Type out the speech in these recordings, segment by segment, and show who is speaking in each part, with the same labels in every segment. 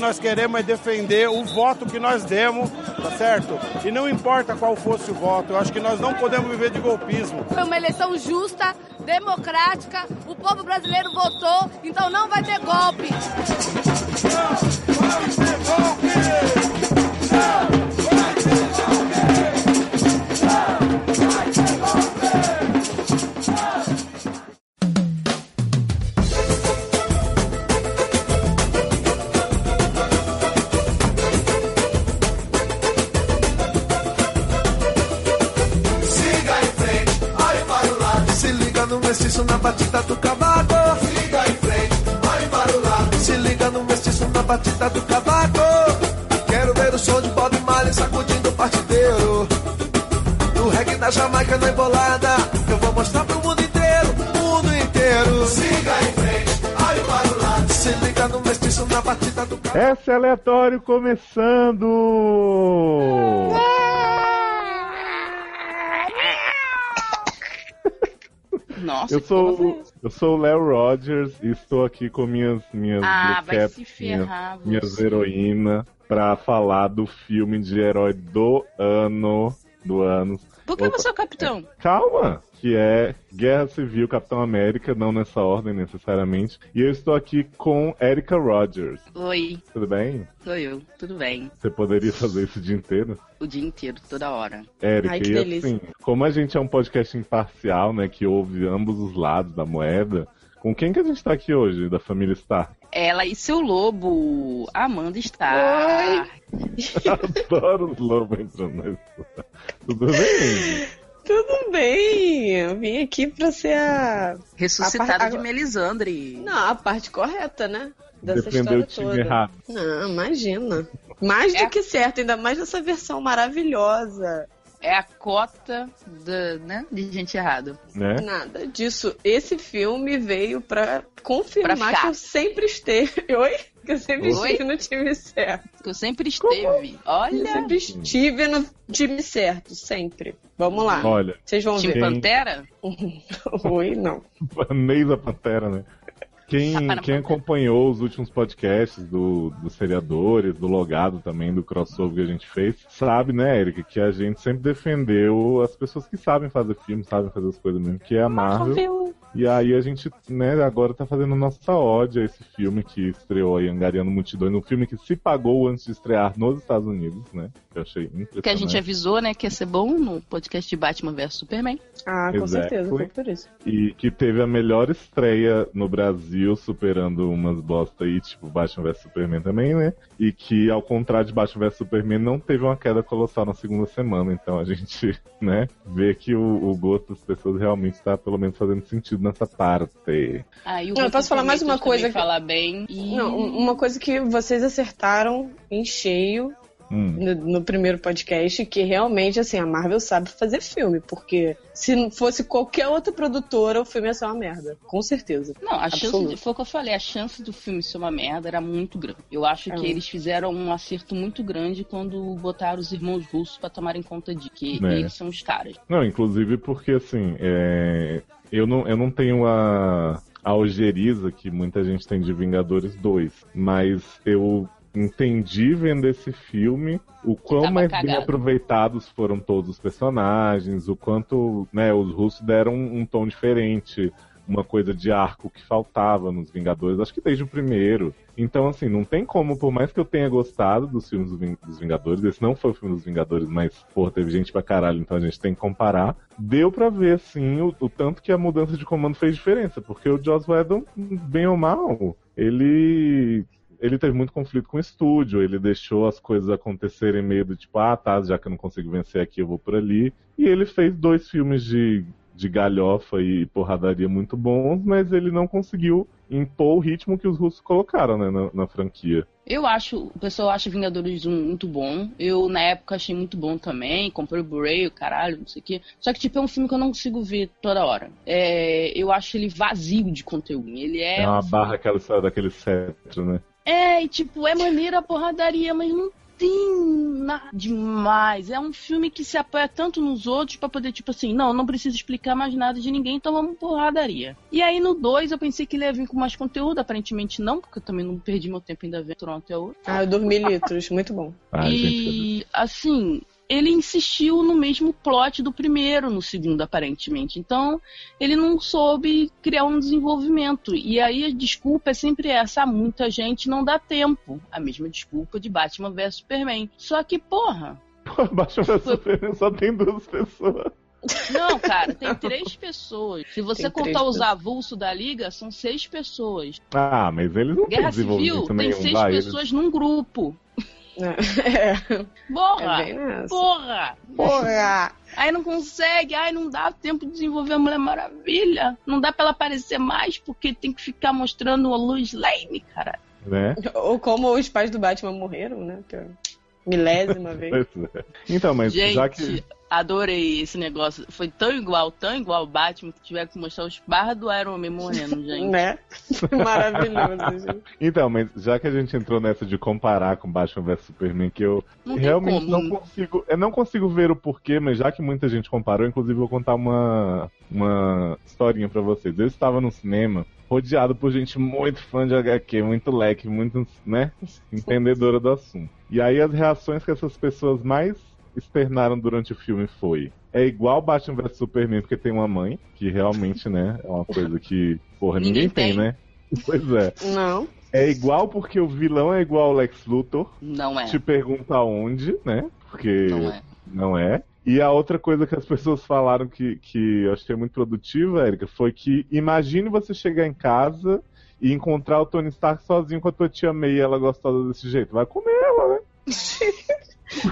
Speaker 1: nós queremos é defender o voto que nós demos, tá certo? E não importa qual fosse o voto, eu acho que nós não podemos viver de golpismo.
Speaker 2: Foi uma eleição justa, democrática, o povo brasileiro votou, então não vai ter golpe. Não vai ter golpe!
Speaker 3: Batida do cavaco. Quero ver o som de Bob Marley sacudindo o partideiro. Do reggae da Jamaica na embolada. Eu vou mostrar pro mundo inteiro, mundo inteiro. Siga em frente, vai para o lado. Se liga no mestiço na batida do cavaco.
Speaker 4: Essa é aleatório começando!
Speaker 5: Nossa,
Speaker 4: eu sou, eu sou o Léo Rogers e estou aqui com minhas minhas
Speaker 5: ah,
Speaker 4: minhas,
Speaker 5: ferrar,
Speaker 4: minhas heroínas para falar do filme de herói do ano do ano.
Speaker 5: Por que você é o capitão?
Speaker 4: Calma, que é Guerra Civil Capitão América, não nessa ordem necessariamente. E eu estou aqui com Erika Rogers.
Speaker 5: Oi.
Speaker 4: Tudo bem?
Speaker 5: Sou eu, tudo bem.
Speaker 4: Você poderia fazer isso o dia inteiro?
Speaker 5: O dia inteiro, toda hora.
Speaker 4: Érica, Ai, e delícia. assim, como a gente é um podcast imparcial, né, que ouve ambos os lados da moeda, com quem que a gente tá aqui hoje, da família Stark?
Speaker 5: Ela e seu lobo, Amanda Stark.
Speaker 4: Adoro os lobos entrando na história. Tudo bem?
Speaker 6: Tudo bem, eu vim aqui pra ser a.
Speaker 5: Ressuscitada a de Melisandre.
Speaker 6: Não, a parte correta, né? Dessa Defendeu história toda. Errado. Não, imagina. Mais é. do que certo, ainda mais nessa versão maravilhosa.
Speaker 5: É a cota de, né, de gente errada.
Speaker 4: Né?
Speaker 6: Nada disso. Esse filme veio pra confirmar pra que eu sempre esteve. Oi? Que eu sempre Oi? estive no time certo.
Speaker 5: Que eu sempre esteve. Como? Olha. Eu
Speaker 6: sempre estive no time certo, sempre. Vamos lá.
Speaker 4: Olha.
Speaker 6: Vocês vão
Speaker 5: time
Speaker 6: ver.
Speaker 5: Pantera?
Speaker 6: Oi, não.
Speaker 4: Neisa Pantera, né? Quem, quem acompanhou os últimos podcasts do, dos seriadores, do logado também, do crossover que a gente fez, sabe, né, Erika, que a gente sempre defendeu as pessoas que sabem fazer filme, sabem fazer as coisas mesmo, que é a Marvel. E aí a gente, né, agora tá fazendo nossa ódio a esse filme que estreou aí, Angariando Multidões, um filme que se pagou antes de estrear nos Estados Unidos, né? Que eu achei impressionante.
Speaker 5: Que a gente avisou, né, que ia ser bom no podcast de Batman vs Superman.
Speaker 6: Ah, com exactly. certeza, foi por isso.
Speaker 4: E que teve a melhor estreia no Brasil, superando umas bosta aí, tipo Batman vs Superman também, né? E que, ao contrário de Batman vs Superman, não teve uma queda colossal na segunda semana. Então a gente, né, vê que o, o gosto das pessoas realmente está, pelo menos, fazendo sentido nessa parte.
Speaker 5: Ah,
Speaker 6: não, eu posso falar mais uma coisa que...
Speaker 5: falar bem.
Speaker 6: E... Não, uma coisa que vocês acertaram em cheio hum. no, no, primeiro podcast, que realmente, assim, a Marvel sabe fazer filme, porque se não fosse qualquer outra produtora, o filme ia ser uma merda. Com certeza.
Speaker 5: Não, a Absoluto. chance, de, foi o que eu falei, a chance do filme ser uma merda era muito grande. Eu acho é. que eles fizeram um acerto muito grande quando botaram os irmãos russos para tomarem conta de que é. eles são os caras.
Speaker 4: Não, inclusive porque, assim, é eu não, eu não tenho a, a ojeriza que muita gente tem de Vingadores 2, mas eu entendi vendo esse filme o quão mais cagado. bem aproveitados foram todos os personagens, o quanto né, os russos deram um, um tom diferente uma coisa de arco que faltava nos Vingadores, acho que desde o primeiro. Então, assim, não tem como, por mais que eu tenha gostado dos filmes dos Vingadores, esse não foi o filme dos Vingadores, mas, pô, teve gente pra caralho, então a gente tem que comparar. Deu pra ver, assim, o, o tanto que a mudança de comando fez diferença, porque o Joss Whedon, bem ou mal, ele ele teve muito conflito com o estúdio, ele deixou as coisas acontecerem meio do tipo, ah, tá, já que eu não consigo vencer aqui, eu vou por ali. E ele fez dois filmes de de galhofa e porradaria muito bons, mas ele não conseguiu impor o ritmo que os russos colocaram né, na, na, franquia.
Speaker 5: Eu acho, o pessoal acha Vingadores 1 muito bom. Eu, na época, achei muito bom também. Comprei o Blu-ray, o caralho, não sei o quê. Só que, tipo, é um filme que eu não consigo ver toda hora. É, eu acho ele vazio de conteúdo. Ele é.
Speaker 4: É uma um barra aquela daquele cetro, né?
Speaker 5: É, e tipo, é maneira a porradaria, mas não tem nada demais. É um filme que se apoia tanto nos outros para poder, tipo assim, não, não preciso explicar mais nada de ninguém, então vamos porradaria. E aí no 2 eu pensei que ele ia vir com mais conteúdo, aparentemente não, porque eu também não perdi meu tempo ainda vendo Tron até hoje.
Speaker 6: Ah, eu dormi litros, muito bom.
Speaker 5: Ai, e, gente, assim, ele insistiu no mesmo plot do primeiro, no segundo, aparentemente. Então, ele não soube criar um desenvolvimento. E aí a desculpa é sempre essa: muita gente não dá tempo. A mesma desculpa de Batman vs Superman. Só que, porra.
Speaker 4: Batman vs Superman só tem duas pessoas.
Speaker 5: Não, cara, tem três pessoas. Se você tem contar os avulsos da liga, são seis pessoas.
Speaker 4: Ah, mas eles não
Speaker 5: Guerra
Speaker 4: têm
Speaker 5: Civil tem seis pessoas eles... num grupo.
Speaker 6: É.
Speaker 5: Porra! É porra!
Speaker 6: Porra!
Speaker 5: Aí não consegue, aí não dá tempo de desenvolver a Mulher Maravilha. Não dá pra ela aparecer mais porque tem que ficar mostrando a Luz Lane, cara.
Speaker 4: Né?
Speaker 6: Ou como os pais do Batman morreram, né? Milésima vez.
Speaker 4: É. Então, mas
Speaker 5: Gente,
Speaker 4: já que
Speaker 5: adorei esse negócio. Foi tão igual, tão igual o Batman que tiver que mostrar os barras do Iron Man morrendo, gente.
Speaker 6: né? Maravilhoso, gente.
Speaker 4: Então, mas já que a gente entrou nessa de comparar com Batman vs Superman, que eu
Speaker 5: não
Speaker 4: realmente não consigo. Eu não consigo ver o porquê, mas já que muita gente comparou, inclusive vou contar uma, uma historinha para vocês. Eu estava no cinema rodeado por gente muito fã de HQ, muito leque, muito, né, entendedora do assunto. E aí as reações que essas pessoas mais externaram durante o filme foi é igual Batman vs Superman porque tem uma mãe, que realmente, né, é uma coisa que, porra, ninguém, ninguém tem, tem, né? Pois é.
Speaker 6: Não.
Speaker 4: É igual porque o vilão é igual ao Lex Luthor.
Speaker 5: Não é.
Speaker 4: Te pergunta onde, né? Porque
Speaker 5: não é.
Speaker 4: Não é. E a outra coisa que as pessoas falaram que, que eu achei muito produtiva, Erika, foi que imagine você chegar em casa e encontrar o Tony Stark sozinho com a tua tia e ela gostosa desse jeito. Vai comer ela, né?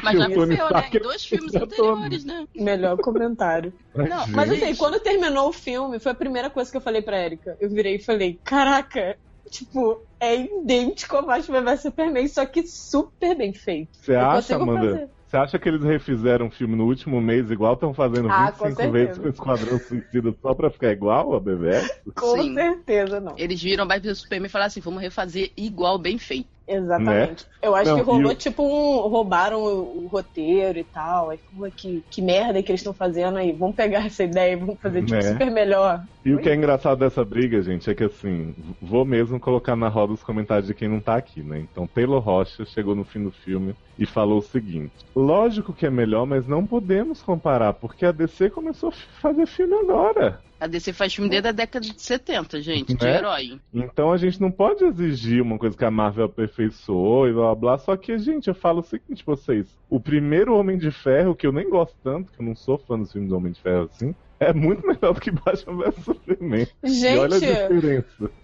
Speaker 5: Mas já aconteceu, né? Em dois filmes anteriores, né?
Speaker 6: Melhor comentário. Não, mas assim, quando terminou o filme, foi a primeira coisa que eu falei pra Erika. Eu virei e falei, caraca, tipo, é idêntico ao Batman vs Superman, só que super bem feito.
Speaker 4: Você acha, Amanda? Fazer. Você acha que eles refizeram o filme no último mês igual estão fazendo ah, 25 vezes com o Esquadrão Suicida só pra ficar igual a BBS?
Speaker 6: Com Sim. certeza não.
Speaker 5: Eles viram Batman Superman e falaram assim, vamos refazer igual, bem feito.
Speaker 6: Exatamente. Né? Eu acho não, que rolou, eu... tipo, um, roubaram o, o, roteiro e tal. Aí, pô, que, que merda que eles estão fazendo aí. Vamos pegar essa ideia e vamos fazer, tipo, né? super melhor.
Speaker 4: E o que é engraçado dessa briga, gente, é que assim, vou mesmo colocar na roda os comentários de quem não tá aqui, né? Então, Taylor Rocha chegou no fim do filme e falou o seguinte: Lógico que é melhor, mas não podemos comparar, porque a DC começou a fazer filme agora.
Speaker 5: A DC faz filme desde a década de 70, gente, de né? herói.
Speaker 4: Então a gente não pode exigir uma coisa que a Marvel aperfeiçoou e blá blá blá. Só que, gente, eu falo o seguinte pra vocês: o primeiro Homem de Ferro, que eu nem gosto tanto, que eu não sou fã dos filmes do Homem de Ferro assim, é muito melhor do que Batman vs Superman.
Speaker 6: Gente, e
Speaker 4: olha a diferença.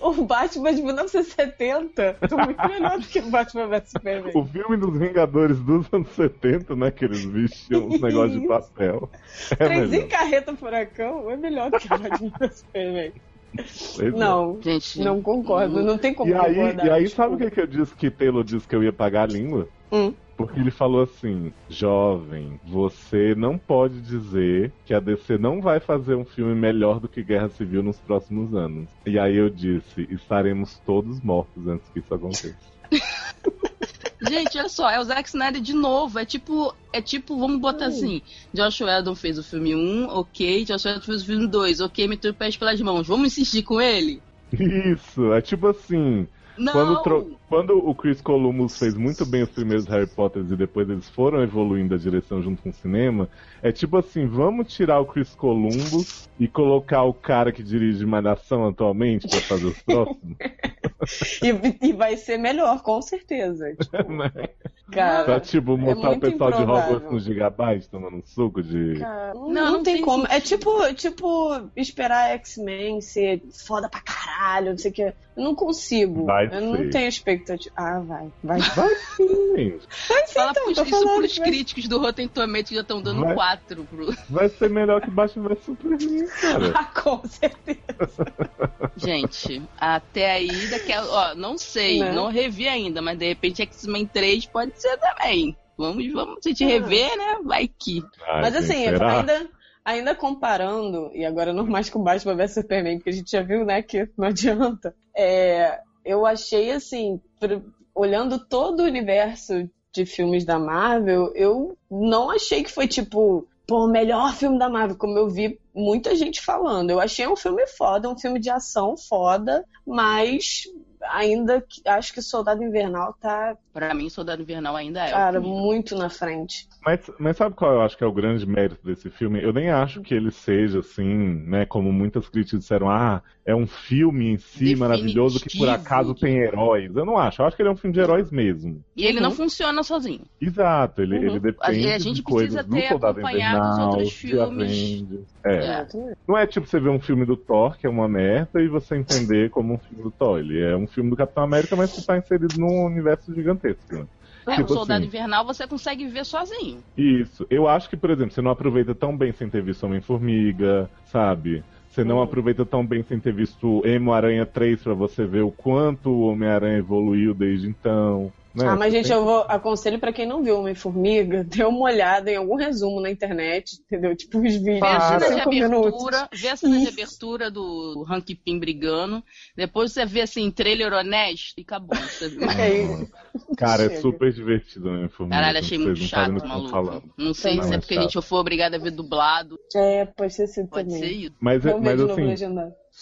Speaker 6: O Batman de 1970 é muito melhor do que o Batman vs Superman.
Speaker 4: O filme dos Vingadores dos anos 70, né? Que eles vestiam os negócios de papel.
Speaker 6: É Três em carreta furacão é melhor do que o Batman vs Superman. Pois é. não, é. gente, não concordo, não tem como
Speaker 4: e aí, E aí, sabe o que, que eu disse que Taylor disse que eu ia pagar a língua?
Speaker 6: Hum.
Speaker 4: Porque ele falou assim: jovem, você não pode dizer que a DC não vai fazer um filme melhor do que Guerra Civil nos próximos anos. E aí eu disse: estaremos todos mortos antes que isso aconteça.
Speaker 5: Gente, olha só, é o Zack Snyder de novo. É tipo, é tipo, vamos botar assim: Josh Whedon fez o filme 1, ok. Josh Whedon fez o filme 2, ok. Meteu o pé pelas mãos. Vamos insistir com ele?
Speaker 4: Isso, é tipo assim.
Speaker 5: Não.
Speaker 4: Quando, tro... Quando o Chris Columbus fez muito bem os primeiros Harry Potters e depois eles foram evoluindo a direção junto com o cinema, é tipo assim, vamos tirar o Chris Columbus e colocar o cara que dirige Malhação atualmente para fazer os próximos.
Speaker 6: e, e, vai ser melhor, com certeza. Tipo,
Speaker 4: né? cara, pra, tipo, mostrar é o pessoal improvável. de Hogwarts no Gigabyte tomando um suco de...
Speaker 6: Cara, não, não, não, tem, tem como. É tipo, tipo esperar X-Men ser foda pra caralho, não sei o que. Eu não consigo.
Speaker 4: Vai
Speaker 6: eu
Speaker 4: ser.
Speaker 6: não tenho expectativa. Ah, vai. Vai,
Speaker 4: vai sim.
Speaker 6: Vai sim,
Speaker 5: Fala
Speaker 6: então,
Speaker 5: pros, isso pros vai... críticos do Rotten Tomatoes que já estão dando 4 pro...
Speaker 4: Vai ser melhor que Batman vs Superman, cara.
Speaker 6: ah, com certeza.
Speaker 5: Gente, até aí, daqui a... Ó, não sei, não, né? não revi ainda, mas de repente X-Men 3 pode ser também. Vamos, vamos, se te ah. rever, né? Vai que.
Speaker 6: Ai, mas assim, ainda ainda comparando, e agora não mais com Batman vs Superman, porque a gente já viu, né, que não adianta. É, eu achei assim, olhando todo o universo de filmes da Marvel, eu não achei que foi tipo, pô, o melhor filme da Marvel, como eu vi muita gente falando. Eu achei um filme foda, um filme de ação foda, mas ainda acho que Soldado Invernal tá.
Speaker 5: Pra mim, Soldado Invernal ainda é.
Speaker 6: Cara, muito na frente.
Speaker 4: Mas, mas sabe qual eu acho que é o grande mérito desse filme? Eu nem acho que ele seja assim, né? Como muitas críticas disseram, ah, é um filme em si Definitivo. maravilhoso que por acaso tem heróis. Eu não acho. Eu acho que ele é um filme de heróis mesmo.
Speaker 5: E ele uhum. não funciona sozinho.
Speaker 4: Exato, ele, uhum. ele depende a, a gente de coisas do Soldado Invernal, de Avengers. É. é. Não é tipo você ver um filme do Thor, que é uma merda, e você entender como um filme do Thor. Ele é um filme do Capitão América, mas que está inserido num universo gigantesco. Né?
Speaker 5: É, tipo o Soldado assim, Invernal você consegue ver sozinho.
Speaker 4: Isso. Eu acho que, por exemplo, você não aproveita tão bem sem ter visto Homem-Formiga, sabe? Você não hum. aproveita tão bem sem ter visto Emo Aranha 3 para você ver o quanto o Homem-Aranha evoluiu desde então.
Speaker 6: Né? Ah, mas gente, tem... eu vou aconselho para quem não viu Homem-Formiga, dê uma olhada em algum resumo na internet, entendeu? Tipo os vídeos
Speaker 5: vê a cena de abertura, vê a cena de abertura do Hank Pym brigando, depois você vê assim, trailer honesto e acabou.
Speaker 4: é Cara, é super divertido Homem-Formiga.
Speaker 5: Caralho, achei muito chato, maluco. Não sei não, se é, é porque chato. a gente for obrigado a ver dublado.
Speaker 6: É, pode ser assim
Speaker 5: pode
Speaker 6: também.
Speaker 5: Ser isso.
Speaker 4: Mas, é, mas assim,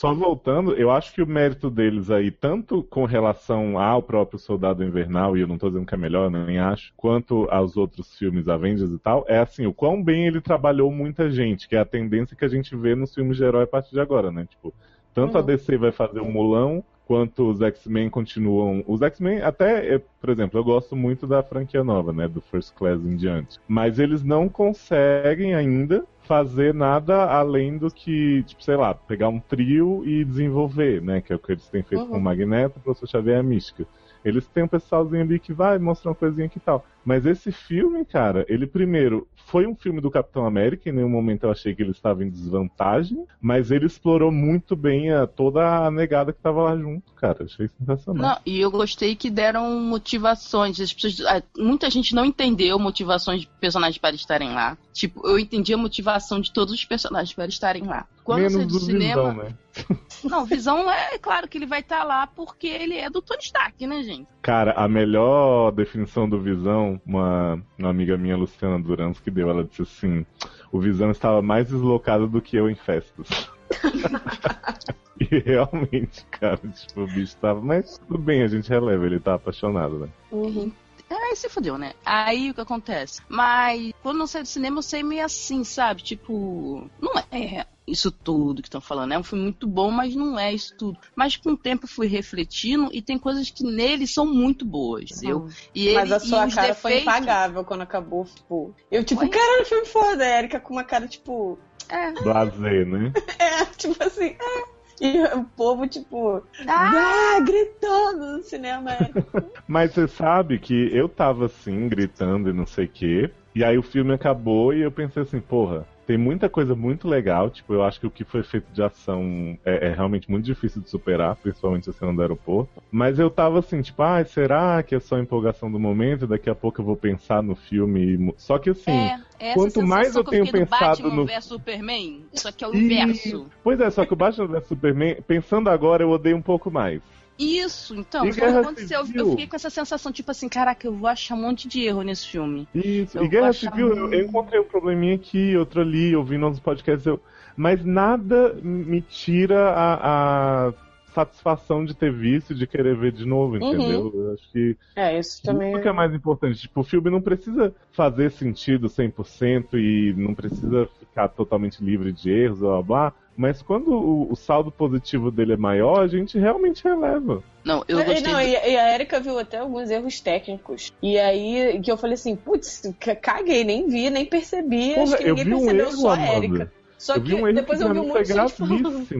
Speaker 4: só voltando, eu acho que o mérito deles aí, tanto com relação ao próprio Soldado Invernal, e eu não tô dizendo que é melhor, nem acho, quanto aos outros filmes Avengers e tal, é assim, o quão bem ele trabalhou muita gente, que é a tendência que a gente vê nos filmes de herói a partir de agora, né? Tipo, tanto uhum. a DC vai fazer o Mulão, quanto os X-Men continuam. Os X-Men, até, por exemplo, eu gosto muito da franquia nova, né? Do First Class em diante. Mas eles não conseguem ainda fazer nada além do que, tipo, sei lá, pegar um trio e desenvolver, né? Que é o que eles têm feito uhum. com o Magneto, o Professor Xavier e a Mística. Eles têm um pessoalzinho ali que vai mostrar uma coisinha que tal. Mas esse filme, cara, ele primeiro foi um filme do Capitão América, em nenhum momento eu achei que ele estava em desvantagem, mas ele explorou muito bem a, toda a negada que estava lá junto, cara. Achei sensacional.
Speaker 5: Não, e eu gostei que deram motivações. As pessoas, muita gente não entendeu motivações de personagens para estarem lá. Tipo, eu entendi a motivação de todos os personagens para estarem lá.
Speaker 4: Quando Menos do cinema. Visão, né?
Speaker 5: Não, Visão é claro que ele vai estar lá porque ele é do Tony Stark, né, gente?
Speaker 4: Cara, a melhor definição do Visão, uma, uma amiga minha, Luciana Durans, que deu, ela disse assim: o Visão estava mais deslocado do que eu em festas. e realmente, cara, tipo, o bicho estava. Mas tudo bem, a gente releva, ele tá apaixonado, né?
Speaker 5: Uhum. Aí se fodeu, né? Aí o que acontece? Mas quando não sai do cinema, eu sei meio assim, sabe? Tipo, não é isso tudo que estão falando. É um filme muito bom, mas não é isso tudo. Mas com o tempo eu fui refletindo e tem coisas que nele são muito boas. Eu, e ele,
Speaker 6: mas a sua cara defeitos... foi impagável quando acabou. Tipo, eu, tipo, caralho, filme foda. A Erika com uma cara, tipo.
Speaker 4: É. Blazer, né?
Speaker 6: é, tipo assim. É. E o povo, tipo, ah! ah gritando no cinema.
Speaker 4: Mas você sabe que eu tava assim, gritando e não sei o quê. E aí o filme acabou e eu pensei assim, porra, tem muita coisa muito legal. Tipo, eu acho que o que foi feito de ação é, é, realmente muito difícil de superar, principalmente a cena do aeroporto. Mas eu tava assim, tipo, ah, será que é só empolgação do momento? Daqui a pouco eu vou pensar no filme. Só que assim, é, quanto mais eu tenho pensado
Speaker 5: no. Batman Superman, só que é o inverso.
Speaker 4: Pois é, só que o Batman vs Superman, pensando agora, eu odeio um pouco mais.
Speaker 5: Isso, então, e quando aconteceu, Civil. eu fiquei com essa sensação, tipo assim, caraca, eu vou achar um monte de erro nesse filme.
Speaker 4: Isso, eu e Guerra Civil, eu, eu, encontrei um probleminha aqui, outro ali, ouvindo uns podcasts, eu... mas nada me tira a, a satisfação de ter visto e de querer ver de novo, uhum. entendeu?
Speaker 6: Uhum. Eu acho que. É, isso também.
Speaker 4: Isso que é mais importante. Tipo, o filme não precisa fazer sentido 100% e não precisa ficar totalmente livre de erros, blá blá blá. Mas quando o, o, saldo positivo dele é maior, a gente realmente releva.
Speaker 5: Não, eu gostei. Não,
Speaker 6: do... e, a Erika viu até alguns erros técnicos. E aí que eu falei assim, putz, caguei, nem vi, nem percebi. Porra, acho que ninguém percebeu, um erro, só a Erika. Só
Speaker 4: eu
Speaker 6: que um depois eu vi um monte de
Speaker 4: gente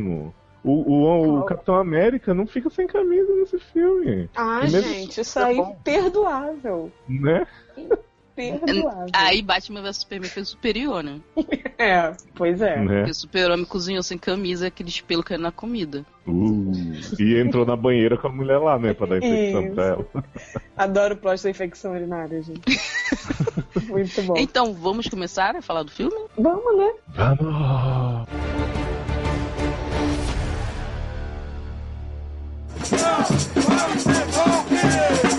Speaker 4: O, o, o, Capitão América não fica sem camisa nesse filme.
Speaker 6: Ah, gente, isso aí é imperdoável.
Speaker 4: Né?
Speaker 6: Perdoável.
Speaker 5: Aí Batman vs Superman foi superior, né?
Speaker 6: É, pois é.
Speaker 5: Né? Porque o super-homem cozinhou sem camisa aquele espelho caindo na comida.
Speaker 4: Uh, e entrou na banheira com a mulher lá, né? Pra dar infecção Isso. pra ela.
Speaker 6: Adoro o plot da infecção urinária, gente. Muito bom.
Speaker 5: Então, vamos começar a falar do filme?
Speaker 6: Vamos, né?
Speaker 4: Vamos! Não, vai ser bom,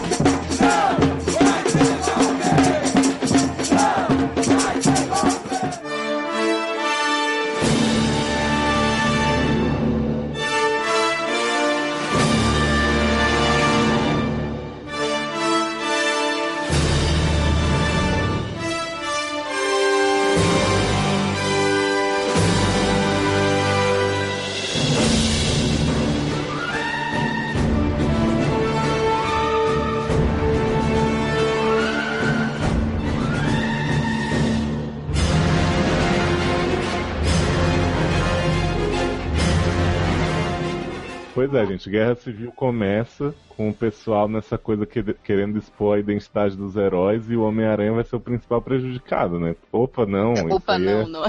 Speaker 4: Pois é, gente, Guerra Civil começa com o pessoal nessa coisa que, querendo expor a identidade dos heróis e o Homem-Aranha vai ser o principal prejudicado, né? Opa, não.
Speaker 5: Opa, não,
Speaker 4: é...
Speaker 5: não.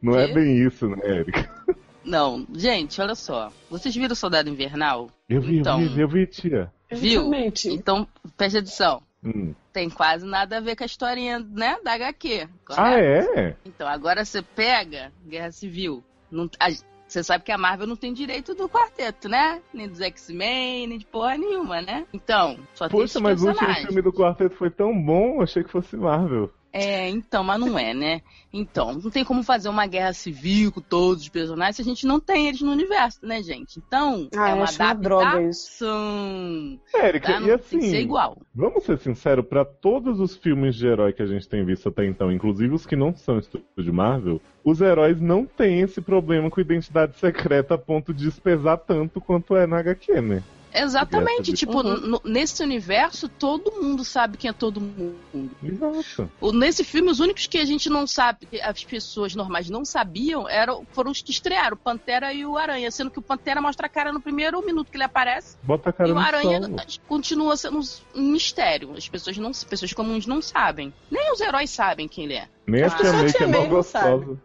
Speaker 4: não é bem isso, né, Erika?
Speaker 5: Não, gente, olha só. Vocês viram o Soldado Invernal?
Speaker 4: Eu vi, então, eu vi, eu vi, tia.
Speaker 5: Viu? Exatamente. Então, preste atenção. Hum. Tem quase nada a ver com a historinha, né, da HQ.
Speaker 4: Correto? Ah, é?
Speaker 5: Então, agora você pega Guerra Civil. Não, a, você sabe que a Marvel não tem direito do quarteto, né? Nem dos X-Men, nem de porra nenhuma, né? Então, só
Speaker 4: Poxa,
Speaker 5: tem
Speaker 4: mas o último filme do quarteto foi tão bom, achei que fosse Marvel.
Speaker 5: É, então, mas não é, né? Então, não tem como fazer uma guerra civil com todos os personagens se a gente não tem eles no universo, né, gente? Então, ah, é uma adaptação.
Speaker 4: Érica, tá? e assim,
Speaker 5: ser igual.
Speaker 4: Vamos ser sinceros, para todos os filmes de herói que a gente tem visto até então, inclusive os que não são estúdio de Marvel, os heróis não têm esse problema com identidade secreta a ponto de despesar tanto quanto é na HQ, né?
Speaker 5: Exatamente, tipo, uhum. nesse universo todo mundo sabe quem é todo mundo.
Speaker 4: Exato.
Speaker 5: Nesse filme, os únicos que a gente não sabe, que as pessoas normais não sabiam, eram, foram os que estrearam, o Pantera e o Aranha, sendo que o Pantera mostra a cara no primeiro minuto que ele aparece.
Speaker 4: Bota a cara
Speaker 5: e
Speaker 4: o
Speaker 5: Aranha
Speaker 4: sol.
Speaker 5: continua sendo um mistério. As pessoas não, pessoas comuns não sabem. Nem os heróis sabem quem ele é.
Speaker 4: Nem a Tia May que é gostosa.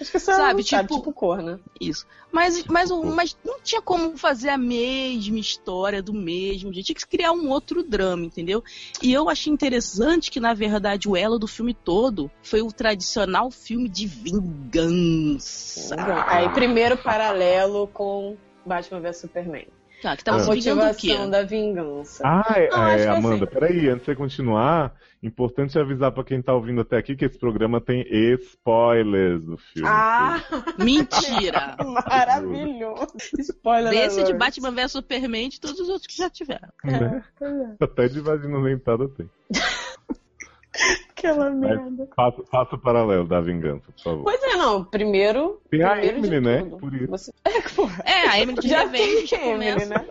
Speaker 6: Acho que sabe, tipo, sabe, tipo cor, né?
Speaker 5: Isso. Mas, mas, mas não tinha como fazer a mesma história do mesmo jeito. Tinha que criar um outro drama, entendeu? E eu achei interessante que, na verdade, o elo do filme todo foi o tradicional filme de vingança.
Speaker 6: Aí, primeiro paralelo com Batman vs Superman.
Speaker 5: Tá, que tava a motivação
Speaker 6: da vingança.
Speaker 4: Ah, é, Não, é Amanda, assim... peraí, antes de você continuar, importante avisar para quem tá ouvindo até aqui que esse programa tem spoilers do filme.
Speaker 6: Ah!
Speaker 5: Mentira!
Speaker 6: Maravilhoso! Spoiler
Speaker 5: Desse de Batman vs Superman e todos os outros que já tiveram.
Speaker 4: Né? É, Até de vagina dentada tem.
Speaker 6: Aquela merda.
Speaker 4: Faça, faça o paralelo da vingança, por favor.
Speaker 6: Pois é, não. Primeiro.
Speaker 4: Tem
Speaker 6: primeiro
Speaker 4: a Emily, né? Por isso.
Speaker 6: Você... É, porra.
Speaker 5: é, a Emily já vem tem Emily, né?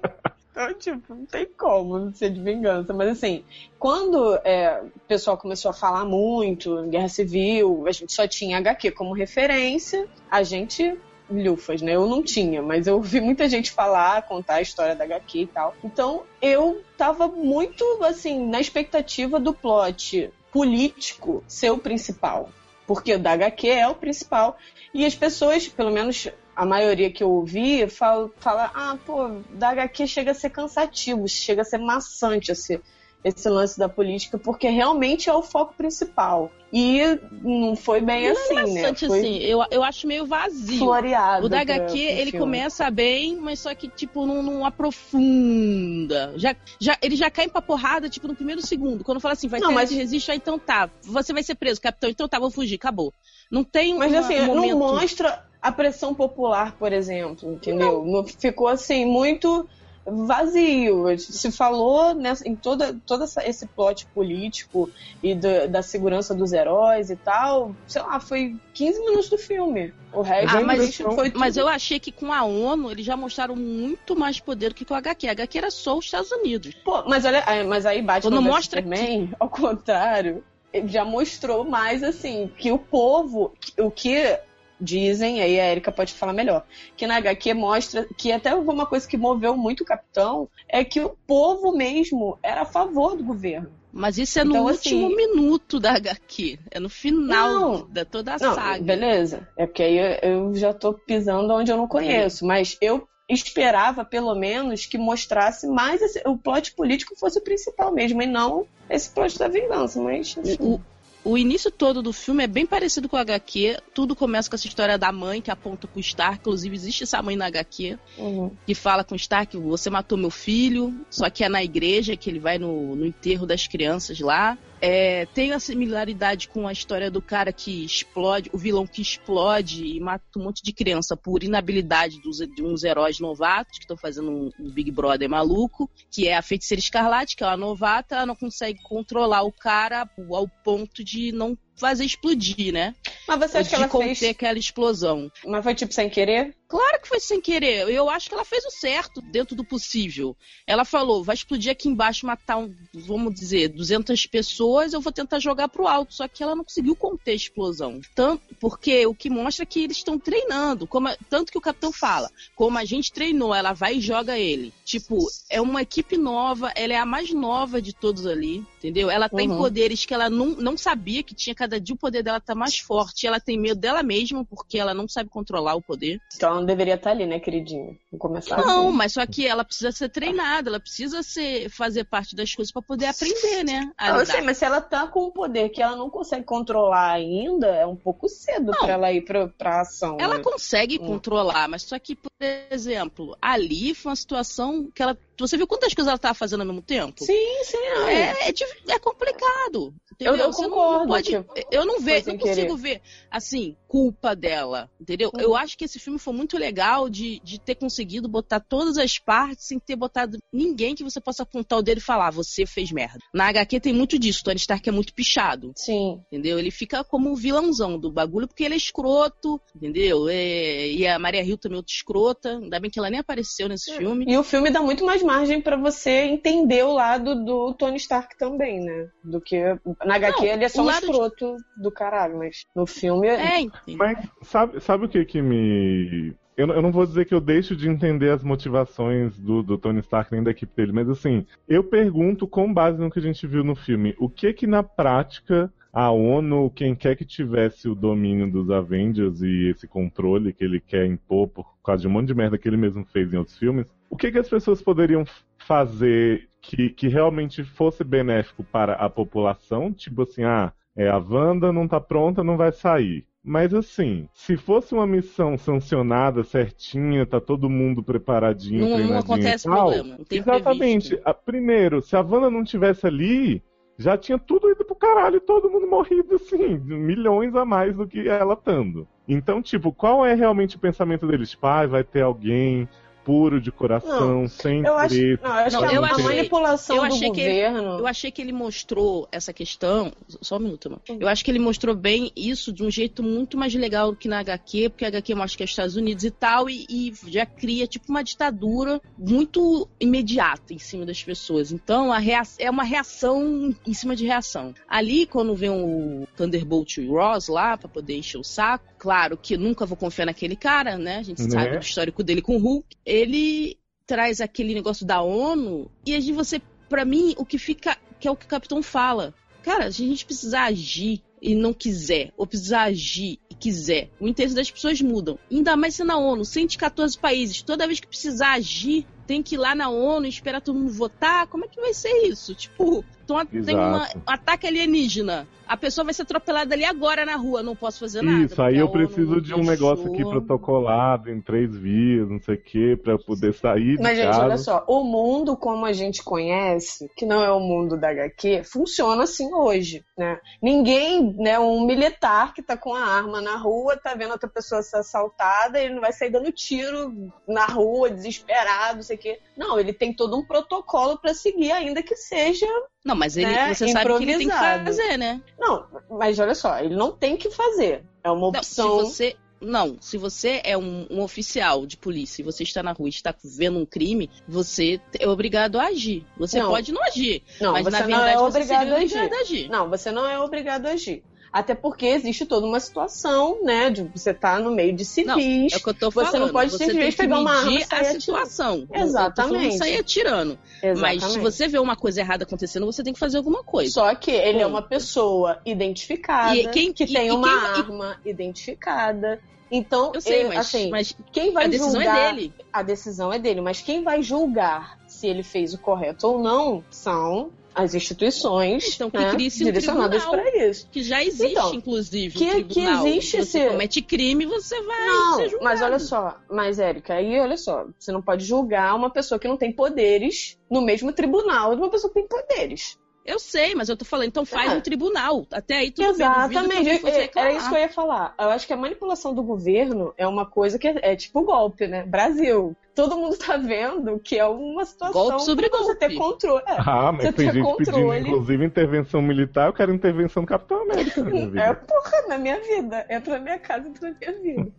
Speaker 6: Então, tipo, não tem como ser de vingança. Mas assim, quando é, o pessoal começou a falar muito em Guerra Civil, a gente só tinha HQ como referência, a gente lufas, né? Eu não tinha, mas eu vi muita gente falar, contar a história da HQ e tal. Então eu tava muito, assim, na expectativa do plot político ser o principal. Porque o da HQ é o principal. E as pessoas, pelo menos a maioria que eu ouvi, fala, fala ah, pô, da HQ chega a ser cansativo, chega a ser maçante esse, esse lance da política, porque realmente é o foco principal. E não foi bem não assim, é
Speaker 5: né? Foi assim, eu, eu acho meio vazio.
Speaker 6: Floreado.
Speaker 5: O da HQ, ele filme. começa bem, mas só que, tipo, não, não, aprofunda. Já, já, ele já cai pra porrada, tipo, no primeiro segundo. Quando fala assim, vai não, ter mas... resiste, aí então tá. Você vai ser preso, capitão, então tá, vou fugir, acabou. Não tem
Speaker 6: Mas
Speaker 5: uma,
Speaker 6: assim,
Speaker 5: um
Speaker 6: não mostra a pressão popular, por exemplo, entendeu? Não. Ficou assim, muito vazio. Se falou nessa, em toda, todo essa, esse plot político e do, da segurança dos heróis e tal, sei lá, foi 15 minutos do filme. O resto
Speaker 5: ah, mas, foi tudo. mas eu achei que com a ONU eles já mostraram muito mais poder do que com a HQ. A HQ era só os Estados Unidos.
Speaker 6: Pô, mas olha, mas aí bate Quando mostra Superman, que... ao contrário, já mostrou mais assim que o povo, o que dizem, aí a Erika pode falar melhor, que na HQ mostra que até uma coisa que moveu muito o capitão é que o povo mesmo era a favor do governo.
Speaker 5: Mas isso é no então, último assim, minuto da HQ. É no final não, da toda a
Speaker 6: não,
Speaker 5: saga.
Speaker 6: Beleza. É porque aí eu, eu já tô pisando onde eu não conheço. Mas eu esperava, pelo menos, que mostrasse mais esse, o plot político fosse o principal mesmo, e não esse plot da vingança. Mas.
Speaker 5: O, o início todo do filme é bem parecido com o HQ. Tudo começa com essa história da mãe que aponta pro Stark. Inclusive, existe essa mãe na HQ uhum. que fala com o Stark: Você matou meu filho. Só que é na igreja que ele vai no, no enterro das crianças lá. É, tem a similaridade com a história do cara que explode, o vilão que explode e mata um monte de criança por inabilidade dos, de uns heróis novatos que estão fazendo um, um, Big Brother maluco, que é a feiticeira escarlate, que é uma novata, ela não consegue controlar o cara ao ponto de não fazer explodir, né?
Speaker 6: Mas você acha que ela
Speaker 5: conter
Speaker 6: fez...
Speaker 5: aquela explosão.
Speaker 6: Mas foi tipo sem querer?
Speaker 5: Claro que foi sem querer. Eu acho que ela fez o certo dentro do possível. Ela falou, vai explodir aqui embaixo, matar, um, vamos dizer, 200 pessoas, eu vou tentar jogar pro alto. Só que ela não conseguiu conter a explosão. Tanto, porque o que mostra que eles estão treinando. Como, tanto que o capitão fala, como a gente treinou, ela vai e joga ele. Tipo, é uma equipe nova, ela é a mais nova de todos ali, entendeu? Ela tem uhum. poderes que ela não, não sabia que tinha. Cada dia o poder dela tá mais forte. Ela tem medo dela mesma, porque ela não sabe controlar o poder.
Speaker 6: Então não deveria estar ali, né, queridinho? Vou começar
Speaker 5: Não, assim. mas só que ela precisa ser treinada, ela precisa ser, fazer parte das coisas para poder aprender, né?
Speaker 6: Não, eu sei, mas se ela tá com um poder que ela não consegue controlar ainda, é um pouco cedo para ela ir pra, pra ação.
Speaker 5: Ela
Speaker 6: né?
Speaker 5: consegue hum. controlar, mas só que, por exemplo, ali foi uma situação que ela você viu quantas coisas ela estava fazendo ao mesmo tempo?
Speaker 6: Sim, sim.
Speaker 5: É, é, é complicado.
Speaker 6: Eu, eu concordo.
Speaker 5: Não pode, eu não vejo, não consigo ver, assim, culpa dela, entendeu? Hum. Eu acho que esse filme foi muito legal de, de ter conseguido botar todas as partes sem ter botado ninguém que você possa apontar o dedo e falar, você fez merda. Na HQ tem muito disso, Tony Stark é muito pichado.
Speaker 6: Sim.
Speaker 5: Entendeu? Ele fica como o vilãozão do bagulho porque ele é escroto, entendeu? É, e a Maria Hill também é outra escrota, ainda bem que ela nem apareceu nesse é. filme.
Speaker 6: E o filme dá muito mais margem para você entender o lado do Tony Stark também, né? Do que na HQ não, ele é só um escroto de... do caralho, mas no filme
Speaker 5: é.
Speaker 4: Mas sabe, sabe o que que me eu, eu, não vou dizer que eu deixo de entender as motivações do, do, Tony Stark nem da equipe dele, mas assim, eu pergunto com base no que a gente viu no filme, o que que na prática a ONU, quem quer que tivesse o domínio dos Avengers e esse controle que ele quer impor por causa de um monte de merda que ele mesmo fez em outros filmes, o que, que as pessoas poderiam fazer que, que realmente fosse benéfico para a população? Tipo assim, ah, é, a Wanda não tá pronta, não vai sair. Mas assim, se fosse uma missão sancionada, certinha, tá todo mundo preparadinho,
Speaker 5: não, não acontece
Speaker 4: e tal,
Speaker 5: problema. Não tem
Speaker 4: exatamente. A, primeiro, se a Wanda não tivesse ali, já tinha tudo ido pro caralho, todo mundo morrido, assim, milhões a mais do que ela estando. Então, tipo, qual é realmente o pensamento deles? Tipo, ah, vai ter alguém puro de coração, não, sem
Speaker 6: eu acho, não, eu acho não, que a, a manipulação eu do
Speaker 5: achei
Speaker 6: governo...
Speaker 5: Que ele, eu achei que ele mostrou essa questão... Só um minuto, mano. Eu acho que ele mostrou bem isso de um jeito muito mais legal do que na HQ, porque a HQ mostra que é Estados Unidos e tal, e, e já cria, tipo, uma ditadura muito imediata em cima das pessoas. Então, a é uma reação em cima de reação. Ali, quando vem o Thunderbolt e Ross lá, pra poder encher o saco, claro que nunca vou confiar naquele cara, né? A gente né? sabe do histórico dele com o Hulk ele traz aquele negócio da ONU e a gente você, para mim, o que fica, que é o que o capitão fala. Cara, se a gente precisar agir e não quiser, ou precisar agir e quiser, o interesse das pessoas mudam. Ainda mais se na ONU, 114 países, toda vez que precisar agir, tem que ir lá na ONU e esperar todo mundo votar. Como é que vai ser isso? Tipo, então, tem um ataque alienígena a pessoa vai ser atropelada ali agora na rua, não posso fazer nada.
Speaker 4: Isso, aí eu preciso de um deixou. negócio aqui protocolado em três vias, não sei o quê, pra poder sair
Speaker 6: Mas,
Speaker 4: de
Speaker 6: gente,
Speaker 4: casa.
Speaker 6: olha só, o mundo como a gente conhece, que não é o mundo da HQ, funciona assim hoje, né? Ninguém, né, um militar que tá com a arma na rua, tá vendo outra pessoa ser assaltada, ele não vai sair dando tiro na rua, desesperado, não sei o quê. Não, ele tem todo um protocolo para seguir, ainda que seja
Speaker 5: não, mas ele, né, você sabe que ele tem que fazer, né?
Speaker 6: Não, mas olha só, ele não tem que fazer. É uma opção.
Speaker 5: Não, se você, não, se você é um, um, oficial de polícia e você está na rua e está vendo um crime, você é obrigado a agir. Você não. pode não agir.
Speaker 6: Não,
Speaker 5: mas
Speaker 6: você
Speaker 5: na verdade
Speaker 6: não é
Speaker 5: obrigado,
Speaker 6: a agir. a agir. Não, você não é obrigado a agir. Até porque existe toda uma situação, né? De você estar tá no meio de civis.
Speaker 5: Não, é o que eu tô falando.
Speaker 6: Você não pode
Speaker 5: você
Speaker 6: simplesmente pegar uma arma e
Speaker 5: a situação.
Speaker 6: Exatamente.
Speaker 5: Não sair atirando. Exatamente. Mas se você vê uma coisa errada acontecendo, você tem que fazer alguma coisa.
Speaker 6: Só que ele é uma pessoa identificada, e quem, que e, tem e uma quem, arma identificada. Então,
Speaker 5: eu sei, mas, assim,
Speaker 6: mas quem vai
Speaker 5: a decisão
Speaker 6: é julgar,
Speaker 5: é dele.
Speaker 6: A decisão é dele, mas quem vai julgar se ele fez o correto ou não são as instituições
Speaker 5: então, que
Speaker 6: né,
Speaker 5: direcionadas
Speaker 6: para isso.
Speaker 5: Que já existe, então, inclusive,
Speaker 6: que, um
Speaker 5: que
Speaker 6: existe
Speaker 5: se você comete crime, você vai
Speaker 6: não,
Speaker 5: ser julgado.
Speaker 6: Mas olha só, mas Érica, aí olha só, você não pode julgar uma pessoa que não tem poderes no mesmo tribunal de uma pessoa que tem poderes.
Speaker 5: Eu sei, mas eu tô falando, então faz é. um tribunal. Até aí tudo
Speaker 6: Exatamente.
Speaker 5: bem.
Speaker 6: Exatamente. Era isso que eu ia falar. Eu acho que a manipulação do governo é uma coisa que é, é tipo golpe, né? Brasil. Todo mundo tá vendo que é uma situação
Speaker 5: golpe sobre
Speaker 6: pra você ter controle. É,
Speaker 4: ah, mas
Speaker 6: você
Speaker 4: tem gente
Speaker 6: controle.
Speaker 4: pedindo, inclusive, intervenção militar. Eu quero intervenção do Capitão América na minha vida.
Speaker 6: É, porra, na minha vida. Entra na minha casa, entra na minha vida.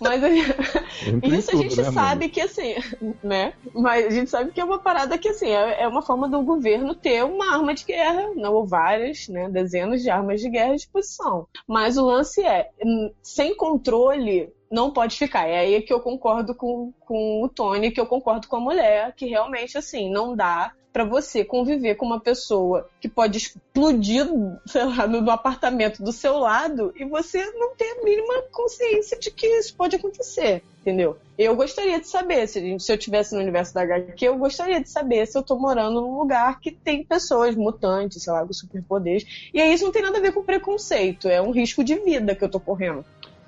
Speaker 6: Mas
Speaker 4: em
Speaker 6: isso a
Speaker 4: tudo,
Speaker 6: gente
Speaker 4: né,
Speaker 6: sabe
Speaker 4: amiga?
Speaker 6: que assim, né? Mas a gente sabe que é uma parada que assim, é é uma forma do governo ter uma arma de guerra, não ou várias, né? Dezenas de armas de guerra à disposição. Mas o lance é, sem controle, não pode ficar. É aí que eu concordo com, com o Tony, que eu concordo com a mulher, que realmente, assim, não dá pra você conviver com uma pessoa que pode explodir, sei lá, no, apartamento do seu lado e você não ter a mínima consciência de que isso pode acontecer, entendeu? Eu gostaria de saber, se, se eu tivesse no universo da HQ, eu gostaria de saber se eu tô morando num lugar que tem pessoas mutantes, sei lá, com superpoderes. E aí isso não tem nada a ver com preconceito, é um risco de vida que eu tô correndo.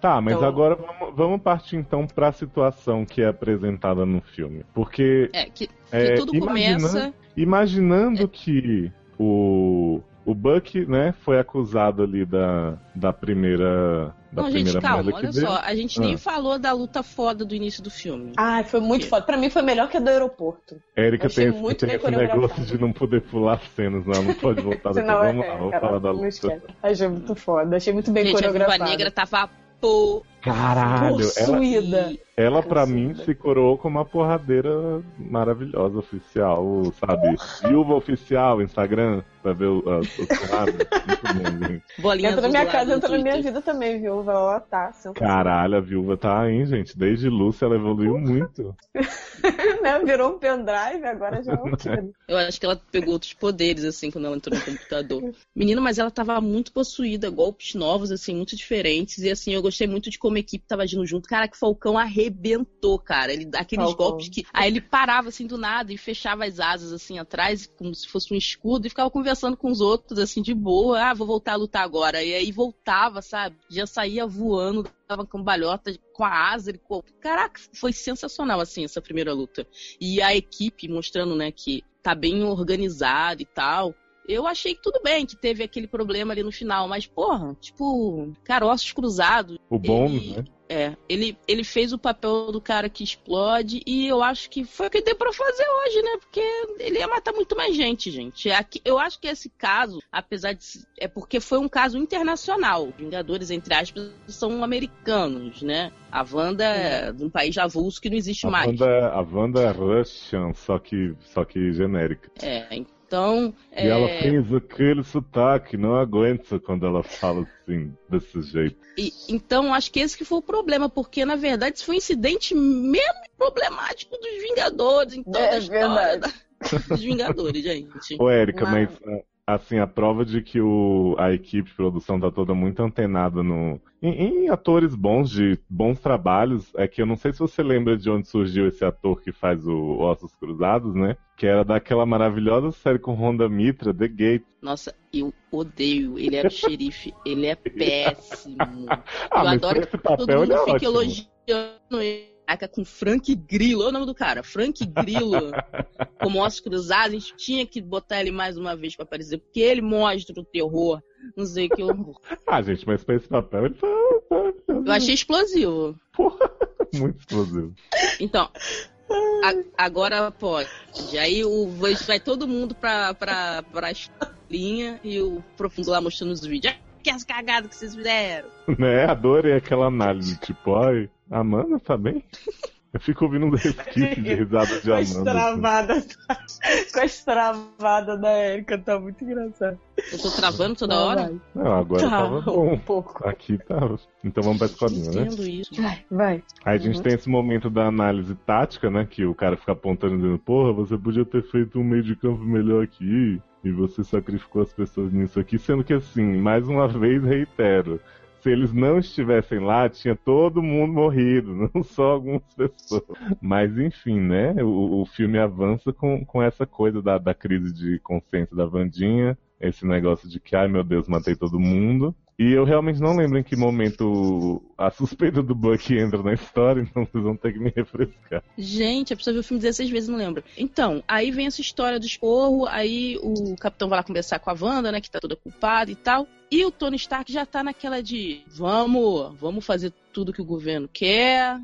Speaker 4: Tá, mas
Speaker 6: Então-
Speaker 4: agora vamos, vamos partir então pra situação que é apresentada no filme. Porque
Speaker 5: É, que, que
Speaker 4: É,
Speaker 5: tudo
Speaker 4: imaginando-
Speaker 5: começa.
Speaker 4: imaginando que o, o Buck, né, foi acusado ali da, da primeira. Da
Speaker 5: Não,
Speaker 4: primeira
Speaker 5: gente, calma, olha
Speaker 4: deu.
Speaker 5: só. A gente
Speaker 4: Ah.
Speaker 5: nem falou da luta foda do início do filme.
Speaker 6: Ai, foi muito foda. Pra mim foi melhor que a do aeroporto.
Speaker 4: Érica tem,
Speaker 6: muito
Speaker 4: tem
Speaker 6: bem
Speaker 4: esse
Speaker 6: coreografado.
Speaker 4: negócio de não poder pular cenas, não, não pode voltar depois. Vamos
Speaker 6: é,
Speaker 4: lá, vamos
Speaker 6: cara,
Speaker 4: falar da luta.
Speaker 6: Achei muito foda. Achei muito bem
Speaker 5: gente, a Viúva
Speaker 6: coreografado.
Speaker 5: Negra tava pô.
Speaker 4: Caralho, ela,
Speaker 6: Possuída.
Speaker 4: ela pra
Speaker 6: Possuída.
Speaker 4: mim se coroou como uma porradeira maravilhosa, oficial, sabe? Viúva oficial, Instagram, pra ver o, a, o porrada. Muito bom, gente.
Speaker 5: Bolinha
Speaker 6: Entra na minha casa, entra na minha vida também, viu? Ela tá.
Speaker 4: Caralho, a viúva tá aí, gente. Desde Lúcia ela evoluiu muito.
Speaker 6: né? Virou um pendrive, agora já é um tiro.
Speaker 5: Eu acho que ela pegou outros poderes, assim, quando ela entrou no computador. Menina, mas ela tava muito possuída, golpes novos, assim, muito diferentes. E assim, eu gostei muito de como a equipe tava agindo junto. Cara, que Falcão arrebentou, cara. Ele, aqueles
Speaker 6: Falcão.
Speaker 5: golpes que. Aí ele parava assim do nada e fechava as asas assim atrás, como se fosse um escudo, e ficava conversando com os outros, assim, de boa. Ah, vou voltar a lutar agora. E aí voltava, sabe? Já saía voando, tava com balhota, com a asa. Ele, pô, caraca, foi sensacional, assim, essa primeira luta. E a equipe mostrando, né, que tá bem organizado e tal. Eu achei que tudo bem, que teve aquele problema ali no final, mas, porra, tipo, caroços cruzados.
Speaker 4: O bom,
Speaker 5: Ele-
Speaker 4: né?
Speaker 5: É, ele, ele fez o papel do cara que explode e eu acho que foi o que deu pra fazer hoje, né? Porque ele ia matar muito mais gente, gente. Aqui, eu acho que esse caso, apesar de. É porque foi um caso internacional. Vingadores, entre aspas, são americanos, né? A Wanda é de um país avulso que não existe
Speaker 4: A
Speaker 5: mais.
Speaker 4: Wanda, a Wanda é Russian, só que, só que genérica.
Speaker 5: É, então.
Speaker 4: E
Speaker 5: é,
Speaker 4: ela fez aquele sotaque, não aguenta quando ela fala assim, desse jeito.
Speaker 5: E, então, acho que esse que foi o problema, porque na verdade isso foi um incidente menos problemático dos Vingadores, então,
Speaker 6: É
Speaker 5: da história
Speaker 6: verdade.
Speaker 5: da- dos Vingadores, gente.
Speaker 4: Ô, Érica,
Speaker 6: Mas-
Speaker 4: mas assim, a prova de que o, a equipe de produção tá toda muito antenada no, em, em atores bons, de bons trabalhos, é que eu não sei se você lembra de onde surgiu esse ator que faz o Ossos Cruzados, né? Que era daquela maravilhosa série com Honda Mitra, The Gate.
Speaker 5: Nossa, eu odeio. Ele era o xerife, ele é péssimo.
Speaker 4: Ah,
Speaker 5: eu adoro que todo mundo
Speaker 4: é ótimo.
Speaker 5: elogiando ele. Caraca, com Frank Grillo, olha o nome do cara, Frank Grillo, como ossos cruzados, a gente tinha que botar ele mais uma vez pra aparecer, porque ele mostra o terror, não sei que horror.
Speaker 4: Ah, gente, mas pra esse papel ele tá,
Speaker 5: Eu achei explosivo.
Speaker 4: muito explosivo.
Speaker 5: Então, a- agora pode. Aí o, vai, vai todo mundo pra, pra, pra linha e o profundo lá mostrando os vídeos. Que as cagadas que vocês fizeram.
Speaker 4: Né? Adorei aquela análise, tipo, ai, Amanda, tá bem? Eu fico ouvindo um resquício de risada de
Speaker 6: Com as
Speaker 4: Amanda. assim.
Speaker 6: Com as travadas da Erika, tá muito engraçado.
Speaker 5: Eu tô travando toda hora.
Speaker 6: Vai.
Speaker 4: Não, agora
Speaker 6: Tá,
Speaker 4: tava bom.
Speaker 6: um pouco.
Speaker 4: Aqui tava. Então vamos pra escolinha, né?
Speaker 5: Isso.
Speaker 6: Vai, vai.
Speaker 4: Aí a gente
Speaker 6: Uhum.
Speaker 4: tem esse momento da análise tática, né? Que o cara fica apontando e dizendo, porra, você podia ter feito um meio de campo melhor aqui. E você sacrificou as pessoas nisso aqui. Sendo que assim, mais uma vez reitero. Se eles não estivessem lá, tinha todo mundo morrido, não só algumas pessoas. Mas enfim, né? O, o filme avança com, com essa coisa da, da crise de consciência da Vandinha, esse negócio de que, ai meu Deus, matei todo mundo. E eu realmente não lembro em que momento a suspeita do Buck entra na história, então vocês vão ter que me refrescar.
Speaker 5: Gente, a pessoa viu o filme 16 vezes não lembra. Então, aí vem essa história do esporro, aí o capitão vai lá conversar com a Wanda, né, que tá toda culpada e tal. E o Tony Stark já tá naquela de, vamos, vamos fazer tudo que o governo quer,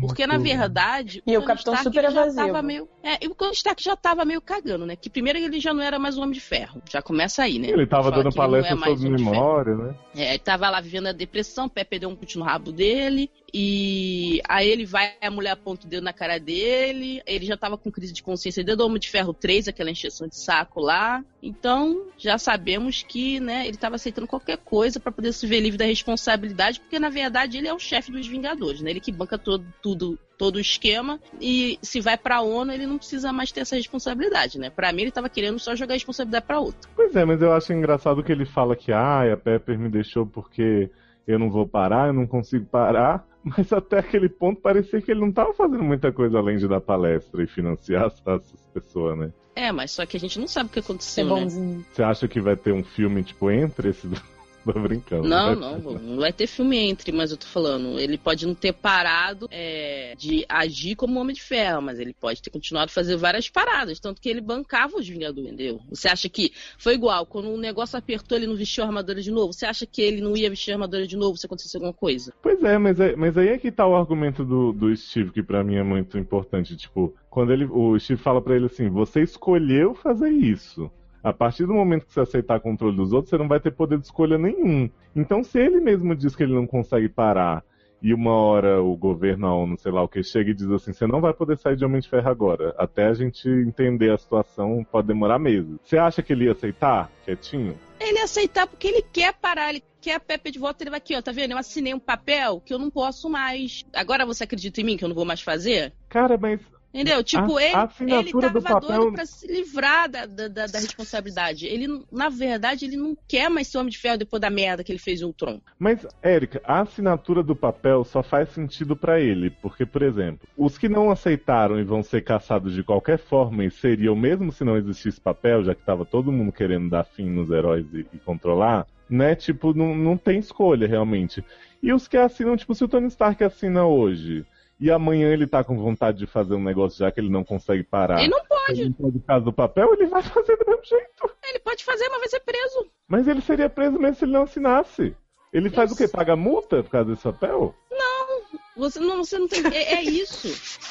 Speaker 5: Porque, na verdade,
Speaker 6: e o, o Capitão
Speaker 5: Stark
Speaker 6: super
Speaker 5: já
Speaker 6: evasivo.
Speaker 5: tava meio. É, e o Tony Stark já tava meio cagando, né? Que primeiro ele já não era mais um Homem de Ferro. Já começa aí, né?
Speaker 4: Ele tava dando
Speaker 5: é
Speaker 4: palestra
Speaker 5: mais
Speaker 4: sobre memória, né?
Speaker 5: É, ele tava lá vivendo a depressão, o Pepe deu um chute no rabo dele, e aí ele vai, a mulher aponta o dedo na cara dele, ele já tava com crise de consciência o Homem de Ferro 3, aquela encheção de saco lá. Então, já sabemos que, né, ele tava aceitando qualquer coisa para poder se ver livre da responsabilidade, porque na verdade ele é o chefe dos Vingadores, né? Ele que banca todo, tudo, todo o esquema, e se vai pra ONU, ele não precisa mais ter essa responsabilidade, né? Pra mim, ele tava querendo só jogar a responsabilidade pra outro.
Speaker 4: Pois é, mas eu acho engraçado que ele fala que ah, a Pepper me deixou porque eu não vou parar, eu não consigo parar. Mas até aquele ponto parecia que ele não estava fazendo muita coisa além de dar palestra e financiar essas pessoas, né?
Speaker 5: É, mas só que a gente não sabe o que aconteceu, né?
Speaker 6: bonzinho.
Speaker 4: Você acha que vai ter um filme, tipo, entre esses. Tô brincando.
Speaker 5: Não,
Speaker 4: vai-
Speaker 5: não, não vai ter filme entre, mas eu tô falando, ele pode não ter parado é, de agir como Homem de Ferro, mas ele pode ter continuado a fazer várias paradas, tanto que ele bancava os Vingadores, entendeu? Você acha que foi igual, quando o negócio apertou, ele não vestiu a armadura de novo? Você acha que ele não ia vestir a armadura de novo se acontecesse alguma coisa?
Speaker 4: Pois é, mas, é, mas aí é que tá o argumento do, do Steve, que pra mim é muito importante. Tipo, quando ele, o Steve fala pra ele assim: você escolheu fazer isso. A partir do momento que você aceitar controle dos outros, você não vai ter poder de escolha nenhum. Então, se ele mesmo diz que ele não consegue parar, e uma hora o governo, a ONU, sei lá o que, chega e diz assim: você não vai poder sair de Homem de Ferro agora. Até a gente entender a situação, pode demorar meses. Você acha que ele ia aceitar, quietinho?
Speaker 5: Ele ia aceitar porque ele quer parar, ele quer a Pepe de volta, ele vai aqui, ó, tá vendo? Eu assinei um papel que eu não posso mais. Agora você acredita em mim que eu não vou mais fazer?
Speaker 4: Cara, mas
Speaker 5: Entendeu? Tipo,
Speaker 4: A-
Speaker 5: ele,
Speaker 4: a
Speaker 5: ele tava
Speaker 4: do papel-
Speaker 5: doido pra se livrar da, da, da- da responsabilidade. Ele, na verdade, ele não quer mais ser Homem de Ferro depois da merda que ele fez em Ultron.
Speaker 4: Mas, Érica, a assinatura do papel só faz sentido pra ele, porque, por exemplo, os que não aceitaram e vão ser caçados de qualquer forma e seriam, mesmo se não existisse papel, já que tava todo mundo querendo dar fim nos heróis e, e controlar, né? Tipo, não, não tem escolha realmente. E os que assinam, tipo, se o Tony Stark assina hoje e amanhã ele tá com vontade de fazer um negócio já que ele não consegue parar.
Speaker 5: Ele não pode.
Speaker 4: Ele não pode caso do papel, ele vai fazer do mesmo jeito.
Speaker 5: Ele pode fazer, mas vai ser preso.
Speaker 4: Mas ele seria preso mesmo se ele não assinasse. Ele faz o quê? Paga multa por causa desse papel?
Speaker 5: Você não, você não tem. É, é isso.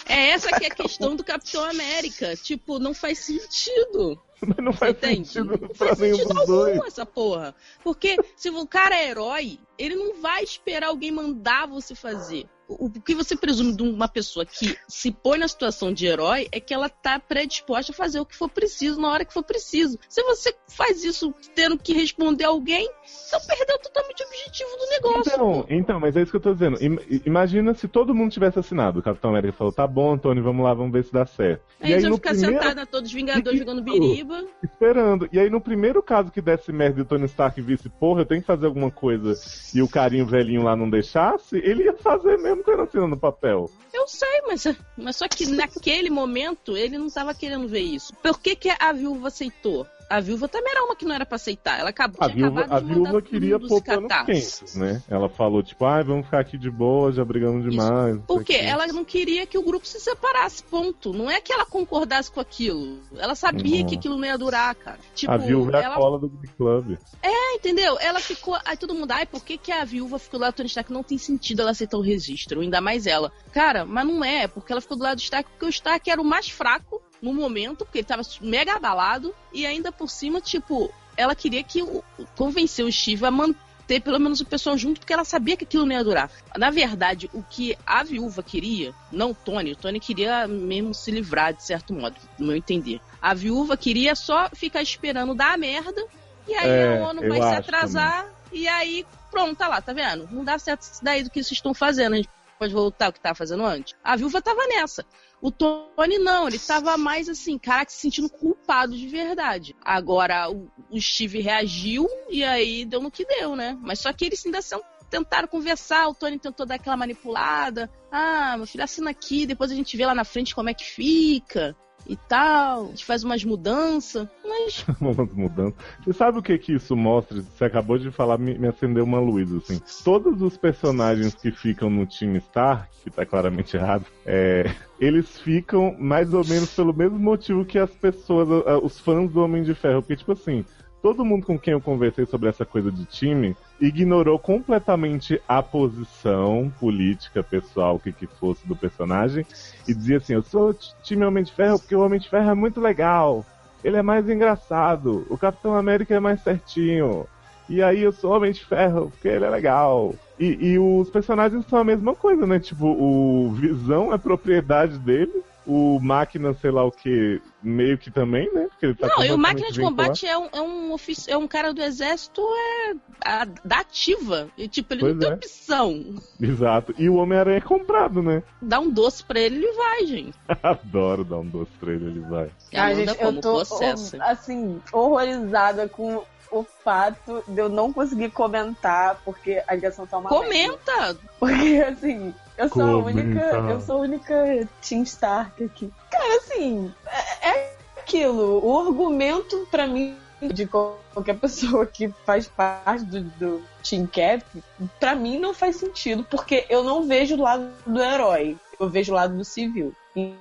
Speaker 5: É essa que é a questão do Capitão América. Tipo, não faz sentido.
Speaker 4: Mas não faz
Speaker 5: Entende?
Speaker 4: sentido
Speaker 5: Não
Speaker 4: pra
Speaker 5: faz
Speaker 4: nenhum
Speaker 5: sentido
Speaker 4: dos dois.
Speaker 5: algum essa porra. Porque se o cara é herói, ele não vai esperar alguém mandar você fazer. O que você presume de uma pessoa que se põe na situação de herói é que ela tá predisposta a fazer o que for preciso na hora que for preciso. Se você faz isso tendo que responder a alguém, então perdeu totalmente o objetivo do negócio.
Speaker 4: Então, então, mas é isso que eu tô dizendo. Im- imagina se todo mundo tivesse assinado. O Capitão América falou, tá bom, Tony, vamos lá, vamos ver se dá certo.
Speaker 5: Aí
Speaker 4: e aí no
Speaker 5: ficar
Speaker 4: primeiro,
Speaker 5: sentados, todos os Vingadores jogando biriba.
Speaker 4: esperando. E aí no primeiro caso que desse merda e o Tony Stark visse, porra, eu tenho que fazer alguma coisa e o carinho velhinho lá não deixasse, ele ia fazer mesmo tendo assinando no papel.
Speaker 5: Eu sei, mas, mas só que naquele momento ele não tava querendo ver isso. Por que, que a viúva aceitou? A viúva também era uma que não era pra aceitar. Ela acabou
Speaker 4: A viúva, a viúva queria panos
Speaker 5: catar.
Speaker 4: quentes, né? Ela falou, tipo, ai, vamos ficar aqui de boa, já brigamos demais. não sei
Speaker 5: Por quê?
Speaker 4: o quê.
Speaker 5: Ela não queria que o grupo se separasse, ponto. Não é que ela concordasse com aquilo. Ela sabia
Speaker 4: Não.
Speaker 5: que aquilo não ia durar, cara. Tipo,
Speaker 4: a viúva é a
Speaker 5: ela
Speaker 4: cola do Big Club.
Speaker 5: É, entendeu? Ela ficou. Aí todo mundo, ai, por que, que a viúva ficou do lado do Tony Stark? Não tem sentido ela aceitar o registro, ainda mais ela. Cara, mas não é, porque ela ficou do lado do Stark, porque o Stark era o mais fraco no momento, porque ele tava mega abalado, e ainda por cima, tipo, ela queria que o, convencer o Steve a manter pelo menos o pessoal junto, porque ela sabia que aquilo não ia durar. Na verdade, o que a viúva queria, não o Tony, o Tony queria mesmo se livrar, de certo modo, no meu entender. A viúva queria só ficar esperando dar a merda e aí
Speaker 4: É,
Speaker 5: a ONU
Speaker 4: eu
Speaker 5: vai se atrasar e aí pronto, tá lá, tá vendo? Não dá certo isso daí do que vocês estão fazendo. Pode voltar ao que tava fazendo antes. A viúva tava nessa. O Tony não, ele tava mais assim, caraca, se sentindo culpado de verdade. Agora o, o Steve reagiu e aí deu no que deu, né? Mas só que eles ainda são tentaram conversar, o Tony tentou dar aquela manipulada. Ah, meu filho, assina aqui, depois a gente vê lá na frente como é que fica e tal. A gente faz umas mudanças. Mas
Speaker 4: umas mudanças. Você sabe o que que isso mostra? Você acabou de falar, me, me acendeu uma luz, assim. Todos os personagens que ficam no time Stark, que tá claramente errado, é, eles ficam mais ou menos pelo mesmo motivo que as pessoas, os fãs do Homem de Ferro. Porque, tipo assim, todo mundo com quem eu conversei sobre essa coisa de time ignorou completamente a posição política, pessoal, que que fosse do personagem, e dizia assim: Eu sou time Homem de Ferro porque o Homem de Ferro é muito legal, ele é mais engraçado, o Capitão América é mais certinho, e aí eu sou Homem de Ferro porque ele é legal. E, e os personagens são a mesma coisa, né? Tipo, o Visão é propriedade dele, o Máquina, sei lá o que, meio que também, né?
Speaker 5: Porque ele tá não, e o Máquina de Combate é um, é, um ofici... é um cara do exército é a, da ativa. E, tipo, ele pois não tem é. opção.
Speaker 4: Exato. E o Homem-Aranha é comprado, né?
Speaker 5: Dá um doce pra ele, ele vai, gente.
Speaker 4: Adoro dar um doce pra ele, ele vai.
Speaker 6: Ah, gente, eu tô, assim, horrorizada com o fato de eu não conseguir comentar porque a ligação tá uma
Speaker 5: Comenta!
Speaker 6: Merda. Porque, assim, eu sou a única. Eu sou a única Team Stark aqui. Cara, assim, é, é aquilo. O argumento para mim de qualquer pessoa que faz parte do, do Team Cap, para mim não faz sentido, porque eu não vejo o lado do herói, eu vejo o lado do civil.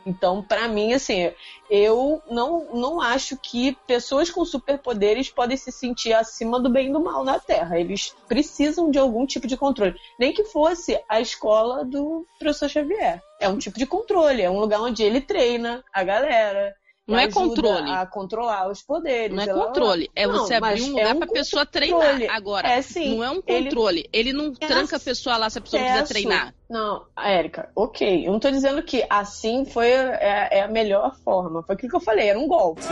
Speaker 6: Então, para mim, assim, eu não, não acho que pessoas com superpoderes podem se sentir acima do bem e do mal na Terra. Eles precisam de algum tipo de controle. Nem que fosse a escola do professor Xavier. É um tipo de controle, é um lugar onde ele treina a galera.
Speaker 5: Não é controle.
Speaker 6: A controlar os poderes.
Speaker 5: Não é controle. É você não, abrir um lugar é um pra pessoa treinar. Agora, é, sim, não é um controle. Ele, ele não é tranca a pessoa lá se a pessoa quiser treinar.
Speaker 6: Não, Érica, ok. Eu não tô dizendo que assim foi é, é a melhor forma. Foi aquilo que eu falei, era um golpe.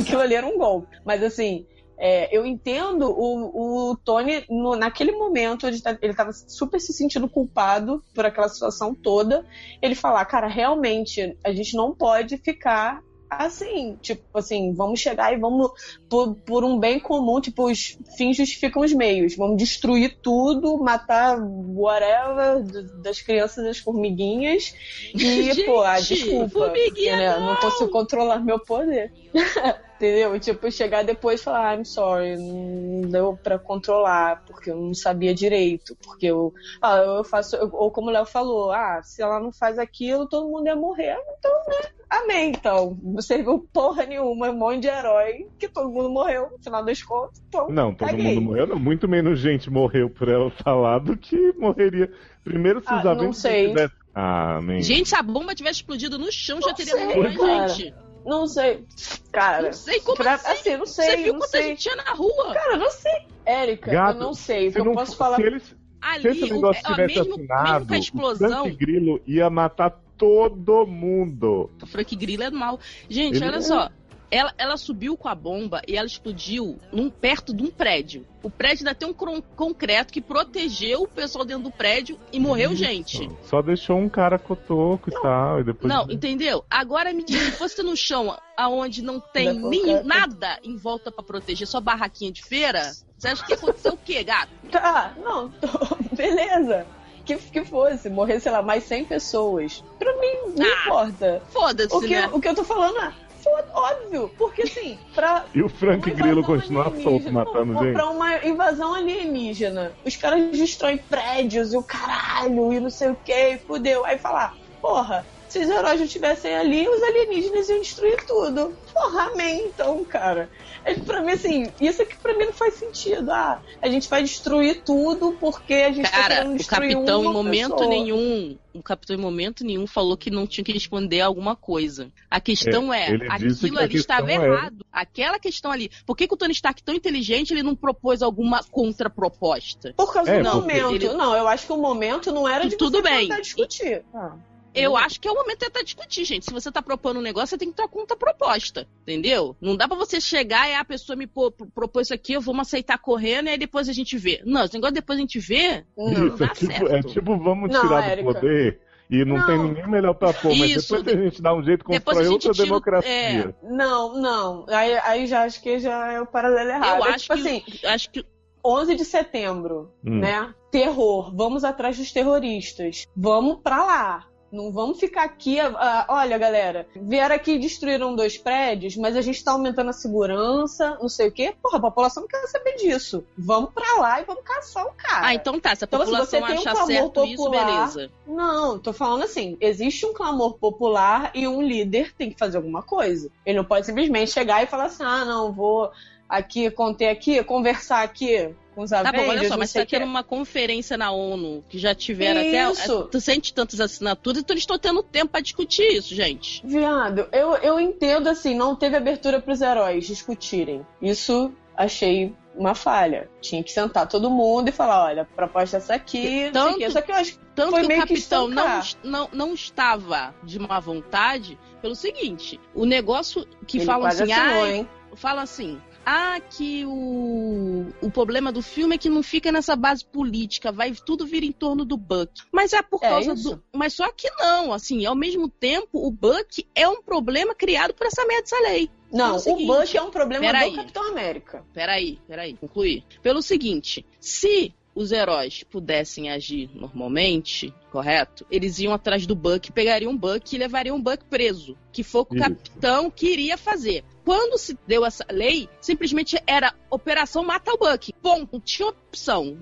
Speaker 6: Aquilo ali era um golpe. Mas assim, é, eu entendo o, o Tony, no, naquele momento, ele, tá, ele tava super se sentindo culpado por aquela situação toda. Ele falar, cara, realmente, a gente não pode ficar assim, tipo assim, vamos chegar e vamos por, por, um bem comum, tipo, os fins justificam os meios, vamos destruir tudo, matar whatever das crianças das formiguinhas e, Gente, pô, ah, desculpa, né? não. não consigo controlar meu poder. Entendeu? Tipo, chegar depois e falar, I'm sorry, não deu pra controlar, porque eu não sabia direito, porque eu, ah, eu faço, eu, ou como o Léo falou, ah, se ela não faz aquilo, todo mundo ia morrer. Então, né? Amém, então. Não serviu porra nenhuma, um monte de herói, que todo mundo morreu, no final das contas. Então,
Speaker 4: não, todo caguei. mundo morreu, não. Muito menos gente morreu por ela falar do que morreria. Primeiro, se os
Speaker 6: ah, não sei. Tivesse...
Speaker 4: Ah, amém.
Speaker 5: Gente, se a bomba tivesse explodido no chão, não já teria morrido mais gente.
Speaker 6: Não sei. Cara.
Speaker 5: Não sei como pra, assim. assim. Não sei. Você viu quanta sei. gente tinha na rua?
Speaker 6: Cara, não sei. Érica, Gato, eu não sei. Eu não, posso falar.
Speaker 4: Se, eles, Ali, se esse negócio o, tivesse mesmo, assinado, mesmo explosão... o Frank Grillo ia matar todo mundo.
Speaker 5: O Frank Grillo é mal. Gente, Ele... olha só. Ela, ela subiu com a bomba e ela explodiu num, perto de um prédio. O prédio ainda tem um concreto que protegeu o pessoal dentro do prédio e morreu Isso. gente.
Speaker 4: Só deixou um cara cotoco e tal. E depois...
Speaker 5: Não, entendeu? Agora me diz, se fosse no chão aonde não tem nem, nada em volta para proteger, só barraquinha de feira, você acha que aconteceu o quê, gato?
Speaker 6: Tá, não, tô... beleza que, que fosse, morrer, sei lá, mais 100 pessoas. Pra mim, não ah, importa.
Speaker 5: Foda-se,
Speaker 6: o que,
Speaker 5: né?
Speaker 6: O que eu tô falando é, foda, óbvio, porque assim, pra.
Speaker 4: E o Frank Grillo continuar solto matando gente?
Speaker 6: Pra uma invasão alienígena. Os caras destroem prédios e o caralho, e não sei o que, fudeu. Aí falar, porra, se os heróis não estivessem ali, os alienígenas iam destruir tudo. Porra, amém, então, cara. É, pra mim, assim, isso aqui pra mim não faz sentido. Ah, a gente vai destruir tudo porque a gente tá
Speaker 5: cara,
Speaker 6: tá querendo destruir
Speaker 5: o capitão em momento pessoa. nenhum, o capitão em momento nenhum falou que não tinha que responder alguma coisa. A questão é, é aquilo ali estava é... errado. Aquela questão ali. Por que, que o Tony Stark tão inteligente ele não propôs alguma contraproposta?
Speaker 6: Por causa é, do momento. Ele... Não, eu acho que o momento não era de
Speaker 5: tudo bem.
Speaker 6: discutir. Ah.
Speaker 5: Eu acho que é o momento de tentar discutir, gente. Se você tá propondo um negócio, você tem que ter uma conta proposta, entendeu? Não dá para você chegar e a pessoa me propôs isso aqui, eu vou aceitar correndo e aí depois a gente vê. Não, esse negócio depois a gente vê, não,
Speaker 4: isso, é tipo, é tipo, vamos não, tirar Érica. do poder e não, não, tem ninguém melhor pra pôr, mas Isso. depois a gente dá um jeito de constrói outra tira, democracia. É...
Speaker 6: Não, não. Aí, aí já acho que já é o paralelo errado.
Speaker 5: Eu
Speaker 6: é,
Speaker 5: acho, tipo que, assim, acho que
Speaker 6: 11 de setembro, hum. né? Terror, vamos atrás dos terroristas. Vamos pra lá. Não vamos ficar aqui. Uh, olha, galera, vieram aqui e destruíram dois prédios, mas a gente tá aumentando a segurança, não sei o quê. Porra, a população não quer saber disso. Vamos pra lá e vamos caçar o cara.
Speaker 5: Ah, então tá. Se a então, população se achar um certo popular, isso, beleza.
Speaker 6: Não, tô falando assim: existe um clamor popular e um líder tem que fazer alguma coisa. Ele não pode simplesmente chegar e falar assim: ah, não, vou aqui, conter aqui, conversar aqui com os Avengers. Tá bom, olha só,
Speaker 5: mas você tá
Speaker 6: tendo
Speaker 5: uma conferência na ONU que já tiveram isso. até. Tu sente tantas assinaturas, então eles estão tendo tempo para discutir isso, gente.
Speaker 6: Viado, eu, eu entendo assim, não teve abertura para os heróis discutirem. Isso achei uma falha. Tinha que sentar todo mundo e falar, olha, a proposta é essa aqui, tanto, não Só que eu acho
Speaker 5: tanto foi que meio o capitão que não, não, não estava de má vontade pelo seguinte, o negócio que Ele falam assim, assinou, ah, fala assim, ah, que o, o problema do filme é que não fica nessa base política, vai tudo vir em torno do Buck. Mas é por é causa isso? do. Mas só que não, assim, ao mesmo tempo, o Buck é um problema criado por essa merda dessa lei.
Speaker 6: Não, seguinte, o Buck é um problema do aí, Capitão América.
Speaker 5: Peraí, peraí, concluir. Pelo seguinte, se os heróis pudessem agir normalmente, correto? Eles iam atrás do Buck, pegariam o Buck e levariam o Buck preso, que foi o que o capitão queria fazer. Quando se deu essa lei, simplesmente era operação mata o Buck. Bom, não tinha opção.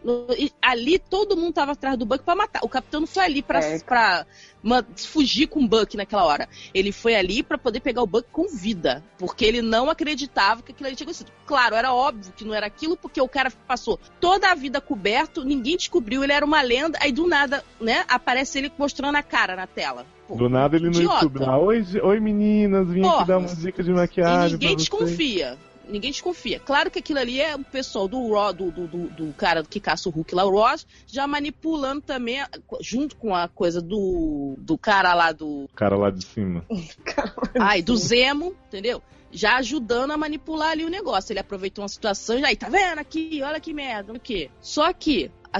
Speaker 5: Ali todo mundo tava atrás do Buck para matar. O capitão não foi ali para é. Pra fugir com o Buck naquela hora. Ele foi ali para poder pegar o Buck com vida, porque ele não acreditava que aquilo ali tinha acontecido. Claro, era óbvio que não era aquilo, porque o cara passou toda a vida coberto, ninguém descobriu, ele era uma lenda, aí do nada, né, aparece ele mostrando a cara na tela.
Speaker 4: Pô, Do nada ele não descobriu. Ah, oi, oi meninas, vim Porra. aqui dar uma dica de maquiagem.
Speaker 5: E ninguém desconfia. Ninguém desconfia. Claro que aquilo ali é o pessoal do Raw, do, do, do, do, cara que caça o Hulk lá, o Ross, já manipulando também, junto com a coisa do, do cara lá do.
Speaker 4: Cara lá de cima.
Speaker 5: Ai, do Zemo, entendeu? já ajudando a manipular ali o negócio. Ele aproveitou uma situação e aí, tá vendo aqui? Olha que merda, o quê? Só que a,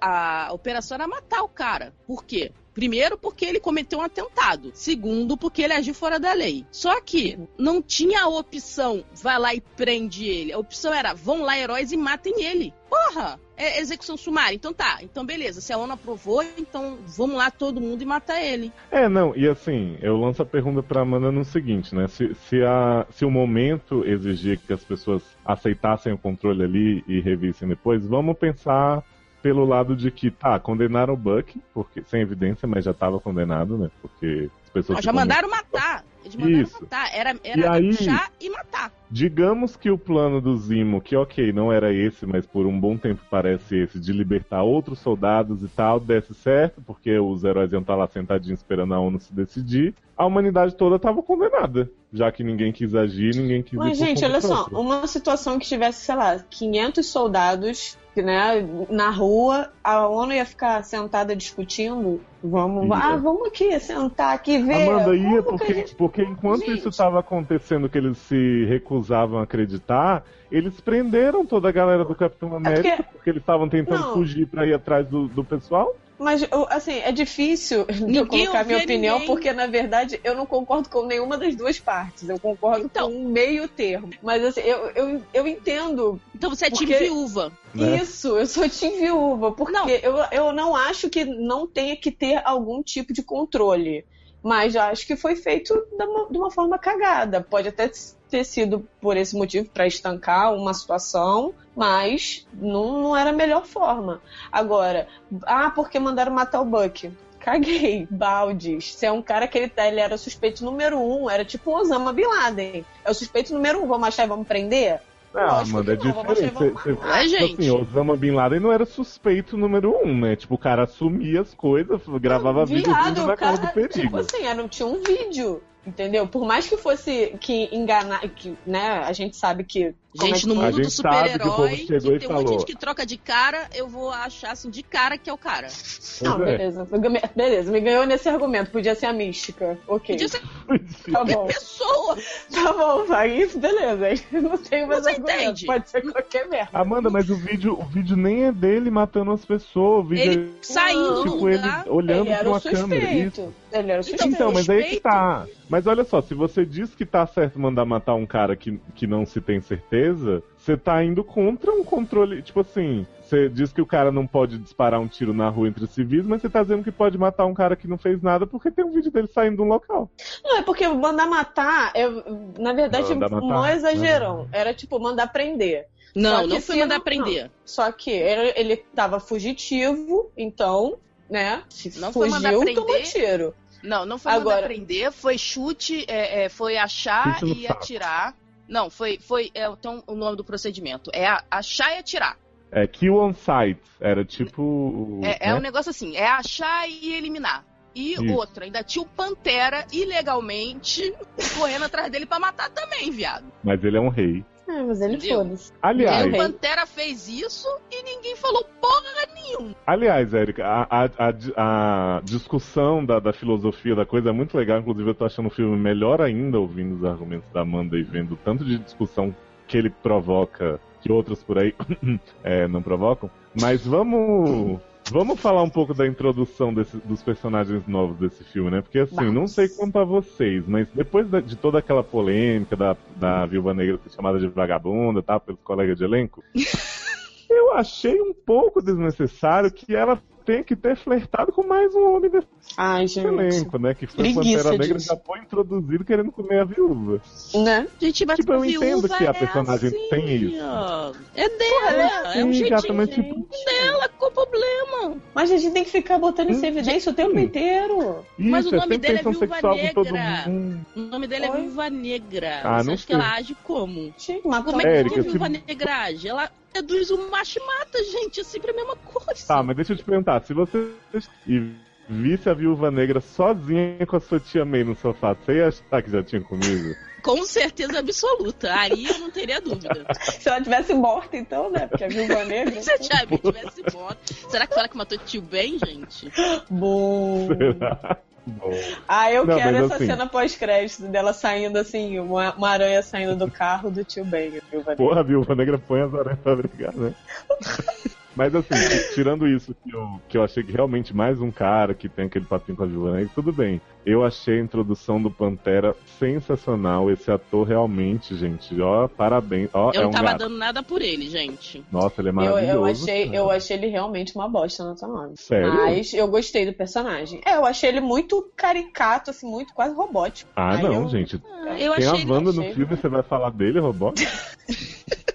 Speaker 5: a, a, operação era matar o cara. Por quê? Primeiro, porque ele cometeu um atentado. Segundo, porque ele agiu fora da lei. Só que não tinha a opção, vai lá e prende ele. A opção era, vão lá heróis e matem ele. Porra! É execução sumária. Então tá, então beleza. Se a ONU aprovou, então vamos lá todo mundo e matar ele.
Speaker 4: É, não, e assim, eu lanço a pergunta pra Amanda no seguinte, né? Se, se, a, se o momento exigir que as pessoas aceitassem o controle ali e revissem depois, vamos pensar pelo lado de que, tá, condenaram o Buck, porque, sem evidência, mas já estava condenado, né? Porque as pessoas.
Speaker 5: Ah, já mandaram matar. Eles mandaram Isso. matar. Era, era e aí, e matar.
Speaker 4: Digamos que o plano do Zimo, que ok, não era esse, mas por um bom tempo parece esse, de libertar outros soldados e tal, desse certo, porque os heróis iam estar lá sentadinhos esperando a ONU se decidir. A humanidade toda estava condenada, já que ninguém quis agir, ninguém quis
Speaker 6: Mas, gente, olha só, uma situação que tivesse, sei lá, 500 soldados né, na rua, a ONU ia ficar sentada discutindo. Vamos, ia. ah, vamos aqui, sentar aqui, ver.
Speaker 4: Amanda ia, porque, gente... porque enquanto gente... isso estava acontecendo, que eles se recusavam a acreditar, eles prenderam toda a galera do Capitão América, é porque... porque... eles estavam tentando Não. fugir para ir atrás do, do pessoal.
Speaker 6: Mas, assim, é difícil eu colocar minha opinião, ninguém. porque, na verdade, eu não concordo com nenhuma das duas partes. Eu concordo então, com um meio termo. Mas, assim, eu, eu, eu entendo.
Speaker 5: Então você é porque... time viúva.
Speaker 6: Né? Isso, eu sou time viúva. Porque não. Eu, eu não acho que não tenha que ter algum tipo de controle. Mas eu acho que foi feito de uma forma cagada. Pode até ter sido por esse motivo para estancar uma situação, mas não, não era a melhor forma. Agora, ah, porque mandaram matar o Buck? Caguei, baldes. Se é um cara que ele, tá, ele era suspeito número um, era tipo o Osama Bin Laden. É o suspeito número um, vamos achar e vamos prender?
Speaker 4: Ah, Amanda, é diferente. Você, você, Ai, gente. Assim, Osama Bin Laden não era suspeito número um, né? Tipo, o cara assumia as coisas, gravava não, vídeo na cara do perigo.
Speaker 6: Tipo assim, era, tinha um vídeo. Entendeu? Por mais que fosse que enganar, que, né, a gente sabe que.
Speaker 5: Gente, é no mundo do super-herói, que, que tem um monte de gente que troca de cara, eu vou achar assim de cara que é o cara.
Speaker 6: Não, é. beleza. Beleza, me ganhou nesse argumento. Podia ser a mística. Ok. Podia ser
Speaker 5: tá bom. pessoa.
Speaker 6: Tá bom, vai. Beleza. Não tenho mais Você argumento. Entende? Pode ser qualquer merda.
Speaker 4: Amanda, mas o vídeo, o vídeo nem é dele matando as pessoas. O vídeo
Speaker 5: ele
Speaker 4: é,
Speaker 5: saindo tipo, do lugar.
Speaker 4: ele olhando ele pra uma câmera. Isso.
Speaker 6: Ele era suspeito.
Speaker 4: Então, mas aí que tá. Mas olha só, se você diz que tá certo mandar matar um cara que, que não se tem certeza, você tá indo contra um controle. Tipo assim, você diz que o cara não pode disparar um tiro na rua entre civis, mas você tá dizendo que pode matar um cara que não fez nada porque tem um vídeo dele saindo de um local.
Speaker 6: Não, é porque mandar matar, é, na verdade, não, não exagerão. Era tipo mandar prender.
Speaker 5: Não, não foi mandar prender. Não.
Speaker 6: Só que ele, ele tava fugitivo, então, né?
Speaker 5: Não fugiu, foi mandar prender.
Speaker 6: tomou tiro.
Speaker 5: Não, não foi Agora, prender, foi chute, é, é, foi achar e atirar. Não, foi. foi é, então o nome do procedimento. É achar e atirar.
Speaker 4: É kill on sight. Era tipo.
Speaker 5: É, né? é um negócio assim, é achar e eliminar. E Isso. outra, ainda tinha o Pantera ilegalmente correndo atrás dele para matar também, viado.
Speaker 4: Mas ele é um rei.
Speaker 6: É, mas ele foda-se.
Speaker 4: Aliás.
Speaker 5: E o Pantera fez isso e ninguém falou porra nenhuma.
Speaker 4: Aliás, Érica, a, a, a, a discussão da, da, filosofia da coisa é muito legal. Inclusive, eu tô achando o filme melhor ainda ouvindo os argumentos da Amanda e vendo tanto de discussão que ele provoca que outros por aí é, não provocam. Mas vamos Vamos falar um pouco da introdução desse, dos personagens novos desse filme, né? Porque assim, Nossa. não sei quanto a vocês, mas depois de, de toda aquela polêmica da, da Viúva Negra ser chamada de vagabunda, tá? Pelos colegas de elenco. eu achei um pouco desnecessário que ela tem que ter flertado com mais um homem desse
Speaker 6: Ai,
Speaker 4: elenco, né? Que foi Preguiça Pantera Negra disso. já foi introduzido querendo comer a viúva.
Speaker 5: Né? Gente, mas
Speaker 4: tipo, eu entendo que a é personagem assim, tem isso.
Speaker 5: Ó. É dela, é, é um jeitinho mas, tipo... dela, qual o problema?
Speaker 6: Mas a gente tem que ficar botando isso em evidência o tempo inteiro.
Speaker 4: Isso,
Speaker 5: mas o
Speaker 4: é
Speaker 5: nome dele é Viúva
Speaker 4: Negra.
Speaker 5: O nome dele é Viúva Negra. Ah, Você acha que ela age como?
Speaker 6: Sim,
Speaker 5: mas como é que a Viúva Negra age? Ela reduz o macho mata, gente. É sempre a mesma coisa.
Speaker 4: Tá, mas deixa eu te perguntar. Se você e visse a viúva negra sozinha com a sua tia May no sofá, você ia achar que já tinha comido?
Speaker 5: Com certeza absoluta. Aí eu não teria dúvida.
Speaker 6: Se ela tivesse morta, então, né? Porque a viúva negra.
Speaker 5: Se a tia May tivesse morta. Será que foi ela que matou o tio Ben, gente?
Speaker 6: Bom. Será? Bom. Ah, eu não, quero essa assim... cena pós-crédito dela saindo assim, uma, uma, aranha saindo do carro do tio Ben.
Speaker 4: Porra, a viúva negra põe as aranhas pra brigar, né? Mas assim, tirando isso, que eu, que eu achei que realmente mais um cara que tem aquele papinho com a Viúva Negra, tudo bem. Eu achei a introdução do Pantera sensacional. Esse ator realmente, gente, ó, parabéns. Ó,
Speaker 5: eu
Speaker 4: é
Speaker 5: não
Speaker 4: um
Speaker 5: tava
Speaker 4: gato.
Speaker 5: dando nada por ele, gente.
Speaker 4: Nossa, ele é maravilhoso.
Speaker 6: Eu, eu achei, eu achei ele realmente uma bosta no nome.
Speaker 4: Sério?
Speaker 6: Mas eu gostei do personagem. É, eu achei ele muito caricato, assim, muito quase robótico.
Speaker 4: Ah, Aí não, eu... gente. Ah, eu Tem achei a Wanda no filme, você vai falar dele, robótico?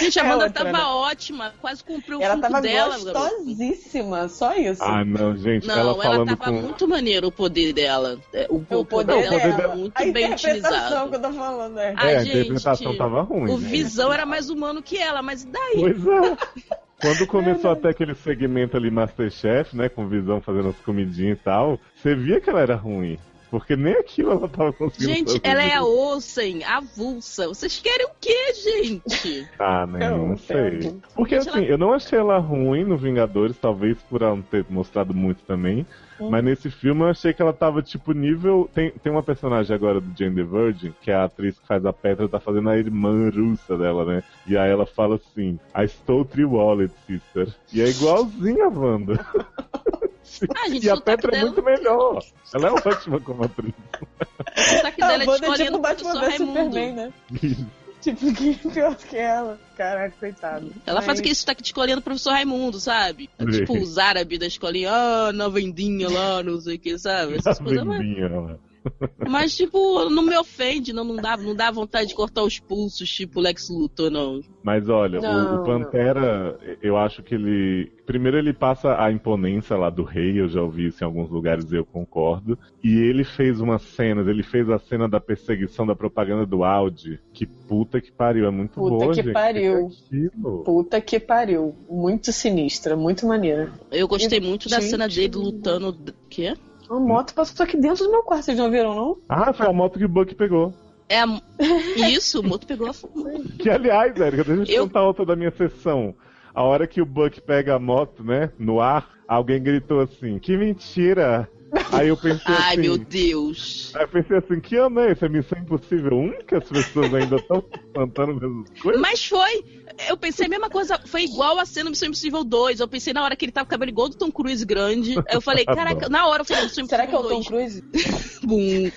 Speaker 5: Gente, a é Amanda outra, tava né? ótima, quase cumpriu o
Speaker 6: ela
Speaker 5: tava
Speaker 6: dela. gostosíssima, só isso.
Speaker 4: Ah, não, gente.
Speaker 5: Não,
Speaker 4: ela,
Speaker 5: ela
Speaker 4: tava
Speaker 5: com... muito maneiro o poder dela. É, o, o,
Speaker 6: o poder, não,
Speaker 5: dela, dela muito a bem utilizado.
Speaker 6: que eu tô falando,
Speaker 4: é. Ah, é, a interpretação tava ruim.
Speaker 5: O né? Visão era mais humano que ela, mas daí?
Speaker 4: Pois é. Quando começou até aquele segmento ali Masterchef, né, com visão fazendo as comidinhas e tal, você via que ela era ruim. Porque nem aquilo ela tava conseguindo.
Speaker 5: Gente, ela é a Olsen, avulsa. Vocês querem o quê, gente?
Speaker 4: ah, nem, não, não sei. Porque gente, assim, ela... eu não achei ela ruim no Vingadores, talvez por ela não ter mostrado muito também. Hum. Mas nesse filme eu achei que ela tava tipo nível. Tem, tem uma personagem agora do Jane the Virgin, que é a atriz que faz a Petra, tá fazendo a irmã russa dela, né? E aí ela fala assim: I stole three wallets, sister. E é igualzinha a Wanda. Ah, gente, e a Petra é dela... muito melhor. Ela é ótima como atriz.
Speaker 5: O sotaque dela é de é tipo Batman vs Superman,
Speaker 6: né? tipo, que pior que ela. Caraca, coitado.
Speaker 5: Ela Mas... faz aquele sotaque de escolinha do professor Raimundo, sabe? É, tipo, os árabes da escolinha, ah, na vendinha lá, não sei o que, sabe? Essas
Speaker 4: na coisas. Vendinha, mas...
Speaker 5: Mas, tipo, não me ofende, não, não, dá, não dá vontade de cortar os pulsos, tipo Lex Luthor, não.
Speaker 4: Mas olha, o, o, Pantera, eu acho que ele. Primeiro ele passa a imponência lá do rei, eu já ouvi isso em alguns lugares e eu concordo. E ele fez umas cenas, ele fez a cena da perseguição da propaganda do Audi. Que puta que pariu, é muito
Speaker 6: puta
Speaker 4: boa,
Speaker 6: que
Speaker 4: gente.
Speaker 6: Pariu. Que puta que pariu. Muito sinistra, muito maneira.
Speaker 5: Eu gostei muito da cena dele lutando. Que?
Speaker 6: Uma moto passou aqui dentro do meu quarto, vocês não viram, não?
Speaker 4: Ah, foi a moto que o Buck pegou.
Speaker 5: É a... Isso, o moto pegou a
Speaker 4: Que, aliás, Érica, deixa eu te eu... contar outra da minha sessão. A hora que o Buck pega a moto, né, no ar, alguém gritou assim, que mentira! Aí eu pensei
Speaker 5: Ai,
Speaker 4: assim.
Speaker 5: Ai, meu Deus.
Speaker 4: Aí eu pensei assim, que ano é esse? É Missão Impossível 1? Que as pessoas ainda estão cantando mesmas coisas?
Speaker 5: Mas foi. Eu pensei a mesma coisa. Foi igual a cena Missão Impossível 2. Eu pensei na hora que ele tava com o cabelo igual do Tom Cruise grande. Aí eu falei, tá caraca, na hora eu falei, Missão
Speaker 6: Impossível Será que é o Tom Cruise?
Speaker 5: Bum.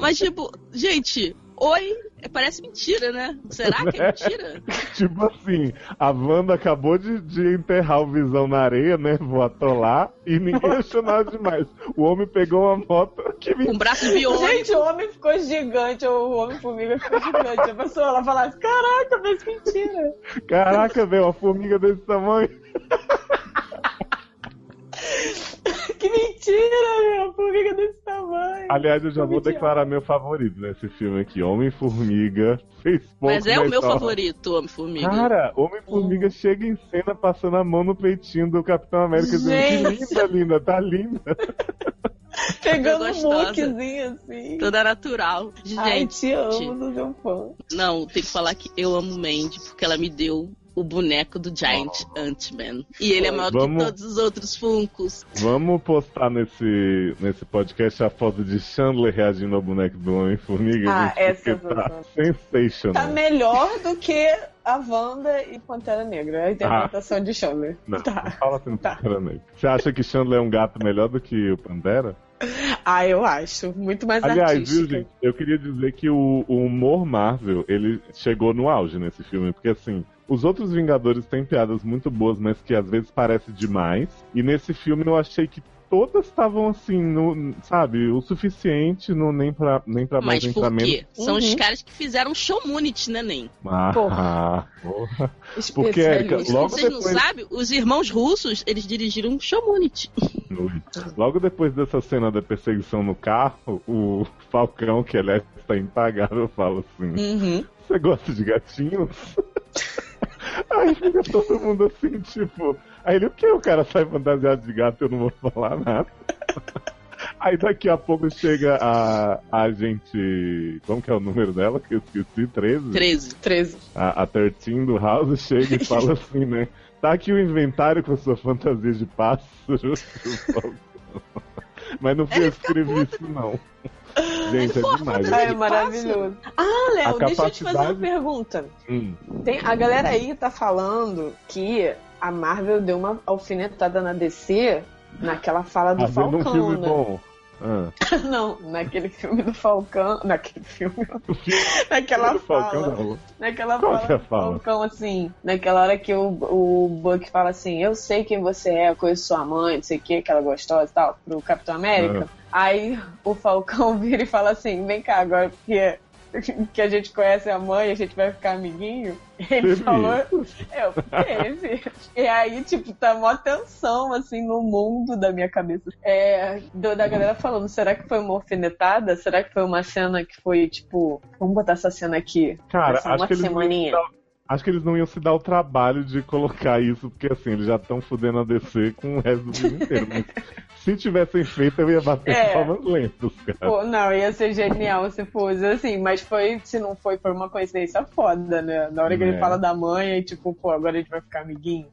Speaker 5: Mas tipo, gente, oi, parece mentira, né? Será que é mentira?
Speaker 4: tipo assim, a Wanda acabou de, de enterrar o Visão na areia, né? Vou atolar e ninguém achou nada demais. O homem pegou uma moto que
Speaker 5: mentira. Um braço biônico.
Speaker 6: Gente, o homem ficou gigante, o homem-formiga ficou gigante. A pessoa, ela falasse, caraca, mas mentira.
Speaker 4: Caraca, velho, uma formiga desse tamanho.
Speaker 6: que Que mentira, meu! Formiga desse tamanho.
Speaker 4: Aliás, eu já vou declarar meu favorito nesse filme aqui. Homem-Formiga fez pouco
Speaker 5: Mas é o meu favorito, Homem-Formiga.
Speaker 4: Cara, Homem-Formiga hum. chega em cena passando a mão no peitinho do Capitão América dizendo que linda, linda, tá linda.
Speaker 6: Pegando um muquezinho assim.
Speaker 5: Toda natural. Gente,
Speaker 6: Ai, te amo, do meu fã.
Speaker 5: Não, tem que falar que eu amo Mandy, porque ela me deu o boneco do Giant oh. Ant-Man. E ele é maior Vamos... que todos os outros Funkos.
Speaker 4: Vamos postar nesse, nesse podcast a foto de Chandler reagindo ao boneco do Homem-Formiga.
Speaker 6: Ah, essa
Speaker 4: tá sensacional.
Speaker 6: Tá melhor do que a Wanda e Pantera Negra. A interpretação ah. de Chandler.
Speaker 4: Não, tá. não fala assim tá. Pantera Negra. Você acha que Chandler é um gato melhor do que o Pantera?
Speaker 6: Ah, eu acho. Muito mais
Speaker 4: Aliás,
Speaker 6: artística.
Speaker 4: viu, gente? Eu queria dizer que o, o humor Marvel, ele chegou no auge nesse filme, porque assim, os outros Vingadores têm piadas muito boas, mas que às vezes parece demais. E nesse filme eu achei que todas estavam assim, no, sabe, o suficiente no, nem pra, nem pra mais pra menos.
Speaker 5: São uhum. os caras que fizeram Showmunity, né, Nem?
Speaker 4: Ah, porra. porra. Porque, Erika, logo
Speaker 5: Vocês
Speaker 4: depois...
Speaker 5: não sabem? Os irmãos russos, eles dirigiram Showmunity.
Speaker 4: Logo depois dessa cena da perseguição no carro, o Falcão, que aliás está impagável, fala assim:
Speaker 5: uhum.
Speaker 4: Você gosta de gatinhos? Aí fica todo mundo assim, tipo. Aí ele, o que? O cara sai fantasiado de gato eu não vou falar nada. Aí daqui a pouco chega a, a gente. Como que é o número dela? Que eu esqueci, 13?
Speaker 5: 13.
Speaker 6: 13.
Speaker 4: A, a 13 do House chega e fala assim, né? Tá aqui o inventário com a sua fantasia de pássaro. Mas não fui eu que escrevi isso, não. Gente, é demais.
Speaker 6: É maravilhoso. Ah, Léo, capacidade... deixa eu te fazer uma pergunta.
Speaker 4: Hum.
Speaker 6: Tem, a galera aí tá falando que a Marvel deu uma alfinetada na DC naquela fala do Falcão,
Speaker 4: um filme
Speaker 6: né?
Speaker 4: Bom. Ah.
Speaker 6: Não, naquele filme do Falcão. Naquele filme. naquela fala. Falcão, naquela
Speaker 4: Qual
Speaker 6: fala
Speaker 4: é
Speaker 6: do Falcão, assim. Naquela hora que o, o Buck fala assim: Eu sei quem você é, conheço sua mãe, não sei o que, que ela gostosa e tal, pro Capitão América. Ah. Aí o Falcão vira e fala assim: Vem cá agora, porque que a gente conhece a mãe, a gente vai ficar amiguinho. Ele teve. falou, eu teve. e aí, tipo, tá mó tensão, assim, no mundo da minha cabeça. É, do, da galera falando, será que foi uma alfinetada? Será que foi uma cena que foi, tipo, vamos botar essa cena aqui?
Speaker 4: Cara, acho que, semaninha. Dar, acho que eles não iam se dar o trabalho de colocar isso, porque assim, eles já estão fudendo a DC com o resto do filme inteiro. Mas se tivessem feito, eu ia bater é. palmas lentos, cara.
Speaker 6: Pô, não, ia ser genial se fosse assim, mas foi, se não foi, foi uma coincidência foda, né? Na hora que é. ele fala da mãe, e tipo, pô, agora a gente vai ficar amiguinho.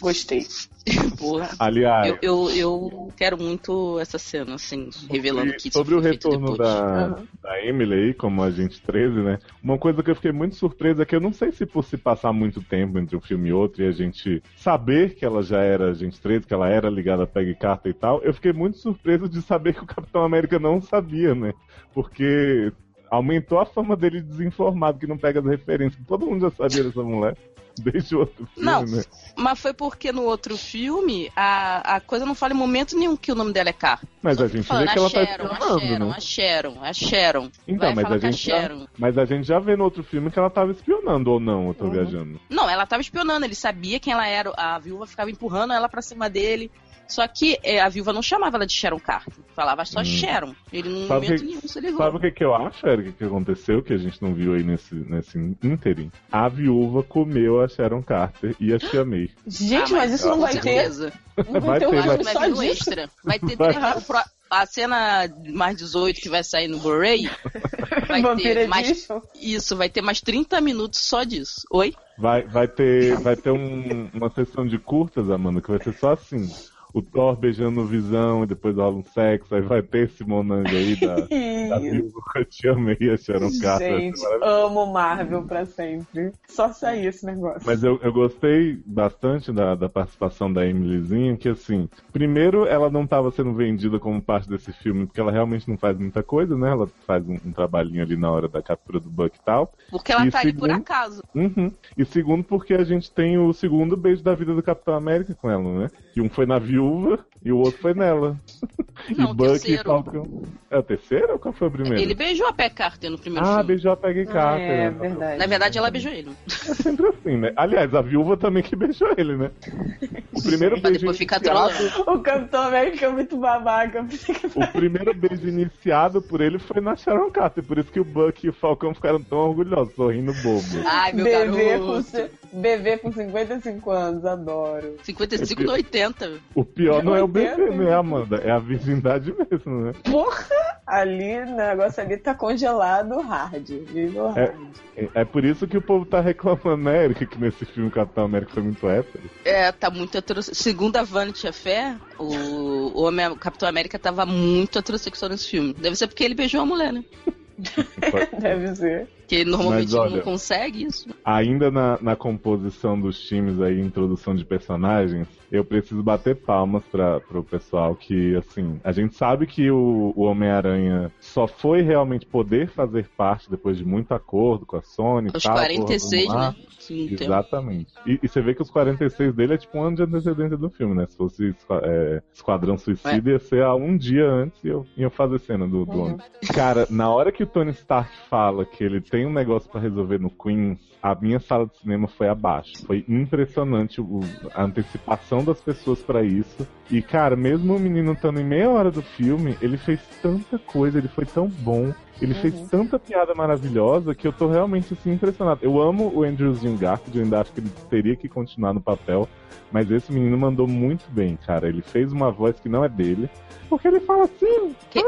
Speaker 6: Gostei.
Speaker 5: Porra.
Speaker 4: Aliás.
Speaker 5: Eu, eu, eu, quero muito essa cena, assim, revelando que
Speaker 4: Sobre o retorno da, uhum. da Emily aí, como agente 13, né? Uma coisa que eu fiquei muito surpresa é que eu não sei se por se passar muito tempo entre um filme e outro e a gente saber que ela já era agente 13, que ela era ligada a Peggy Carter e tal, eu fiquei muito surpreso de saber que o Capitão América não sabia, né? Porque aumentou a fama dele desinformado, que não pega as referências. Todo mundo já sabia dessa mulher. Desde o outro filme,
Speaker 5: não,
Speaker 4: né?
Speaker 5: mas foi porque no outro filme a, a coisa não fala em momento nenhum que o nome dela é Car.
Speaker 4: Mas a gente falando, vê que ela tá
Speaker 5: Sharon,
Speaker 4: tá
Speaker 5: espionando, a Sharon,
Speaker 4: né?
Speaker 5: A Sharon, a Sharon.
Speaker 4: Então, mas a, gente a já, mas a gente já vê no outro filme que ela tava espionando ou não, eu tô uhum. viajando.
Speaker 5: Não, ela tava espionando, ele sabia quem ela era, a viúva ficava empurrando ela pra cima dele. Só que é, a viúva não chamava ela de Sharon Carter, falava só hum. Sharon. Ele não momento que, nenhum se ligou.
Speaker 4: Sabe o que, que eu acho, Eric, que aconteceu, que a gente não viu aí nesse, nesse ínterim? A viúva comeu a Sharon Carter e a Tia May.
Speaker 6: Gente, ah, mas, mas, isso não vai ter.
Speaker 4: Não vai ter,
Speaker 5: vai, ter, vai ter extra. Vai ter vai. a cena mais 18 que vai sair no Blu-ray vai ter mais isso vai ter mais 30 minutos só disso oi
Speaker 4: vai vai ter vai ter um, uma sessão de curtas Amanda que vai ser só assim o Thor beijando o Visão e depois rola um sexo, aí vai ter esse monange aí da, da eu te amei, a Sharon Carter.
Speaker 6: Gente, amo Marvel pra sempre. Só sair esse negócio.
Speaker 4: Mas eu, eu gostei bastante da, da participação da Emilyzinha, que assim, primeiro ela não estava sendo vendida como parte desse filme, porque ela realmente não faz muita coisa, né? Ela faz um, um trabalhinho ali na hora da captura do Buck e tal.
Speaker 5: Porque ela
Speaker 4: e
Speaker 5: tá segundo, aí por acaso.
Speaker 4: Uhum, e segundo, porque a gente tem o segundo beijo da vida do Capitão América com ela, né? Que um foi na viúva e o outro foi nela.
Speaker 5: Não,
Speaker 4: e Buck e Falcão. É o terceiro ou qual foi o primeiro?
Speaker 5: Ele beijou a Peggy Carter no primeiro
Speaker 4: ah,
Speaker 5: filme.
Speaker 4: beijou a Peggy Carter.
Speaker 6: É,
Speaker 4: né?
Speaker 6: verdade.
Speaker 5: Na verdade, ela beijou ele.
Speaker 4: É sempre assim, né? Aliás, a viúva também que beijou ele, né? O primeiro beijo
Speaker 5: depois fica
Speaker 4: iniciado.
Speaker 6: O Capitão América é muito babaca.
Speaker 4: o primeiro beijo iniciado por ele foi na Sharon Carter, por isso que o Buck e o Falcão ficaram tão orgulhosos, sorrindo bobo.
Speaker 5: Ai, meu
Speaker 6: Bebê com,
Speaker 5: garoto.
Speaker 6: ci- bebê com 55 anos, adoro.
Speaker 5: 55 no 80.
Speaker 4: O pior não é o bebê, né, Amanda? É a virgindade mesmo, né?
Speaker 6: Porra! Ali, o negócio ali tá congelado hard. Nível
Speaker 4: É.
Speaker 6: hard.
Speaker 4: É- É por isso que o povo tá reclamando, né, Erika, que nesse filme o Capitão América foi muito hétero.
Speaker 5: É, tá muito heterossexual. Segundo a Vanity Fair, o, o, Homem- o Capitão América tava muito heterossexual nesse filme. Deve ser porque ele beijou a mulher, né?
Speaker 6: Deve ser.
Speaker 5: Porque normalmente
Speaker 4: Mas, olha-
Speaker 5: não consegue isso.
Speaker 4: Ainda na, na composição dos times aí, introdução de personagens, eu preciso bater palmas para pro pessoal que, assim, a gente sabe que o, o Homem-Aranha só foi realmente poder fazer parte depois de muito acordo com a Sony.
Speaker 5: Aos
Speaker 4: tal,
Speaker 5: 46,
Speaker 4: porra,
Speaker 5: né? Sim, tem-
Speaker 4: Exatamente. E, e você vê que os 46 dele é tipo um ano de antecedência do filme, né? Se fosse é, Esquadrão Suicida, ia ser há um dia antes e eu ia fazer cena do, do ônibus. Cara, na hora que o Tony Stark fala que ele tem um negócio pra resolver no Queens, a minha sala de cinema foi abaixo. Foi impressionante o- a antecipação das pessoas pra isso. E, cara, mesmo o menino estando em meia hora do filme, ele fez tanta coisa, ele foi tão bom. Ele fez tanta piada maravilhosa que eu tô realmente assim impressionado. Eu amo o Andrewzinho Garfield, eu ainda acho que ele teria que continuar no papel, mas esse menino mandou muito bem, cara. Ele fez uma voz que não é dele, porque ele fala assim,
Speaker 5: Que-.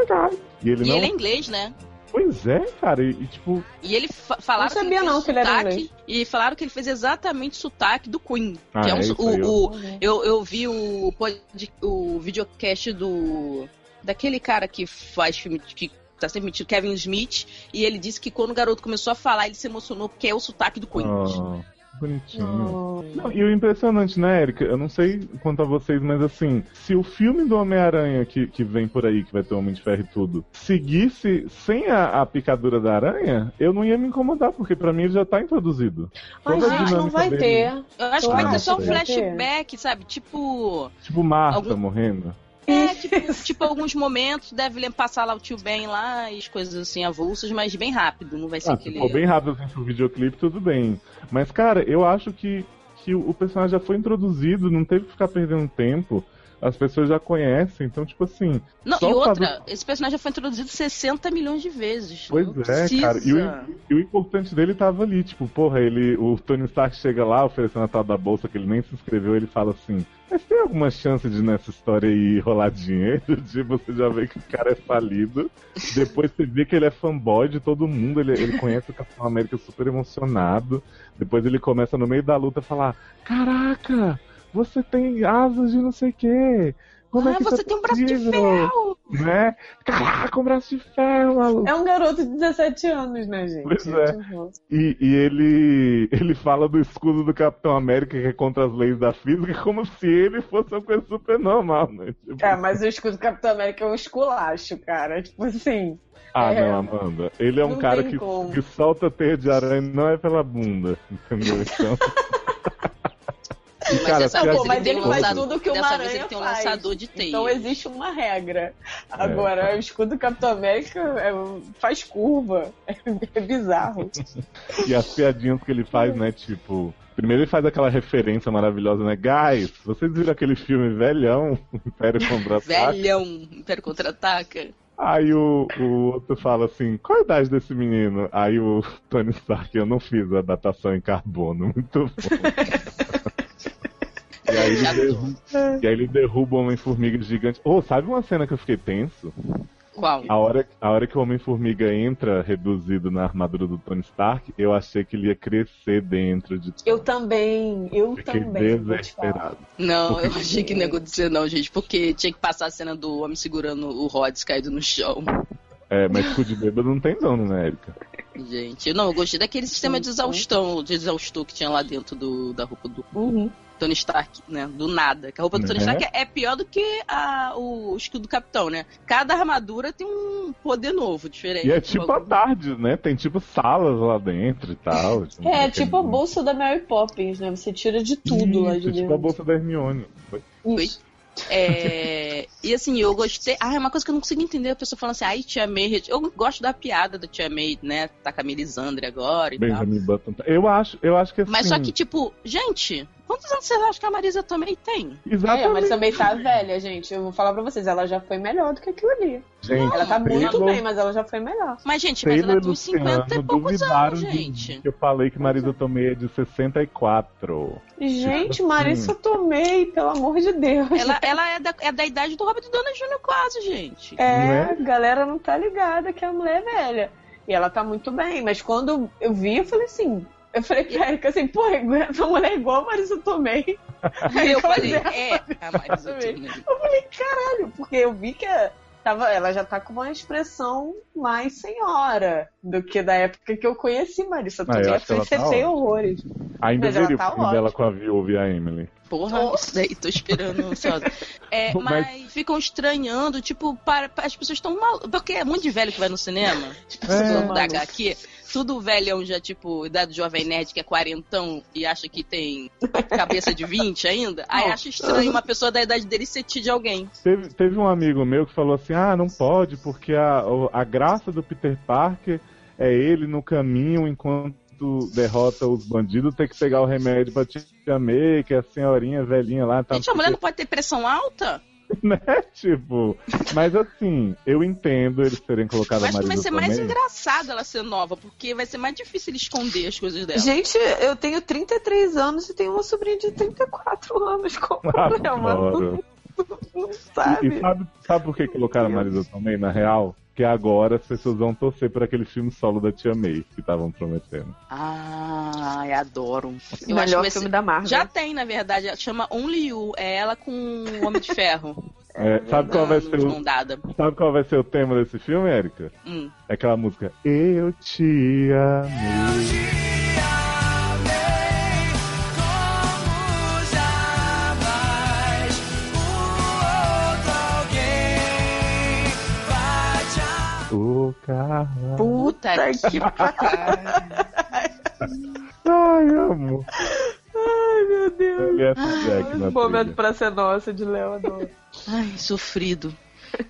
Speaker 4: E ele
Speaker 5: E
Speaker 4: não.
Speaker 5: ele é inglês, né?
Speaker 4: Pois é, cara, e, e, tipo,
Speaker 5: E ele fa falaram
Speaker 6: Não sabia
Speaker 5: que ele fez
Speaker 6: não que ele era inglês.
Speaker 5: E falaram que ele fez exatamente o sotaque do Queen.
Speaker 4: Ah,
Speaker 5: que é um,
Speaker 4: é
Speaker 5: o, o- eu, eu vi o, pod- o videocast do. daquele cara que faz filme que tá sempre metido, Kevin Smith, e ele disse que quando o garoto começou a falar, ele se emocionou porque é o sotaque do Queen.
Speaker 4: ah, bonitinho. Não, e o impressionante, né, Erika? Eu não sei quanto a vocês, mas assim, se o filme do Homem-Aranha que, que vem por aí, que vai ter o Homem de Ferro e tudo, seguisse sem a, a picadura da aranha, eu não ia me incomodar, porque pra mim ele já tá introduzido.
Speaker 6: Mas,
Speaker 4: Toda
Speaker 6: gente, não vai
Speaker 4: dele.
Speaker 6: ter.
Speaker 5: Eu acho que vai ter só um flashback, sabe? Tipo.
Speaker 4: Tipo Marta
Speaker 5: Algum-
Speaker 4: morrendo.
Speaker 5: É, tipo, tipo, alguns momentos deve passar lá o tio Ben lá e as coisas assim avulsas, mas bem rápido, não vai ser
Speaker 4: Ah,
Speaker 5: aquele.
Speaker 4: bem rápido assim pro videoclipe, tudo bem. Mas, cara, eu acho que, que o personagem já foi introduzido, não teve que ficar perdendo tempo. As pessoas já conhecem, então, tipo assim.
Speaker 5: Não, e outra, esse personagem já foi introduzido 60 milhões de vezes.
Speaker 4: Pois é,
Speaker 5: precisa.
Speaker 4: cara. E o, e o importante dele tava ali, tipo, porra, ele. O Tony Stark chega lá oferecendo a tal da bolsa que ele nem se inscreveu, ele fala assim. Mas tem alguma chance de nessa história aí rolar dinheiro? Tipo, você já vê que o cara é falido. Depois você vê que ele é fanboy de todo mundo. Ele, ele conhece o Capitão América super emocionado. Depois ele começa no meio da luta a falar: Caraca, você tem asas de não sei o quê. Como é
Speaker 5: ah,
Speaker 4: que
Speaker 5: você
Speaker 4: é
Speaker 5: tem um braço de
Speaker 4: possível?"
Speaker 5: ferro!
Speaker 4: Né? Caraca, um braço de ferro, maluco.
Speaker 6: É um garoto de 17 anos, né, gente?
Speaker 4: Pois é. E, e ele ele fala do escudo do Capitão América que é contra as leis da física como se ele fosse uma coisa super normal, né? Tipo,
Speaker 6: É, mas o escudo do Capitão América é um esculacho, cara. Tipo assim.
Speaker 4: ah,
Speaker 6: é.
Speaker 4: não, Amanda. Ele é um
Speaker 6: Não
Speaker 4: cara que,
Speaker 6: como.
Speaker 4: que solta teia de aranha não é pela bunda, entendeu? Então. E,
Speaker 5: Mas
Speaker 4: cara, se a
Speaker 6: Pô,
Speaker 5: Ele
Speaker 6: mas ele
Speaker 5: um
Speaker 6: faz tudo que uma aranha
Speaker 5: ele tem um
Speaker 6: faz.
Speaker 5: lançador de teia.
Speaker 6: Então existe uma regra. Agora, o escudo do Capitão América é- faz curva. É bizarro.
Speaker 4: E as piadinhas que ele faz, né? Tipo. Primeiro ele faz aquela referência maravilhosa, né? Guys, vocês viram aquele filme velhão, Império Contra-Ataque?
Speaker 5: Velhão, Império Contra-Ataca.
Speaker 4: Aí o, o outro fala assim, qual a idade desse menino? Aí o Tony Stark, eu não fiz a datação em carbono, muito bom. e, aí ele derruba, e aí ele derruba o Homem-Formiga gigante. Oh, sabe uma cena que eu fiquei tenso?
Speaker 5: Qual?
Speaker 4: A hora, a hora que o Homem-Formiga entra reduzido na armadura do Tony Stark, eu achei que ele ia crescer dentro de
Speaker 6: Eu também, eu
Speaker 4: Fiquei
Speaker 6: também.
Speaker 4: desesperado.
Speaker 5: Não, eu achei que não ia acontecer não, gente, porque tinha que passar a cena do homem segurando o Rhodes caído no chão.
Speaker 4: É, mas cu de bêbado não tem dono, né, Erika?
Speaker 5: Gente, não, eu gostei daquele sistema de exaustão, de exaustor que tinha lá dentro do, da roupa do
Speaker 6: Uhum.
Speaker 5: Tony Stark, né? Do nada. Que a roupa do Tony
Speaker 4: Uhum.
Speaker 5: Stark é pior do que a, o escudo do Capitão, né? Cada armadura tem um poder novo, diferente.
Speaker 4: E é tipo a tarde, né? Tem tipo salas lá dentro e tal.
Speaker 6: É, tipo a bolsa da Mary Poppins, né? Você tira de tudo lá de
Speaker 4: Isso,
Speaker 6: dentro.
Speaker 4: tipo a bolsa da Hermione. Foi-
Speaker 6: Isso.
Speaker 5: É, e assim, eu gostei. Ah, é uma coisa que eu não consigo entender. A pessoa falando assim, ai, Tia May. Eu gosto da piada da Tia May, né? Tá com a Melisandre agora e
Speaker 4: Benjamin tal. Button. Eu acho, eu acho que assim...
Speaker 5: Mas só que, tipo, gente, Quantos anos vocês acham que a Marisa também tem?
Speaker 6: Exatamente. É, a Marisa também tá velha, gente. Eu vou falar pra vocês, ela já foi melhor do que aquilo ali. Gente, ela tá muito Taylor... bem, mas ela já foi melhor.
Speaker 5: Mas, gente, mas ela tem 50 e poucos anos, gente.
Speaker 4: Eu falei que Marisa Tomei é de 64.
Speaker 6: Gente, tipo Marisa assim. Tomei, pelo amor de Deus.
Speaker 5: Ela, ela é, da, é da idade do Robert Downey Jr. quase, gente.
Speaker 6: É, é, a galera não tá ligada que a mulher é velha. E ela tá muito bem, mas quando eu vi, eu falei assim, eu falei pra Erika assim, pô, essa mulher é igual a Marisa Tomei.
Speaker 5: Aí eu falei, é, a Marisa Tomei.
Speaker 6: Eu falei, caralho, porque eu vi que tava, ela já tá com uma expressão mais senhora do que da época que eu conheci Marisa Tomei. Ah, eu fui tá sem horrores.
Speaker 4: Ainda veria tá o filme dela com a Viúva e a Emily.
Speaker 5: Porra, isso daí, tô esperando ansiosa. É, mas... mas... ficam estranhando, tipo, para, as pessoas estão mal. Porque é muito de velho que vai no cinema. Tipo, é. da HQ tudo velhão já, tipo, idade jovem nerd que é quarentão e acha que tem cabeça de 20 ainda, aí acha estranho uma pessoa da idade dele ser de alguém.
Speaker 4: Teve, teve um amigo meu que falou assim: ah, não pode, porque a, a graça do Peter Parker é ele no caminho enquanto derrota os bandidos, tem que pegar o remédio pra Tia May, que é a senhorinha velhinha lá. Tá
Speaker 5: Gente, a mulher não pode ter pressão alta?
Speaker 4: né? Tipo, mas assim, eu entendo eles terem colocado
Speaker 5: Mas
Speaker 4: a Marisa
Speaker 5: vai ser
Speaker 4: também.
Speaker 5: mais engraçado ela ser nova, porque vai ser mais difícil esconder as coisas dela.
Speaker 6: Gente, eu tenho 33 anos e tenho uma sobrinha de 34 anos. Como é, mano?
Speaker 4: Não sabe. E, e sabe, sabe por que colocaram a Marisa também, na real? Que agora as pessoas vão torcer por aquele filme solo da Tia May que estavam prometendo.
Speaker 5: Ah, adoro.
Speaker 6: Eu Melhor acho filme da Marvel.
Speaker 5: Já tem, na verdade, chama Only You, é ela com o Homem de Ferro.
Speaker 4: É, sabe, qual vai ser o, sabe qual vai ser o tema desse filme, Érica?
Speaker 5: Hum.
Speaker 4: É aquela música Eu te amei. o carro.
Speaker 5: Puta que pariu.
Speaker 4: Ai, amor.
Speaker 6: Ai, meu Deus. Jack na Momento pra ser nossa de Leonor.
Speaker 5: Ai, sofrido.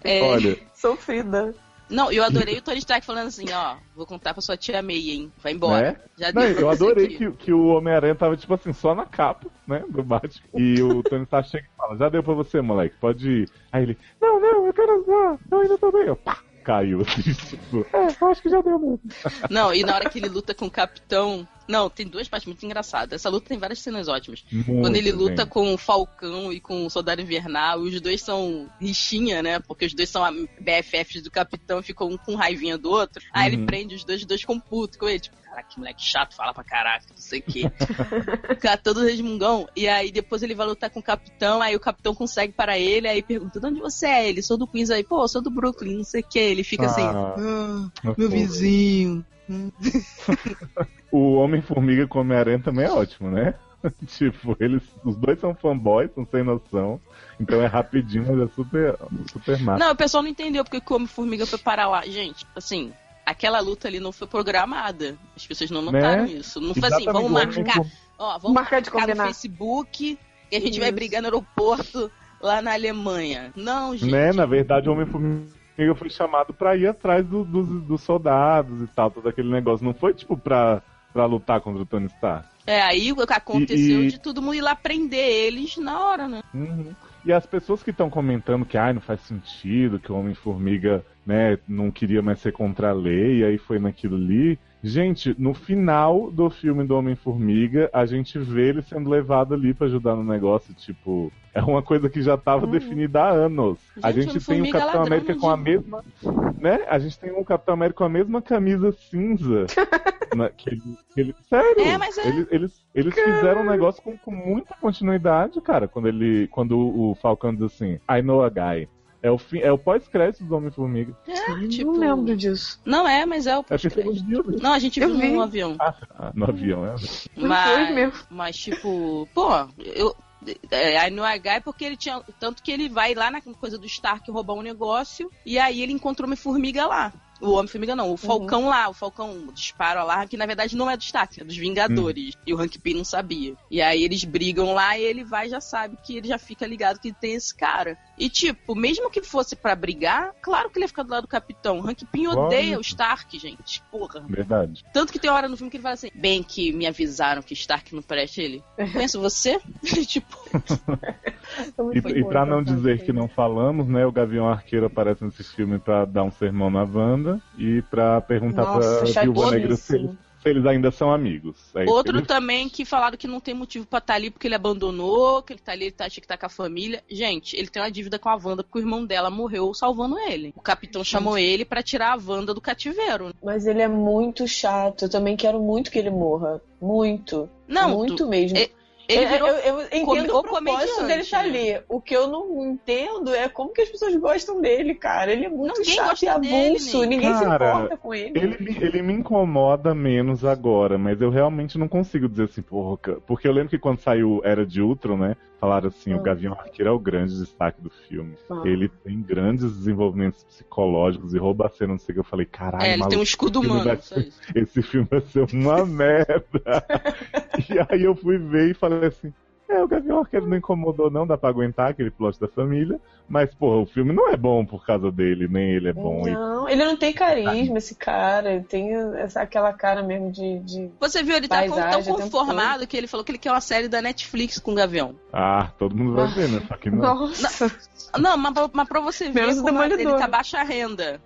Speaker 6: É... Olha. Sofrida.
Speaker 5: Não, eu adorei o Tony Stark falando assim, ó, vou contar pra sua tia May, hein? Vai embora.
Speaker 4: Né? Já Não, eu adorei que, que o Homem-Aranha tava, tipo assim, só na capa, né, do Batman. E o Tony Stark chega e fala, já deu pra você, moleque, pode ir. Aí ele, não, não, eu quero usar, eu ainda tô bem. Eu, pá, caiu. Assim, tipo, é, acho que já deu mesmo.
Speaker 5: Não, e na hora que ele luta com o capitão. Não, tem duas partes muito engraçadas. Essa luta tem várias cenas ótimas. Muito Quando ele luta bem. com o Falcão e com o Soldado Invernal, os dois são rixinha, né? Porque os dois são BFFs do capitão, ficam um com raivinha do outro. Aí ele uhum. prende os dois, os dois com puto com ele. Tipo, caraca, que moleque chato, fala pra caraca, não sei o quê. Fica todo resmungão. E aí depois ele vai lutar com o capitão, aí o capitão consegue para ele, aí pergunta, de onde você é? Ele, sou do Queens aí, pô, sou do Brooklyn, não sei o quê. Ele fica assim, ah, assim, ah, meu vizinho.
Speaker 4: o Homem-Formiga com Homem-Aranha também é ótimo, né? tipo, eles, os dois são fanboys, são sem noção. Então é rapidinho, mas é super, super massa.
Speaker 5: Não, o pessoal não entendeu porque o Homem-Formiga foi parar lá. Gente, assim, aquela luta ali não foi programada. As pessoas não notaram né? isso. Não foi assim, vamos marcar. Ó, vamos marcar, de marcar no Facebook e a gente isso. vai brigar no aeroporto lá na Alemanha. Não, gente.
Speaker 4: Né? Na verdade, o Homem-Formiga foi chamado pra ir atrás do, do, dos soldados e tal, todo aquele negócio. Não foi, tipo, pra, pra lutar contra o Tony Stark.
Speaker 5: É, aí o que aconteceu e, e... de todo mundo ir lá prender eles na hora, né?
Speaker 4: Uhum. E as pessoas que estão comentando que ai, não faz sentido, que o Homem-Formiga né, não queria mais ser contra a lei, e aí foi naquilo ali. Gente, no final do filme do Homem-Formiga, a gente vê ele sendo levado ali para ajudar no negócio, tipo, é uma coisa que já estava uhum. definida há anos. Gente, a gente tem o Capitão América com a mesma, né? A gente tem o Capitão América com a mesma camisa cinza. na, que ele, que ele, sério? É, mas é... Eles, eles, eles fizeram um negócio com, com, muita continuidade, cara, quando ele, quando o Falcão diz assim, I know a guy. É o, fim, é o pós-crédito do Homem-Formiga.
Speaker 6: É, tipo... Não lembro disso.
Speaker 5: Não é, mas é o pós-crédito. É não, a gente eu viu vi. no avião.
Speaker 4: Ah, no avião, é.
Speaker 5: Mas, mas tipo, pô, eu, é, aí no H é porque ele tinha. Tanto que ele vai lá na coisa do Stark roubar um negócio. E aí ele encontrou uma formiga lá. O Homem-Formiga não, o uhum. Falcão uhum. lá, o Falcão dispara lá, que na verdade não é do Stark, é dos Vingadores. Uhum. E o Hank Pym não sabia. E aí eles brigam lá e ele vai já sabe que ele já fica ligado que tem esse cara. E tipo, mesmo que fosse para brigar, claro que ele ia ficar do lado do capitão. O Hank Pym odeia o Stark, gente. Porra.
Speaker 4: Verdade.
Speaker 5: Tanto que tem hora no filme que ele fala assim: bem que me avisaram que Stark não presta ele. Penso você? tipo.
Speaker 4: e, e pra não dizer que não falamos, né? O Gavião Arqueiro aparece nesse filme pra dar um sermão na Wanda e pra perguntar Nossa, pra Viúva Negra se eles, se eles ainda são amigos.
Speaker 5: É Outro que também que falaram que não tem motivo pra estar tá ali porque ele abandonou, que ele tá ali, ele tá, acha que tá com a família. Gente, ele tem uma dívida com a Wanda porque o irmão dela morreu salvando ele. O capitão Gente. chamou ele para tirar a Wanda do cativeiro.
Speaker 6: Mas ele é muito chato. Eu também quero muito que ele morra. Muito. Não, muito tu, mesmo. É, ele é, virou eu, eu entendo o propósito dele estar tá ali. O que eu não entendo é como que as pessoas gostam dele, cara. Ele é muito ninguém chato e avulso, dele, ninguém cara, se importa com ele.
Speaker 4: ele. Ele me incomoda menos agora, mas eu realmente não consigo dizer assim, porra, porque eu lembro que quando saiu Era de Ultron, né, falaram assim, o ah. Gavião Arqueiro é o grande destaque do filme. Ah. Ele tem grandes desenvolvimentos psicológicos e rouba a cena, não sei o que. Eu falei, caralho,
Speaker 5: É, ele maluco, tem um escudo humano,
Speaker 4: ser, Esse filme vai ser uma merda. e aí eu fui ver e falei assim. É, o Gavião Arqueiro não incomodou, não, dá pra aguentar aquele plot da família. Mas, porra, o filme não é bom por causa dele, nem ele é bom.
Speaker 6: Não, ele não tem carisma, esse cara. Ele tem essa, aquela cara mesmo de. de
Speaker 5: Você viu, ele tá tão conformado que ele falou que ele quer uma série da Netflix com o Gavião.
Speaker 4: Ah, todo mundo vai ver, né? Só que não.
Speaker 5: Nossa. Não, mas, mas pra você ver como ele tá baixa renda.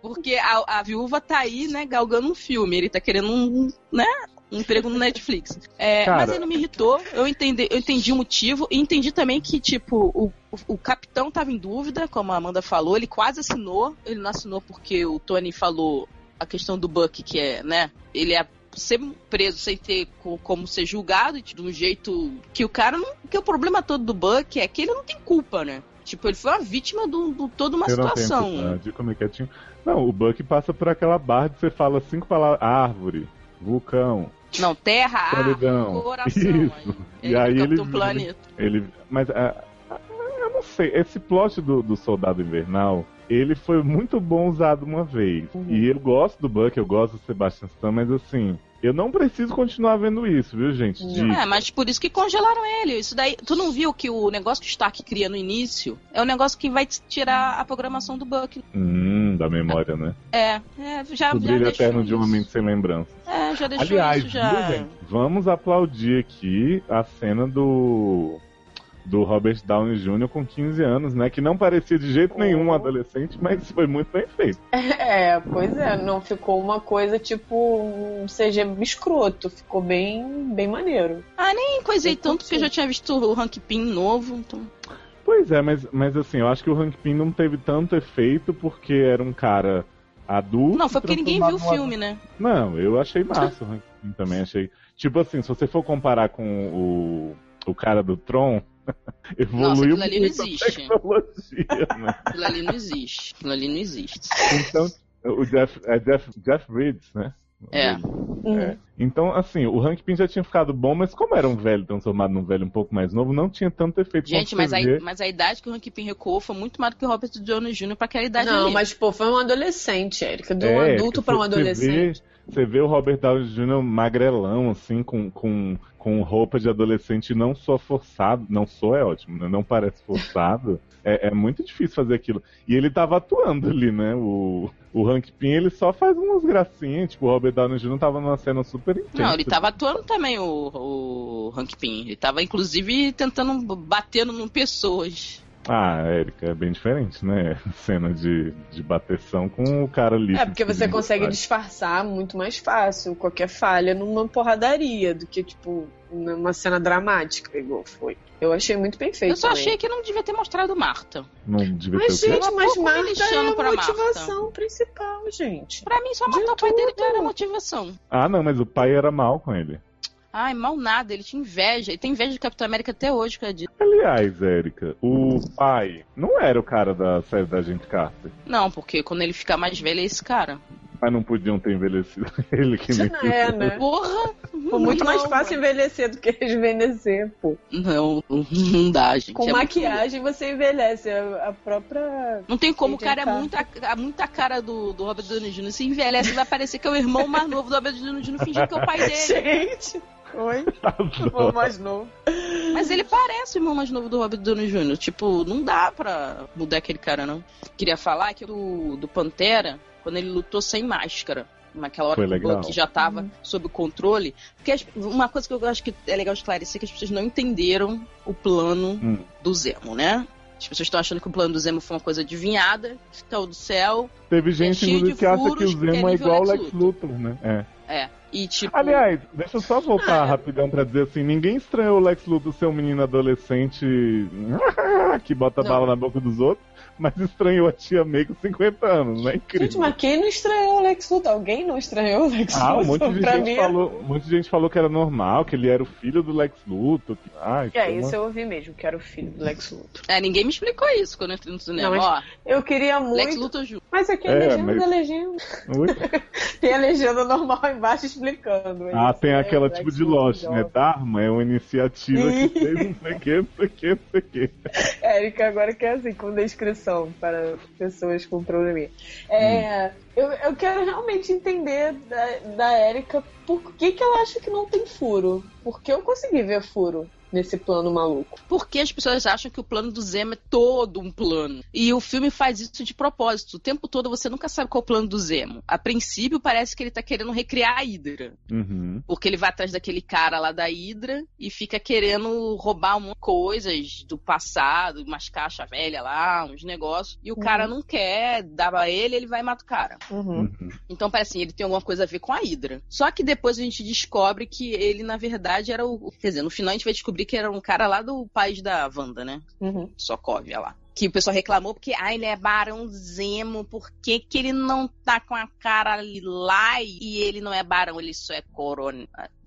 Speaker 5: Porque a, a viúva tá aí, né, galgando um filme. Ele tá querendo um, né, um emprego no Netflix. É, mas ele não me irritou, eu entendi, eu entendi o motivo e entendi também que, tipo, o, o, o, capitão tava em dúvida, como a Amanda falou, ele quase assinou, ele não assinou porque o Tony falou a questão do Buck, que é, né, ele é ser preso sem ter como ser julgado de um jeito que o cara não. Que o problema todo do Buck é que ele não tem culpa, né? Tipo, ele foi uma vítima de toda uma eu situação.
Speaker 4: Não, tenho, como é que é? Não, o Buck passa por aquela barra de você fala cinco palavras: árvore, vulcão,
Speaker 5: não, Terra, Solidão. ar, coração. Isso.
Speaker 4: Aí. E aí ele, planeta. ele, mas uh, eu não sei, esse plot do, do Soldado Invernal, ele foi muito bom usado uma vez. Uhum. E eu gosto do Buck, eu gosto do Sebastian Stan, mas assim, eu não preciso continuar vendo isso, viu, gente?
Speaker 5: De... É, mas por isso que congelaram ele. Isso daí. Tu não viu que o negócio que o Stark cria no início é o negócio que vai tirar a programação do Buck.
Speaker 4: Hum, da memória, né?
Speaker 5: É, é já.
Speaker 4: O brilho eterno de uma mente sem lembrança.
Speaker 5: É, já deixou
Speaker 4: Aliás,
Speaker 5: isso já.
Speaker 4: Viu, gente? Vamos aplaudir aqui a cena do do Robert Downey Jr. com 15 anos, né? Que não parecia de jeito nenhum um adolescente, mas foi muito bem feito.
Speaker 6: É, pois é, não ficou uma coisa tipo um CG escroto, ficou bem, bem maneiro.
Speaker 5: Ah, nem coisei tanto porque eu já tinha visto o Hank Pym novo, então.
Speaker 4: Pois é, mas, mas assim, eu acho que o Hank Pym não teve tanto efeito porque era um cara adulto.
Speaker 5: Não, foi porque ninguém viu o filme, né?
Speaker 4: Não, eu achei massa o Hank Pym também, achei. Tipo assim, se você for comparar com o, o cara do Tron, Evoluiu
Speaker 5: Nossa, aquilo ali não existe. Né? Aquilo ali não existe. Aquilo ali não existe.
Speaker 4: Então, o Jeff, é Jeff, Jeff Bridges, né?
Speaker 5: É.
Speaker 4: é. Então, assim, o Hank Pym já tinha ficado bom, mas como era um velho transformado num velho um pouco mais novo, não tinha tanto efeito.
Speaker 5: Gente, mas a, mas a idade que o Hank Pym recuou foi muito mais do que o Robert Downey Jr. pra aquela idade
Speaker 6: Não,
Speaker 5: ali.
Speaker 6: mas, pô, foi um adolescente, Erika. De um é, adulto pra um adolescente.
Speaker 4: Vê, você vê o Robert Downey Jr. magrelão, assim, com, com, com roupa de adolescente não só forçado, não sou é ótimo, né? Não parece forçado. é, é, muito difícil fazer aquilo. E ele tava atuando ali, né? O, o Hank Pym, ele só faz umas gracinhas. Tipo, o Robert Downey Jr. tava numa cena super intensa.
Speaker 5: Não, ele tava atuando também, o, o Hank Pym. Ele tava, inclusive, tentando, batendo em pessoas.
Speaker 4: Ah, Érica, é bem diferente, né? Cena de, de bateção com o cara ali.
Speaker 6: É, porque você consegue disfarçar muito mais fácil qualquer falha numa porradaria do que, tipo, numa cena dramática, igual foi. Eu achei muito bem feito. Eu
Speaker 5: só
Speaker 6: também.
Speaker 5: achei que não devia ter mostrado Marta.
Speaker 4: Não devia
Speaker 6: mas,
Speaker 4: ter
Speaker 6: gente, mas Marta é a motivação Marta. principal, gente.
Speaker 5: Pra mim, só matar o pai dele era a motivação.
Speaker 4: Ah, não, mas o pai era mal com ele.
Speaker 5: Ai, mal nada, ele tinha inveja. Ele tem inveja de Capitão América até hoje, cara.
Speaker 4: Aliás, Érica, o pai não era o cara da série da Gente Carter.
Speaker 5: Não, porque quando ele ficar mais velho é esse cara.
Speaker 4: Mas não podiam ter envelhecido ele que nem.
Speaker 6: Não é, né?
Speaker 5: Porra!
Speaker 6: Foi muito mais fácil envelhecer do que rejuvenescer, pô.
Speaker 5: Não, não dá, gente.
Speaker 6: Com
Speaker 5: É
Speaker 6: maquiagem você envelhece. A, a própria.
Speaker 5: Não tem como, o cara é muita, muita cara do, do Robert Downey Jr. Se envelhece, vai parecer que é o irmão mais novo do Robert Downey Jr. fingindo que é o pai dele.
Speaker 6: Gente! Oi? O mais novo.
Speaker 5: Mas ele parece o irmão mais novo do Robert Downey Jr. Tipo, não dá pra mudar aquele cara, não. Queria falar que do, do Pantera, quando ele lutou sem máscara. Naquela hora que o. Bucky já tava sob o controle. Porque as- uma coisa que eu acho que é legal esclarecer é que as pessoas não entenderam o plano
Speaker 4: Hum.
Speaker 5: do Zemo, né? As pessoas estão achando que o plano do Zemo foi uma coisa adivinhada, que caiu do céu.
Speaker 4: Teve gente,
Speaker 5: de
Speaker 4: que acha que
Speaker 5: furos,
Speaker 4: o
Speaker 5: que é
Speaker 4: Zemo é
Speaker 5: nível
Speaker 4: igual o
Speaker 5: Lex
Speaker 4: Lex Luthor, né? É.
Speaker 5: É. E tipo.
Speaker 4: Aliás, deixa eu só voltar
Speaker 5: Ah, é.
Speaker 4: rapidão pra dizer assim, ninguém estranhou o Lex Luthor ser um menino adolescente que bota
Speaker 5: Não.
Speaker 4: bala na boca dos outros, mas estranhou a tia May com 50 anos, né? Incrível.
Speaker 6: Gente, mas quem não estranhou Lex Luthor? Alguém não estranhou o Lex
Speaker 4: Ah, um
Speaker 6: Luthor?
Speaker 4: monte de,
Speaker 6: pra
Speaker 4: gente
Speaker 6: mim,
Speaker 4: falou, um monte de gente falou que era normal, que ele era o filho do Lex Luthor. Que... Ai,
Speaker 6: É,
Speaker 4: uma-
Speaker 6: isso eu ouvi mesmo, que era o filho do Lex Luthor.
Speaker 5: É, ninguém me explicou isso quando eu entrei no cinema.
Speaker 6: Não,
Speaker 5: Ó,
Speaker 6: Eu queria muito.
Speaker 5: Lex Luthor Jr.
Speaker 6: Mas aqui é,
Speaker 4: É,
Speaker 6: legenda
Speaker 4: mas-
Speaker 6: da legenda. Tem a legenda normal embaixo explicando.
Speaker 4: Ah,
Speaker 6: Isso,
Speaker 4: tem
Speaker 6: é,
Speaker 4: aquela
Speaker 6: Lex
Speaker 4: tipo de Lost, né? Dharma é uma iniciativa que fez não sei o que, não sei o que, não sei o que.
Speaker 6: Érica agora que é assim, com descrição para pessoas com probleminha. É, eu, eu quero realmente entender da, da Érica por que, que ela acha que não tem furo. Porque eu consegui ver furo nesse plano maluco.
Speaker 5: Porque as pessoas acham que o plano do Zemo é todo um plano. E o filme faz isso de propósito. O tempo todo você nunca sabe qual é o plano do Zemo. A princípio parece que ele tá querendo recriar a Hydra.
Speaker 4: Uhum.
Speaker 5: Porque ele vai atrás daquele cara lá da Hydra e fica querendo roubar um coisas do passado, umas caixas velhas lá, uns negócios. E o cara não quer dar pra ele, ele vai e mata o cara.
Speaker 6: Uhum.
Speaker 4: Uhum.
Speaker 5: Então parece assim, ele tem alguma coisa a ver com a Hydra. Só que depois a gente descobre que ele, na verdade, era o. Quer dizer, no final a gente vai descobrir que era um cara lá do país da Wanda, né?
Speaker 6: Uhum.
Speaker 5: Sokovia lá. Que o pessoal reclamou porque, ah, ele é Barão Zemo, por que, que ele não tá com a cara lá e ele não é Barão, ele só é Corona?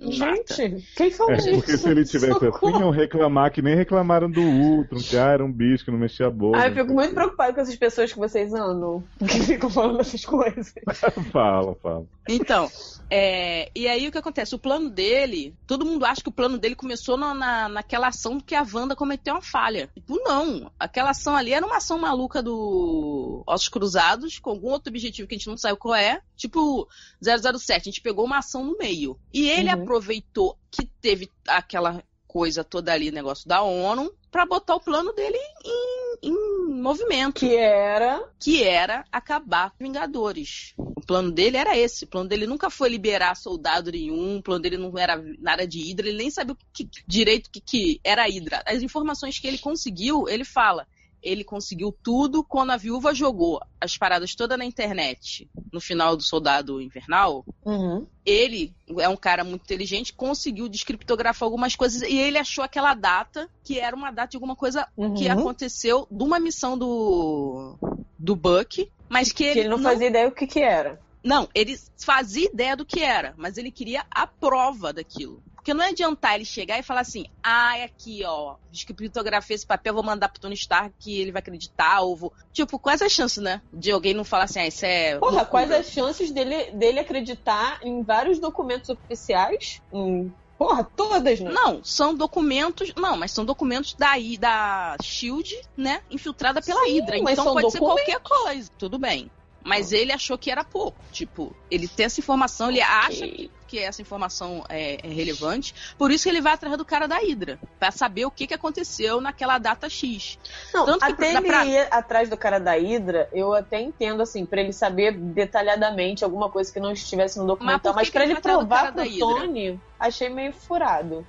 Speaker 6: Gente, quem falou
Speaker 4: É,
Speaker 6: isso?
Speaker 4: porque se ele tivesse
Speaker 6: Socorro.
Speaker 4: assim, iam reclamar que nem reclamaram do Ultron, que ah, era um bicho que não mexia a boca.
Speaker 6: Ah, eu fico muito preocupado com essas pessoas que vocês andam, que ficam falando essas coisas.
Speaker 4: falam, falam.
Speaker 5: Então, é, e aí o que acontece? O plano dele, todo mundo acha que o plano dele começou na, na, naquela ação que a Wanda cometeu uma falha. Tipo, não. Aquela ação ali era uma ação maluca do Ossos Cruzados, com algum outro objetivo que a gente não sabe qual é. Tipo 007, a gente pegou uma ação no meio. E ele
Speaker 6: Uhum.
Speaker 5: Aproveitou que teve aquela coisa toda ali, negócio da ONU, pra botar o plano dele em, em movimento
Speaker 6: Que era.
Speaker 5: que era acabar com os Vingadores. O plano dele era esse. O plano dele nunca foi liberar soldado nenhum. O plano dele não era nada de Hydra. Ele nem sabia o que, direito que, que era Hydra. As informações que ele conseguiu, ele fala. Ele conseguiu tudo quando a viúva jogou as paradas todas na internet no final do Soldado Invernal.
Speaker 6: Uhum.
Speaker 5: Ele é um cara muito inteligente, conseguiu descriptografar algumas coisas e ele achou aquela data que era uma data de alguma coisa
Speaker 6: Uhum.
Speaker 5: que aconteceu de uma missão do do Buck, mas que ele,
Speaker 6: Que ele não fazia ideia o que que era.
Speaker 5: não, ele fazia ideia do que era, mas ele queria a prova daquilo. Porque não é adiantar ele chegar e falar assim, ah, é aqui, ó, descriptografei esse papel, vou mandar pro Tony Stark que ele vai acreditar, ou vou... Tipo, quais as chances, né? De alguém não falar assim, ah, isso é...
Speaker 6: Porra,
Speaker 5: loucura.
Speaker 6: quais as chances dele, dele acreditar em vários documentos oficiais? Em, porra, todas, né?
Speaker 5: Não, são documentos. Não, mas são documentos da, I- da Shield, né? Infiltrada pela
Speaker 6: Sim,
Speaker 5: Hydra. Então pode ser
Speaker 6: documentos.
Speaker 5: qualquer coisa. Tudo bem. Mas ele achou que era pouco. Tipo, ele tem essa informação, ele acha que, que essa informação é, é relevante. Por isso que ele vai atrás do cara da Hydra. Pra saber o que, que aconteceu naquela data X.
Speaker 6: Não,
Speaker 5: Tanto que
Speaker 6: até
Speaker 5: dá
Speaker 6: ele
Speaker 5: pra-
Speaker 6: ir atrás do cara da Hydra, eu até entendo, assim, pra ele saber detalhadamente alguma coisa que não estivesse no documental. Mas,
Speaker 5: que
Speaker 6: pra
Speaker 5: que
Speaker 6: ele
Speaker 5: ele
Speaker 6: provar pro? Tony, achei meio furado.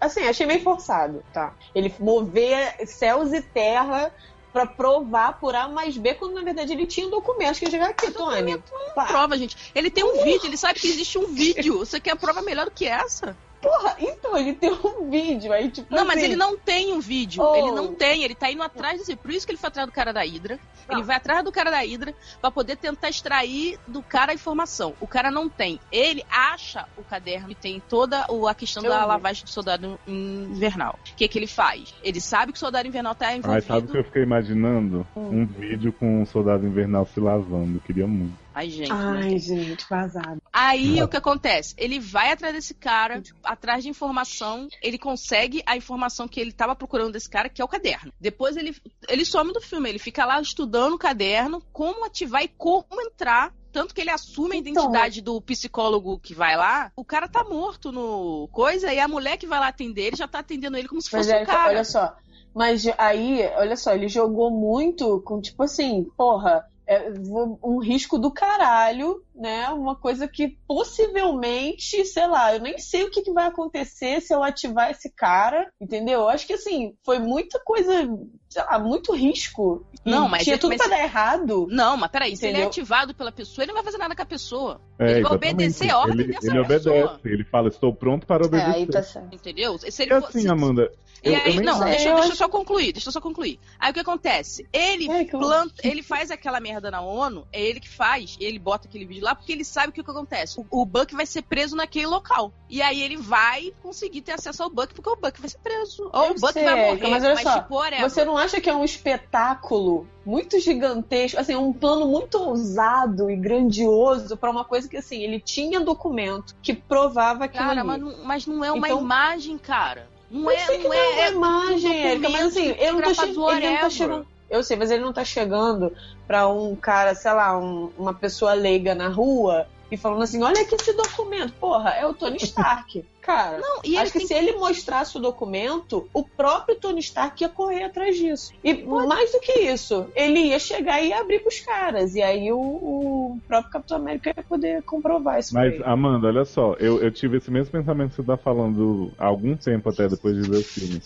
Speaker 6: Assim, achei meio forçado, tá? Ele mover céus e terra pra provar por A mais B, quando na verdade ele tinha um documento que chegar aqui, Tony.
Speaker 5: Prova, gente. Ele tem um vídeo, ele sabe que existe um vídeo. Você quer prova melhor do que essa?
Speaker 6: Porra, então ele tem um vídeo aí, tipo
Speaker 5: Não, mas
Speaker 6: assim,
Speaker 5: ele não tem um vídeo.
Speaker 6: Oh.
Speaker 5: Ele não tem, ele tá indo atrás desse. Por isso que ele foi atrás do cara da Hydra.
Speaker 6: Não.
Speaker 5: Ele vai atrás do cara da Hydra pra poder tentar extrair do cara a informação. O cara não tem. Ele acha o caderno e tem toda o- a questão
Speaker 6: Eu
Speaker 5: da
Speaker 6: vi.
Speaker 5: lavagem do soldado invernal. O que que ele faz? Ele sabe que o soldado invernal tá
Speaker 4: Ai, sabe o que
Speaker 5: envolvido.
Speaker 4: eu fiquei imaginando?
Speaker 6: Hum.
Speaker 4: Um vídeo com um soldado invernal se lavando. Queria muito.
Speaker 5: Ai, gente.
Speaker 6: Ai, né? gente, vazado.
Speaker 5: Aí o que acontece? Ele vai atrás desse cara, atrás de informação, ele consegue a informação que ele estava procurando desse cara, que é o caderno. Depois ele, ele some do filme, ele fica lá estudando o caderno, como ativar e como entrar tanto que ele assume a então, identidade então, do psicólogo que vai lá, o cara tá morto no coisa, e a mulher que vai lá atender, ele já tá atendendo ele como se fosse o um cara.
Speaker 6: Olha só, mas aí, olha só, ele jogou muito com, tipo assim, porra, é um risco do caralho, né? Uma coisa que possivelmente, sei lá, eu nem sei o que, que vai acontecer se eu ativar esse cara, entendeu? Eu acho que assim, foi muita coisa, sei lá, muito risco.
Speaker 5: Não, mas
Speaker 6: tinha
Speaker 5: é,
Speaker 6: tudo
Speaker 5: mas...
Speaker 6: pra dar errado.
Speaker 5: Não, mas peraí, entendeu? se ele é ativado pela pessoa, ele não vai fazer nada com a pessoa.
Speaker 4: É,
Speaker 5: ele
Speaker 4: vai
Speaker 5: obedecer a ordem
Speaker 4: ele,
Speaker 5: dessa
Speaker 4: ele
Speaker 5: pessoa.
Speaker 4: obedece, ele fala, estou pronto para obedecer. É, aí
Speaker 6: tá certo.
Speaker 5: Entendeu? Se
Speaker 4: ele for, assim, se... Amanda,
Speaker 5: e eu, aí, eu não, deixa, deixa, eu só concluir, deixa eu só concluir. Aí o que acontece? Ele é, planta, ele faz aquela merda na ONU, é ele que faz, ele bota aquele vídeo lá, porque ele sabe o que, que acontece. O, o, Buck vai ser preso naquele local. E aí ele vai conseguir ter acesso ao Buck, porque o Buck vai ser preso. Ou eu o Buck sei, vai morrer.
Speaker 6: Mas olha só, tipo, você não acha que é um espetáculo muito gigantesco, assim, um plano muito ousado e grandioso para uma coisa que, assim, ele tinha documento que provava aquilo
Speaker 5: Cara. Mas, não, mas não é uma então, imagem, cara. Não
Speaker 6: eu
Speaker 5: é, não
Speaker 6: é,
Speaker 5: é
Speaker 6: imagem, Erika, mas assim, ele não, tá che... ele não tá chegando. Eu sei, mas ele não tá chegando pra um cara, sei lá, um, uma pessoa leiga na rua e falando assim: olha aqui esse documento. Porra, é o Tony Stark. Cara, não, e acho que se que... ele mostrasse o documento, o próprio Tony Stark ia correr atrás disso. E Pode. mais do que isso, ele ia chegar e ia abrir pros caras. E aí o, o próprio Capitão América ia poder comprovar isso.
Speaker 4: Mas, Amanda, olha só, eu, eu tive esse mesmo pensamento que você tá falando há algum tempo até depois de ver o filme.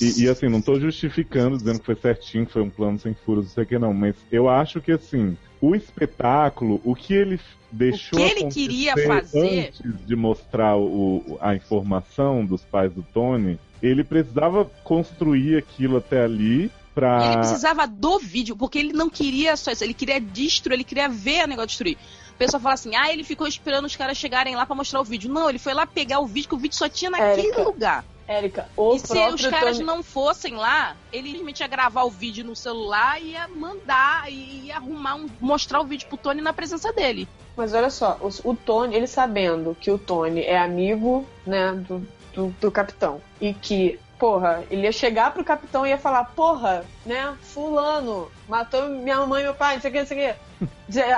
Speaker 4: E, e assim, não tô justificando, dizendo que foi certinho, que foi um plano sem furos, não sei o que não, mas eu acho que assim, o espetáculo, o que ele deixou
Speaker 5: o que ele queria fazer
Speaker 4: antes de mostrar o, a informação dos pais do Tony, ele precisava construir aquilo até ali pra...
Speaker 5: Ele precisava do vídeo, porque ele não queria só isso, ele queria destruir, ele queria ver o negócio destruir. O pessoal fala assim, ah, ele ficou esperando os caras chegarem lá para mostrar o vídeo. Não, ele foi lá pegar o vídeo, que o vídeo só tinha naquele
Speaker 6: Érica,
Speaker 5: lugar.
Speaker 6: Érica, o
Speaker 5: e se os caras Tony... não fossem lá, ele simplesmente ia gravar o vídeo no celular e ia mandar, e ia arrumar um, mostrar o vídeo pro Tony na presença dele.
Speaker 6: Mas olha só, o, o Tony, ele sabendo que o Tony é amigo, né, do, do, do capitão, e que porra, ele ia chegar pro capitão e ia falar, porra, né, fulano, matou minha mãe e meu pai, não sei o que, não sei o que.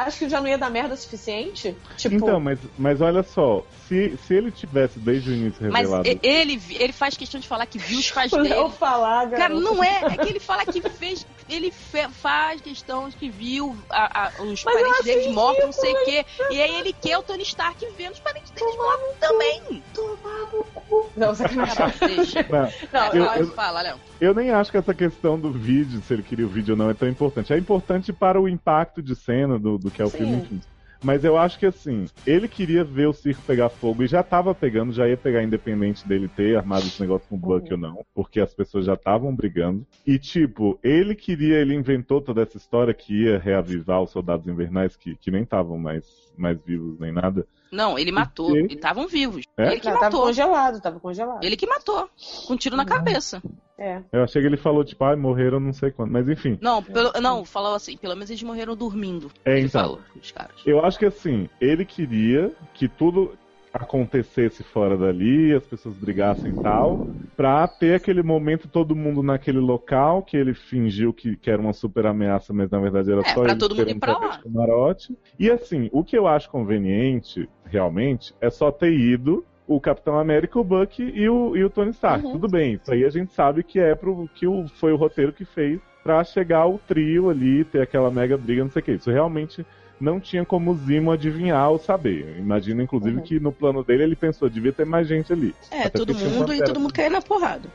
Speaker 6: Acho que já não ia dar merda o suficiente. Tipo...
Speaker 4: Então, mas, mas olha só, se, se ele tivesse desde o início revelado.
Speaker 5: Mas ele, ele faz questão de falar que viu os pais dele.
Speaker 6: Eu falar,
Speaker 5: Cara, não é. É que ele fala que fez. Ele faz questão de que viu a, a, os mas parentes deles mortos, não sei o quê. E aí ele quer o Tony Stark vendo os parentes deles mortos também.
Speaker 6: Tomar no cu. Não, sacanagem.
Speaker 5: Deixa. Não, não eu, eu, fala, Léo.
Speaker 4: Eu nem acho que essa questão do vídeo, se ele queria o vídeo ou não, é tão importante. É importante para o impacto de cena do, do que é o Sim. filme, enfim. Mas eu acho que assim, ele queria ver o circo pegar fogo e já tava pegando, já ia pegar independente dele ter armado esse negócio com o Buck uhum. ou não, porque as pessoas já estavam brigando. E tipo, ele queria, ele inventou toda essa história que ia reavivar os soldados invernais que, que nem estavam mais, mais vivos nem nada.
Speaker 5: Não, ele matou. Eles estavam vivos.
Speaker 6: É?
Speaker 5: Ele que
Speaker 6: Não,
Speaker 5: matou.
Speaker 6: Tava congelado, tava congelado.
Speaker 5: Ele que matou. Com um tiro na cabeça.
Speaker 6: É.
Speaker 4: Eu achei que ele falou, tipo, ah, morreram não sei quando. Mas enfim.
Speaker 5: Não, pelo, não, falou assim, pelo menos eles morreram dormindo.
Speaker 4: É,
Speaker 5: ele
Speaker 4: então.
Speaker 5: Falou, os caras.
Speaker 4: Eu acho que assim, ele queria que tudo acontecesse fora dali, as pessoas brigassem e tal, pra ter aquele momento todo mundo naquele local, que ele fingiu que, que era uma super ameaça, mas na verdade era
Speaker 5: é,
Speaker 4: só
Speaker 5: pra
Speaker 4: ele
Speaker 5: todo mundo ir pra lá.
Speaker 4: camarote. E assim, o que eu acho conveniente, realmente, é só ter ido o Capitão América, o Buck e o, e o Tony Stark. Uhum. Tudo bem, isso aí a gente sabe que é pro que o, foi o roteiro que fez para chegar o trio ali, ter aquela mega briga, não sei o que. Isso realmente não tinha como Zimo adivinhar ou saber. Imagino, inclusive, uhum. que no plano dele ele pensou, devia ter mais gente ali.
Speaker 5: É, Até todo mundo e todo mundo caiu na porrada.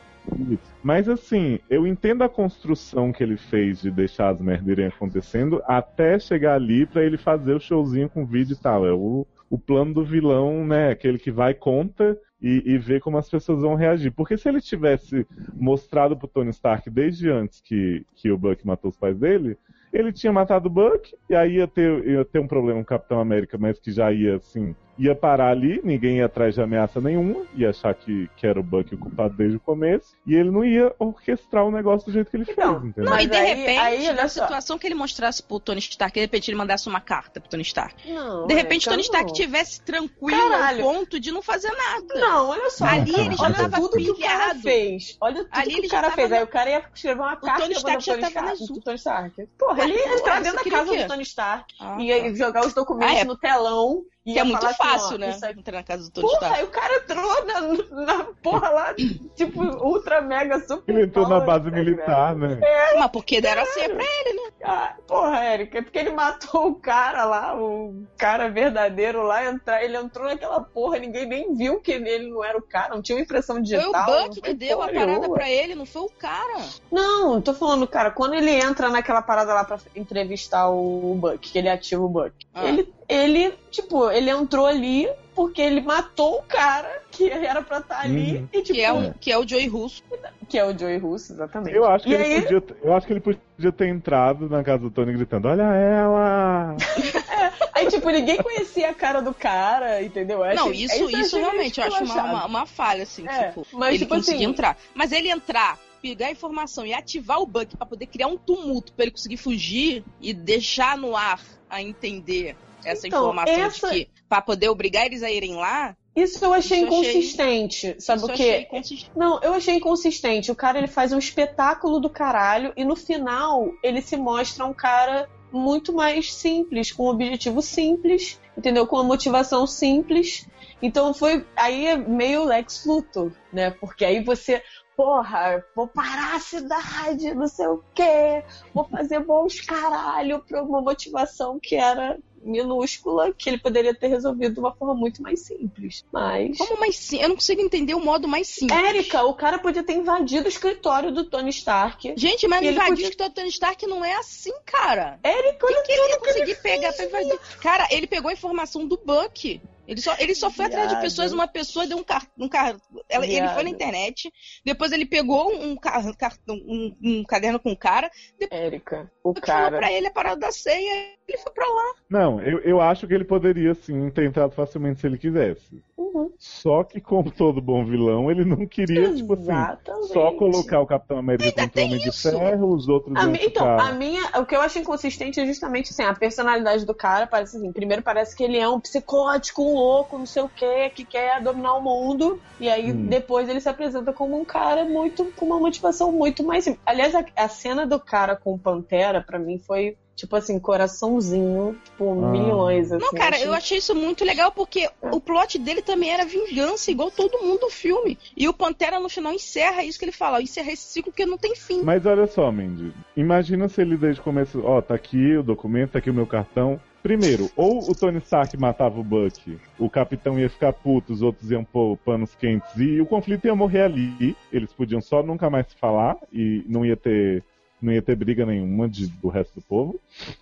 Speaker 4: Mas assim, eu entendo a construção que ele fez de deixar as merdas irem acontecendo até chegar ali para ele fazer o showzinho com vídeo e tal. É o, o plano do vilão, né? Aquele que vai conta e, e, ver como as pessoas vão reagir. Porque se ele tivesse mostrado pro Tony Stark desde antes que, que o Buck matou os pais dele, ele tinha matado o Buck, e aí ia ter, ia ter um problema com o Capitão América, mas que já ia, assim, ia parar ali, ninguém ia atrás de ameaça nenhuma, ia achar que, que era o Buck o culpado desde o começo, e ele não ia orquestrar o negócio do jeito que ele
Speaker 5: então,
Speaker 4: fez,
Speaker 5: entendeu? Não, e de aí, repente, aí, na situação que ele mostrasse pro Tony Stark, de repente ele mandasse uma carta pro Tony Stark. Não, de repente é, Tony Stark tivesse tranquilo Caralho. ao ponto de não fazer nada.
Speaker 6: Não, olha só.
Speaker 5: Ali cara, ele já
Speaker 6: olha
Speaker 5: tava
Speaker 6: tudo pilhado. que o cara fez. Olha tudo Ali que o cara fez. Aí o cara ia escrever uma carta
Speaker 5: Tony Stark já tava
Speaker 6: pro Tony Stark. Porra, ele ia entrar dentro da casa do Tony Stark, ah, ia tá. jogar os documentos ah, é. no telão
Speaker 5: que é muito assim, fácil, ó, né? Aí... Entrar na casa do Tony
Speaker 6: Porra, aí o cara entrou na, na porra lá, tipo, ultra mega super.
Speaker 4: Ele entrou na base né? militar, né?
Speaker 5: É, Mas porque deram a senha pra ele, né?
Speaker 6: Ah, porra, Érica, é porque ele matou o cara lá, o cara verdadeiro lá, entrar, ele entrou naquela porra, ninguém nem viu que ele não era o cara, não tinha uma impressão digital.
Speaker 5: Foi o Buck que deu a parada pra ele, não foi o cara.
Speaker 6: Não, tô falando, cara, quando ele entra naquela parada lá pra entrevistar o Buck, que ele ativa o Buck, ah. ele ele, tipo, ele entrou ali porque ele matou o cara que era pra estar tá ali. Uhum. E, tipo,
Speaker 5: que, é o, que é o Joey Russo.
Speaker 6: Que é o Joey Russo, exatamente.
Speaker 4: Eu acho, que ele aí... podia, eu acho que ele podia ter entrado na casa do Tony gritando: Olha ela!
Speaker 6: é, aí, tipo, ninguém conhecia a cara do cara, entendeu?
Speaker 5: Eu não, isso, isso, isso realmente eu acho uma, uma, uma, falha, assim. É, tipo, mas, ele tipo conseguir assim, entrar. Mas ele entrar pegar a informação e ativar o bug para poder criar um tumulto para ele conseguir fugir e deixar no ar a entender essa então, informação essa... de que para poder obrigar eles a irem lá.
Speaker 6: Isso eu achei isso inconsistente, achei... sabe o quê? Não, eu achei inconsistente. O cara ele faz um espetáculo do caralho e no final ele se mostra um cara muito mais simples, com um objetivo simples, entendeu? Com uma motivação simples. Então foi aí é meio Lex Luthor, né? Porque aí você porra, vou parar a cidade, não sei o quê, vou fazer bons caralho pra uma motivação que era minúscula que ele poderia ter resolvido de uma forma muito mais simples. Mas.
Speaker 5: Como mais simples? Eu não consigo entender o modo mais simples.
Speaker 6: Érica, o cara podia ter invadido o escritório do Tony Stark.
Speaker 5: Gente, mas invadir podia... o escritório do Tony Stark não é assim, cara.
Speaker 6: Érica, olha
Speaker 5: que, que ele ia conseguir pegar pra invadir. Cara, ele pegou a informação do Buck. Ele só, ele só foi atrás de pessoas, uma pessoa deu um cartão. Um car... ele foi na internet, depois ele pegou um, car... um, um caderno com o cara.
Speaker 6: Érica, o cara.
Speaker 5: pra ele a parada da ceia, foi pra lá.
Speaker 4: Não, eu, eu acho que ele poderia sim ter entrado facilmente se ele quisesse. Uhum. Só que, como todo bom vilão, ele não queria, Exatamente. tipo assim, só colocar o Capitão América contra o Homem de Ferro, os outros.
Speaker 6: A então, a minha. O que eu acho inconsistente é justamente assim, a personalidade do cara parece assim. Primeiro parece que ele é um psicótico, um louco, não sei o que, que quer dominar o mundo. E aí hum. depois ele se apresenta como um cara muito com uma motivação muito mais. Aliás, a, a cena do cara com o Pantera, para mim, foi tipo assim, coraçãozinho, tipo, ah. milhões, assim.
Speaker 5: Não, cara, eu achei isso muito legal porque o plot dele também era vingança, igual todo mundo do filme. E o Pantera no final encerra isso que ele fala, encerra esse ciclo porque não tem fim.
Speaker 4: Mas olha só, Mandy, imagina se ele desde o começo, ó, oh, tá aqui o documento, tá aqui o meu cartão, Primeiro, ou o Tony Stark matava o Buck, o capitão ia ficar puto, os outros iam pôr panos quentes e o conflito ia morrer ali. Eles podiam só nunca mais se falar e não ia ter não ia ter briga nenhuma de, do resto do povo.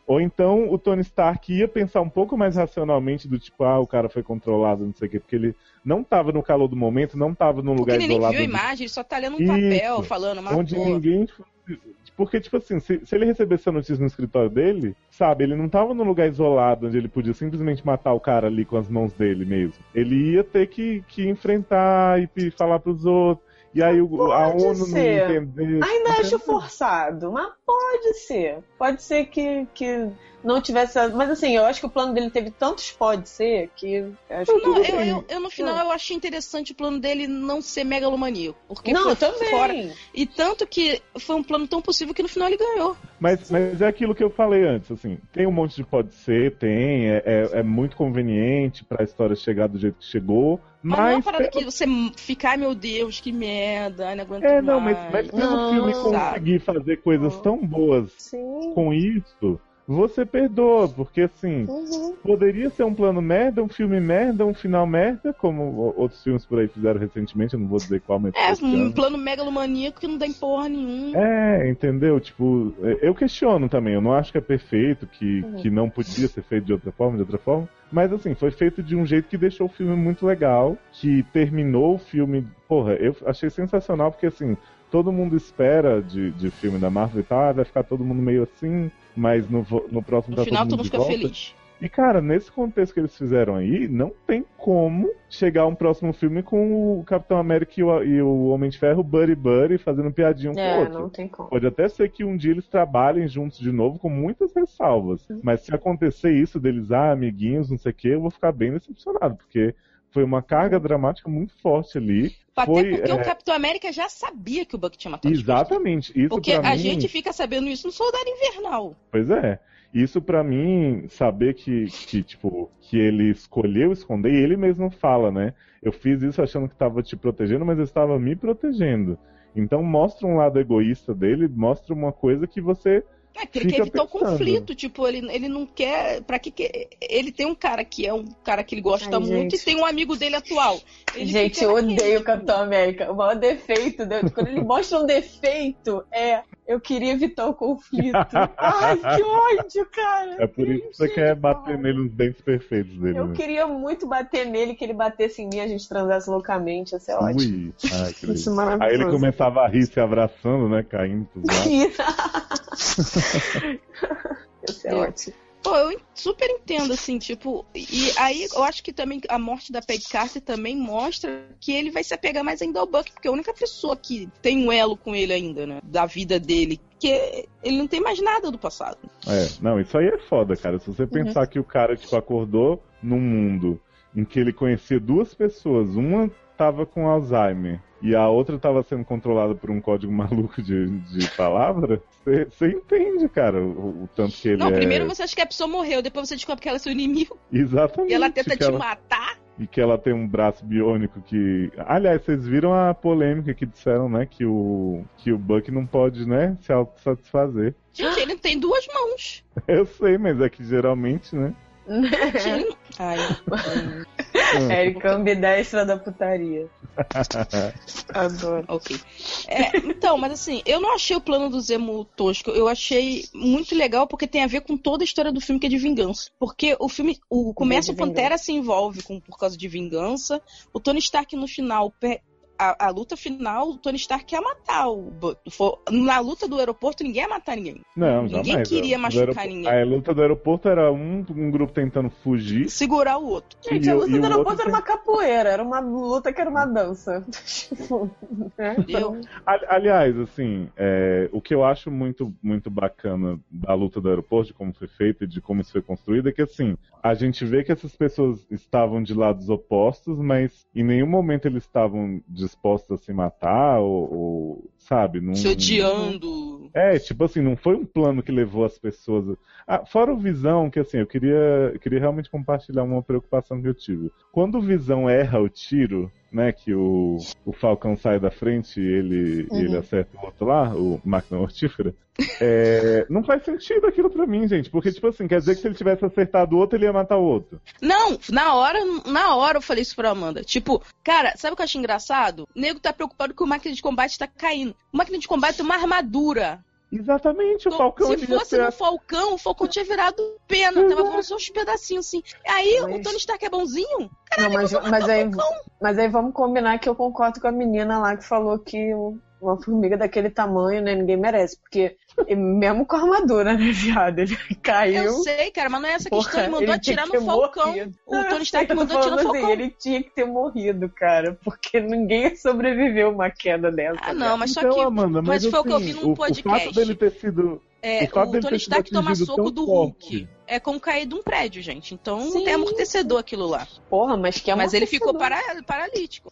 Speaker 4: Ou então o Tony Stark ia pensar um pouco mais racionalmente do tipo, ah, o cara foi controlado, não sei o quê, porque ele não estava no calor do momento, não estava num lugar
Speaker 5: porque
Speaker 4: isolado.
Speaker 5: Ele nem viu a imagem, ele só tá lendo um papel, Isso, falando uma
Speaker 4: Onde ninguém porque, tipo assim, se, se, ele recebesse essa notícia no escritório dele, sabe, ele não tava num lugar isolado onde ele podia simplesmente matar o cara ali com as mãos dele mesmo. Ele ia ter que, que enfrentar e falar pros outros. E aí o, a ONU ser. não entendeu.
Speaker 6: Ainda acho forçado, mas pode ser. Pode ser que, que não tivesse. Mas assim, eu acho que o plano dele teve tantos pode ser que.
Speaker 5: Acho não, que... Eu, eu, eu, no final eu achei interessante o plano dele não ser megalomaníaco. Porque
Speaker 6: não, também. Fora.
Speaker 5: E tanto que foi um plano tão possível que no final ele ganhou.
Speaker 4: Mas, mas é aquilo que eu falei antes, assim, tem um monte de pode ser, tem, é, é, é muito conveniente para a história chegar do jeito que chegou. Mas, mas não é uma
Speaker 5: parada que você ficar, ai meu Deus, que merda, não aguento
Speaker 4: É,
Speaker 5: não,
Speaker 4: mais. mas, mas pelo não, filme sabe? conseguir fazer coisas tão boas Sim. com isso, você perdoa, porque assim, uhum. poderia ser um plano merda, um filme merda, um final merda, como outros filmes por aí fizeram recentemente, eu não vou dizer qual, mas.
Speaker 5: É, um plano megalomaníaco que não tem porra nenhuma.
Speaker 4: É, entendeu? Tipo, eu questiono também, eu não acho que é perfeito, que, uhum. que não podia ser feito de outra forma, de outra forma. Mas assim, foi feito de um jeito que deixou o filme muito legal, que terminou o filme. Porra, eu achei sensacional, porque assim, todo mundo espera de, de filme da Marvel e tal, vai ficar todo mundo meio assim, mas no, no próximo
Speaker 5: no
Speaker 4: tá
Speaker 5: final
Speaker 4: todo mundo,
Speaker 5: todo mundo fica feliz.
Speaker 4: E, cara, nesse contexto que eles fizeram aí, não tem como chegar um próximo filme com o Capitão América e o, e o Homem de Ferro buddy buddy fazendo piadinha um
Speaker 6: é,
Speaker 4: com o outro.
Speaker 6: Não tem como.
Speaker 4: Pode até ser que um dia eles trabalhem juntos de novo com muitas ressalvas. Mas se acontecer isso deles, ah, amiguinhos, não sei o que, eu vou ficar bem decepcionado, porque foi uma carga dramática muito forte ali.
Speaker 5: Até
Speaker 4: foi,
Speaker 5: porque é... o Capitão América já sabia que o Buck tinha matado
Speaker 4: Exatamente. Isso
Speaker 5: porque a
Speaker 4: mim...
Speaker 5: gente fica sabendo isso no Soldado Invernal.
Speaker 4: Pois é. Isso para mim, saber que, que, tipo, que ele escolheu esconder, e ele mesmo fala, né? Eu fiz isso achando que estava te protegendo, mas eu estava me protegendo. Então mostra um lado egoísta dele, mostra uma coisa que você
Speaker 5: é, que ele quer evitar o conflito, tipo, ele, ele não quer. Pra que, que Ele tem um cara que é um cara que ele gosta Ai, muito gente. e tem um amigo dele atual. Ele
Speaker 6: gente, eu odeio o Capitão América. O maior defeito dele, quando ele mostra um defeito, é eu queria evitar o conflito. Ai, que ódio, cara.
Speaker 4: É por isso que você quer bater nele nos dentes perfeitos dele.
Speaker 6: Eu
Speaker 4: né?
Speaker 6: queria muito bater nele, que ele batesse em mim, a gente transasse loucamente. Isso é ótimo. Ui.
Speaker 4: Ai, isso é maravilhoso. Aí ele começava a rir se abraçando, né? Caindo.
Speaker 6: Isso é ótimo.
Speaker 5: Pô, eu super entendo, assim, tipo. E aí eu acho que também a morte da Peggy Carter também mostra que ele vai se apegar mais ainda ao Buck, porque é a única pessoa que tem um elo com ele ainda, né? Da vida dele. Que ele não tem mais nada do passado.
Speaker 4: É, não, isso aí é foda, cara. Se você uhum. pensar que o cara, tipo, acordou num mundo em que ele conhecia duas pessoas, uma tava com Alzheimer e a outra tava sendo controlada por um código maluco de, de palavra, você entende, cara, o, o, tanto que ele
Speaker 5: Não,
Speaker 4: é...
Speaker 5: primeiro você acha que a pessoa morreu, depois você descobre que ela é seu inimigo.
Speaker 4: Exatamente.
Speaker 5: E ela tenta te ela... matar.
Speaker 4: E que ela tem um braço biônico que. Aliás, vocês viram a polêmica que disseram, né? Que o, que o Buck não pode, né, se autossatisfazer.
Speaker 5: Gente, ele tem duas mãos.
Speaker 4: Eu sei, mas é que geralmente, né?
Speaker 5: Ai.
Speaker 6: Eric ambidestra da putaria. Adoro.
Speaker 5: Ok. É, então, mas assim, eu não achei o plano do Zemo tosco. Eu achei muito legal porque tem a ver com toda a história do filme que é de vingança. Porque o filme, o começo o Pantera se envolve com por causa de vingança. O Tony Stark no final a, a, luta final, o Tony Stark quer matar o Na luta do aeroporto, ninguém ia matar ninguém.
Speaker 4: Não,
Speaker 5: Ninguém
Speaker 4: jamais,
Speaker 5: queria machucar ninguém.
Speaker 4: A luta do aeroporto era um, um grupo tentando fugir.
Speaker 5: Segurar o outro.
Speaker 6: Gente, a luta do aeroporto era uma capoeira, era uma luta que era uma dança. tipo,
Speaker 4: né? então... Aliás, assim, é, o que eu acho muito, muito bacana da luta do aeroporto, de como foi feita e de como isso foi construído, é que assim, a gente vê que essas pessoas estavam de lados opostos, mas em nenhum momento eles estavam dispostos a se matar ou, ou sabe? Num,
Speaker 5: se odiando.
Speaker 4: É, tipo assim, não foi um plano que levou as pessoas. Ah, fora o Visão, que assim, eu queria, queria realmente compartilhar uma preocupação que eu tive. Quando o Visão erra o tiro, né, que o, o Falcão sai da frente e ele, uhum. ele acerta o outro lá, o máquina mortífera. É, não faz sentido aquilo pra mim, gente. Porque, tipo assim, quer dizer que se ele tivesse acertado o outro, ele ia matar o outro.
Speaker 5: Não, na hora, na hora eu falei isso pra Amanda. Tipo, cara, sabe o que eu achei engraçado? O nego tá preocupado que o máquina de combate tá caindo. O máquina de combate uma armadura.
Speaker 4: Exatamente, o Falcão
Speaker 5: Se fosse no Falcão, o Falcão tinha virado pena, uhum. tava voando só uns pedacinhos assim. Aí mas... o Tony Stark é bonzinho? Caralho,
Speaker 6: Não, mas, mas, aí, mas aí vamos combinar que eu concordo com a menina lá que falou que uma formiga daquele tamanho, né? Ninguém merece. Porque mesmo com a armadura, né, viado? Ele caiu. Eu
Speaker 5: sei, cara, mas não é essa questão. Porra, ele mandou ele atirar no Falcão. Morrido. O Tony Stark mandou atirar no assim, Falcão.
Speaker 6: Ele tinha que ter morrido, cara. Porque ninguém sobreviveu uma queda dessa.
Speaker 5: Ah, não, mas então, só que. Amanda, mas, mas foi o que eu vi num podcast.
Speaker 4: O fato dele ter sido.
Speaker 5: É, o, o Tony Stark toma soco do Hulk. É como cair de um prédio, gente. Então Sim. não tem amortecedor aquilo lá.
Speaker 6: Porra, mas que
Speaker 5: Mas ele ficou para, paralítico.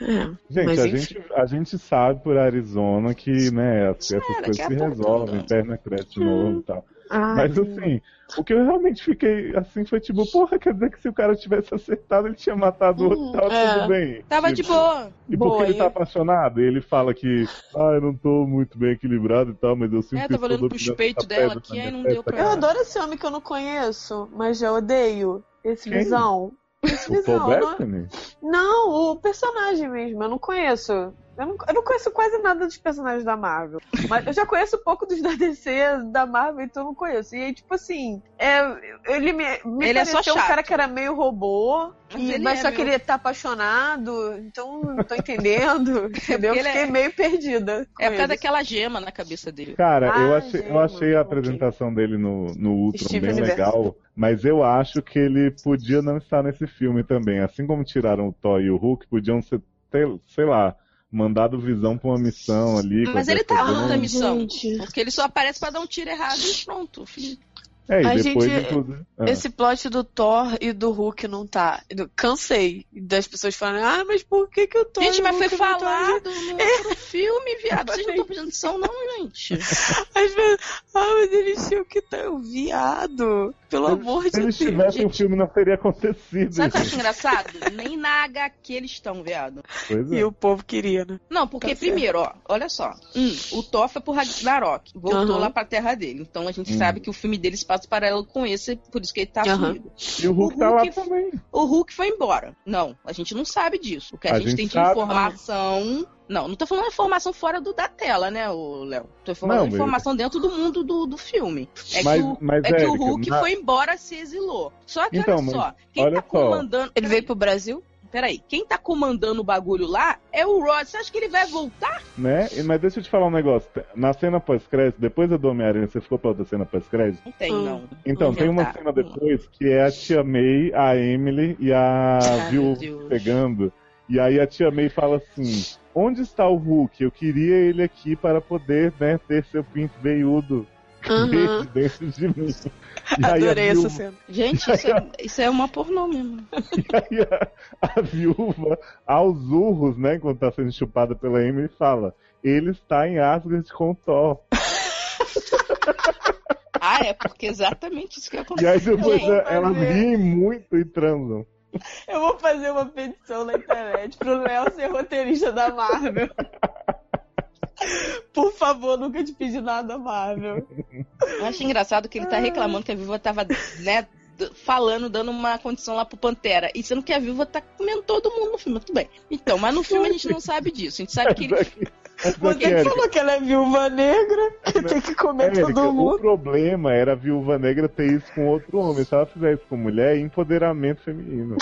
Speaker 4: É, gente, a gente, a gente sabe por Arizona que, né, essas, essas coisas se resolvem, perna cresce de novo e tal. Ai. Mas assim, o que eu realmente fiquei assim foi tipo, porra, quer dizer que se o cara tivesse acertado, ele tinha matado o outro, hum, tava é. tudo bem.
Speaker 5: Tava
Speaker 4: tipo,
Speaker 5: de boa.
Speaker 4: E boa, porque ele tá apaixonado, e ele fala que, ah, eu não tô muito bem equilibrado e tal, mas eu sinto
Speaker 5: é, tava olhando pros peitos dela aqui, aí não deu pra.
Speaker 6: Eu adoro esse homem que eu não conheço, mas já odeio esse
Speaker 4: Quem?
Speaker 6: visão.
Speaker 4: Esse o. Paul não...
Speaker 6: não, o personagem mesmo, eu não conheço. Eu não, eu não, conheço quase nada dos personagens da Marvel. Mas eu já conheço um pouco dos da DC, da Marvel, então eu não conheço. E aí, tipo assim, é, ele me, me
Speaker 5: ele
Speaker 6: pareceu
Speaker 5: é só
Speaker 6: um cara que era meio robô.
Speaker 5: Mas,
Speaker 6: e,
Speaker 5: ele
Speaker 6: mas
Speaker 5: é
Speaker 6: só
Speaker 5: meio...
Speaker 6: que ele tá apaixonado, então não tô entendendo. entendeu? Eu fiquei é... meio perdida.
Speaker 5: É por causa daquela gema na cabeça dele.
Speaker 4: Cara, ah, eu, achei, gema, eu achei a apresentação okay. dele no, no Ultron Steve bem Universo. legal. Mas eu acho que ele podia não estar nesse filme também. Assim como tiraram o Thor e o Hulk, podiam ser, sei lá, mandado Visão pra uma missão ali.
Speaker 5: Mas ele tá na missão. Porque ele só aparece para dar um tiro errado e pronto. Filho.
Speaker 4: É, e
Speaker 6: a
Speaker 4: depois,
Speaker 6: gente,
Speaker 4: inclusive...
Speaker 6: ah. Esse plot do Thor e do Hulk não tá. Cansei das pessoas falando, ah, mas por que que o Thor
Speaker 5: Gente, mas foi falado
Speaker 6: tá...
Speaker 5: no é. filme, viado. Vocês não estão prestando atenção, não, gente.
Speaker 6: Às vezes, ah, mas eles tinham que estar um viado. Pelo
Speaker 4: se,
Speaker 6: amor de Deus.
Speaker 4: Se eles tivessem, o filme não teria acontecido.
Speaker 5: Sabe o que eu acho engraçado? Nem na HQ eles estão, viado.
Speaker 4: Pois é.
Speaker 6: E o povo queria, né?
Speaker 5: Não, porque tá primeiro, ó, olha só. Um, o Thor foi pro Ragnarok. Voltou uhum. lá pra terra dele. Então a gente uhum. sabe que o filme dele se paralelo com esse, por isso que ele tá uhum. sumido.
Speaker 4: E o Hulk, o Hulk tá lá também.
Speaker 5: O Hulk foi embora. Não, a gente não sabe disso. O que a, a gente, gente, tem de sabe, informação. Não, não tô falando informação fora do, da tela, né, Léo? Tô falando não, informação mas... dentro do mundo do, do filme. É,
Speaker 4: mas,
Speaker 5: que, o,
Speaker 4: mas,
Speaker 5: é
Speaker 4: Érica,
Speaker 5: que o Hulk na... foi embora, se exilou. Só que
Speaker 4: então,
Speaker 5: olha só, quem
Speaker 4: olha
Speaker 5: tá comandando.
Speaker 6: Ele veio pro Brasil?
Speaker 5: Peraí, quem tá comandando o bagulho lá é o Rod. Você acha que ele vai voltar?
Speaker 4: Né? Mas deixa eu te falar um negócio. Na cena pós-crédito, depois do Homem-Aranha, você ficou pra outra cena pós-crédito?
Speaker 5: Não tem, não.
Speaker 4: Então, tem uma cena depois que é a tia May, a Emily e a ah, Viúva pegando. E aí a tia May fala assim: Onde está o Hulk? Eu queria ele aqui para poder né, ter seu pinto veiudo uhum. dentro de mim.
Speaker 6: E Adorei essa cena.
Speaker 5: Gente, isso, é, isso é uma pornô mesmo.
Speaker 4: E aí a, a, viúva, aos urros, né, enquanto tá sendo chupada pela Emily, fala: Ele está em Asgard com o Thor.
Speaker 5: ah, é porque é exatamente isso que aconteceu.
Speaker 4: E aí depois elas riem muito e transam.
Speaker 6: Eu vou fazer uma petição na internet pro Léo ser roteirista da Marvel. Por favor, nunca te pedi nada, Marvel.
Speaker 5: Eu acho engraçado que ele tá reclamando que a Viva tava, né, falando, dando uma condição lá pro Pantera. E sendo que a Viva tá comendo todo mundo no filme, tudo bem. Então, mas no filme a gente não sabe disso. A gente sabe que ele.
Speaker 6: Você falou que ela é viúva negra, que tem que comer Érica, todo mundo.
Speaker 4: O problema era a viúva negra ter isso com outro homem. Se ela fizer isso com mulher, é empoderamento feminino.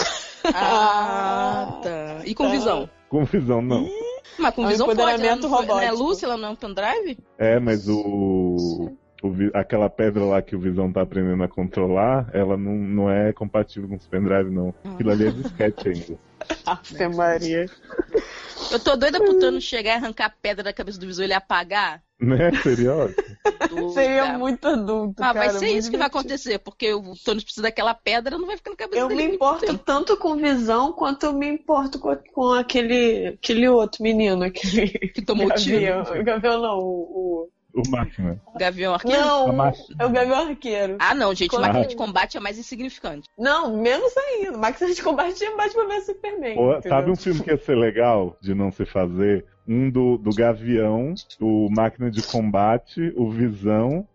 Speaker 5: Ah, tá. E com tá. visão?
Speaker 4: Com visão, não.
Speaker 5: Mas com é visão pode, ela não, foi, é Lucy, ela não é um pendrive?
Speaker 4: É, mas o, o, aquela pedra lá que o Visão tá aprendendo a controlar, ela não, não é compatível com os pendrive, não. Aquilo ali é disquete ainda.
Speaker 6: Ave Maria.
Speaker 5: Eu tô doida pro Thanos chegar e arrancar a pedra da cabeça do Visão e ele apagar.
Speaker 4: Né? Seria ótimo.
Speaker 6: Seria muito adulto. Ah,
Speaker 5: cara, vai ser isso
Speaker 6: divertido.
Speaker 5: que vai acontecer, porque o Thanos precisa daquela pedra, não vai ficar na cabeça
Speaker 6: eu
Speaker 5: dele.
Speaker 6: Eu me importo tanto com visão quanto eu me importo com, com aquele, aquele outro menino, aquele.
Speaker 5: Que tomou
Speaker 6: Gavião.
Speaker 5: tiro.
Speaker 6: Gavião não, o...
Speaker 4: O máquina.
Speaker 5: Gavião Arqueiro?
Speaker 6: Não, é o Gavião Arqueiro.
Speaker 5: Ah, não, gente. Máquina de combate é mais insignificante.
Speaker 6: Não, menos ainda. Máquina de combate é mais pra ver Superman.
Speaker 4: Pô, sabe um filme que ia ser legal de não se fazer? Um do, do Gavião, o Máquina de Combate, o Visão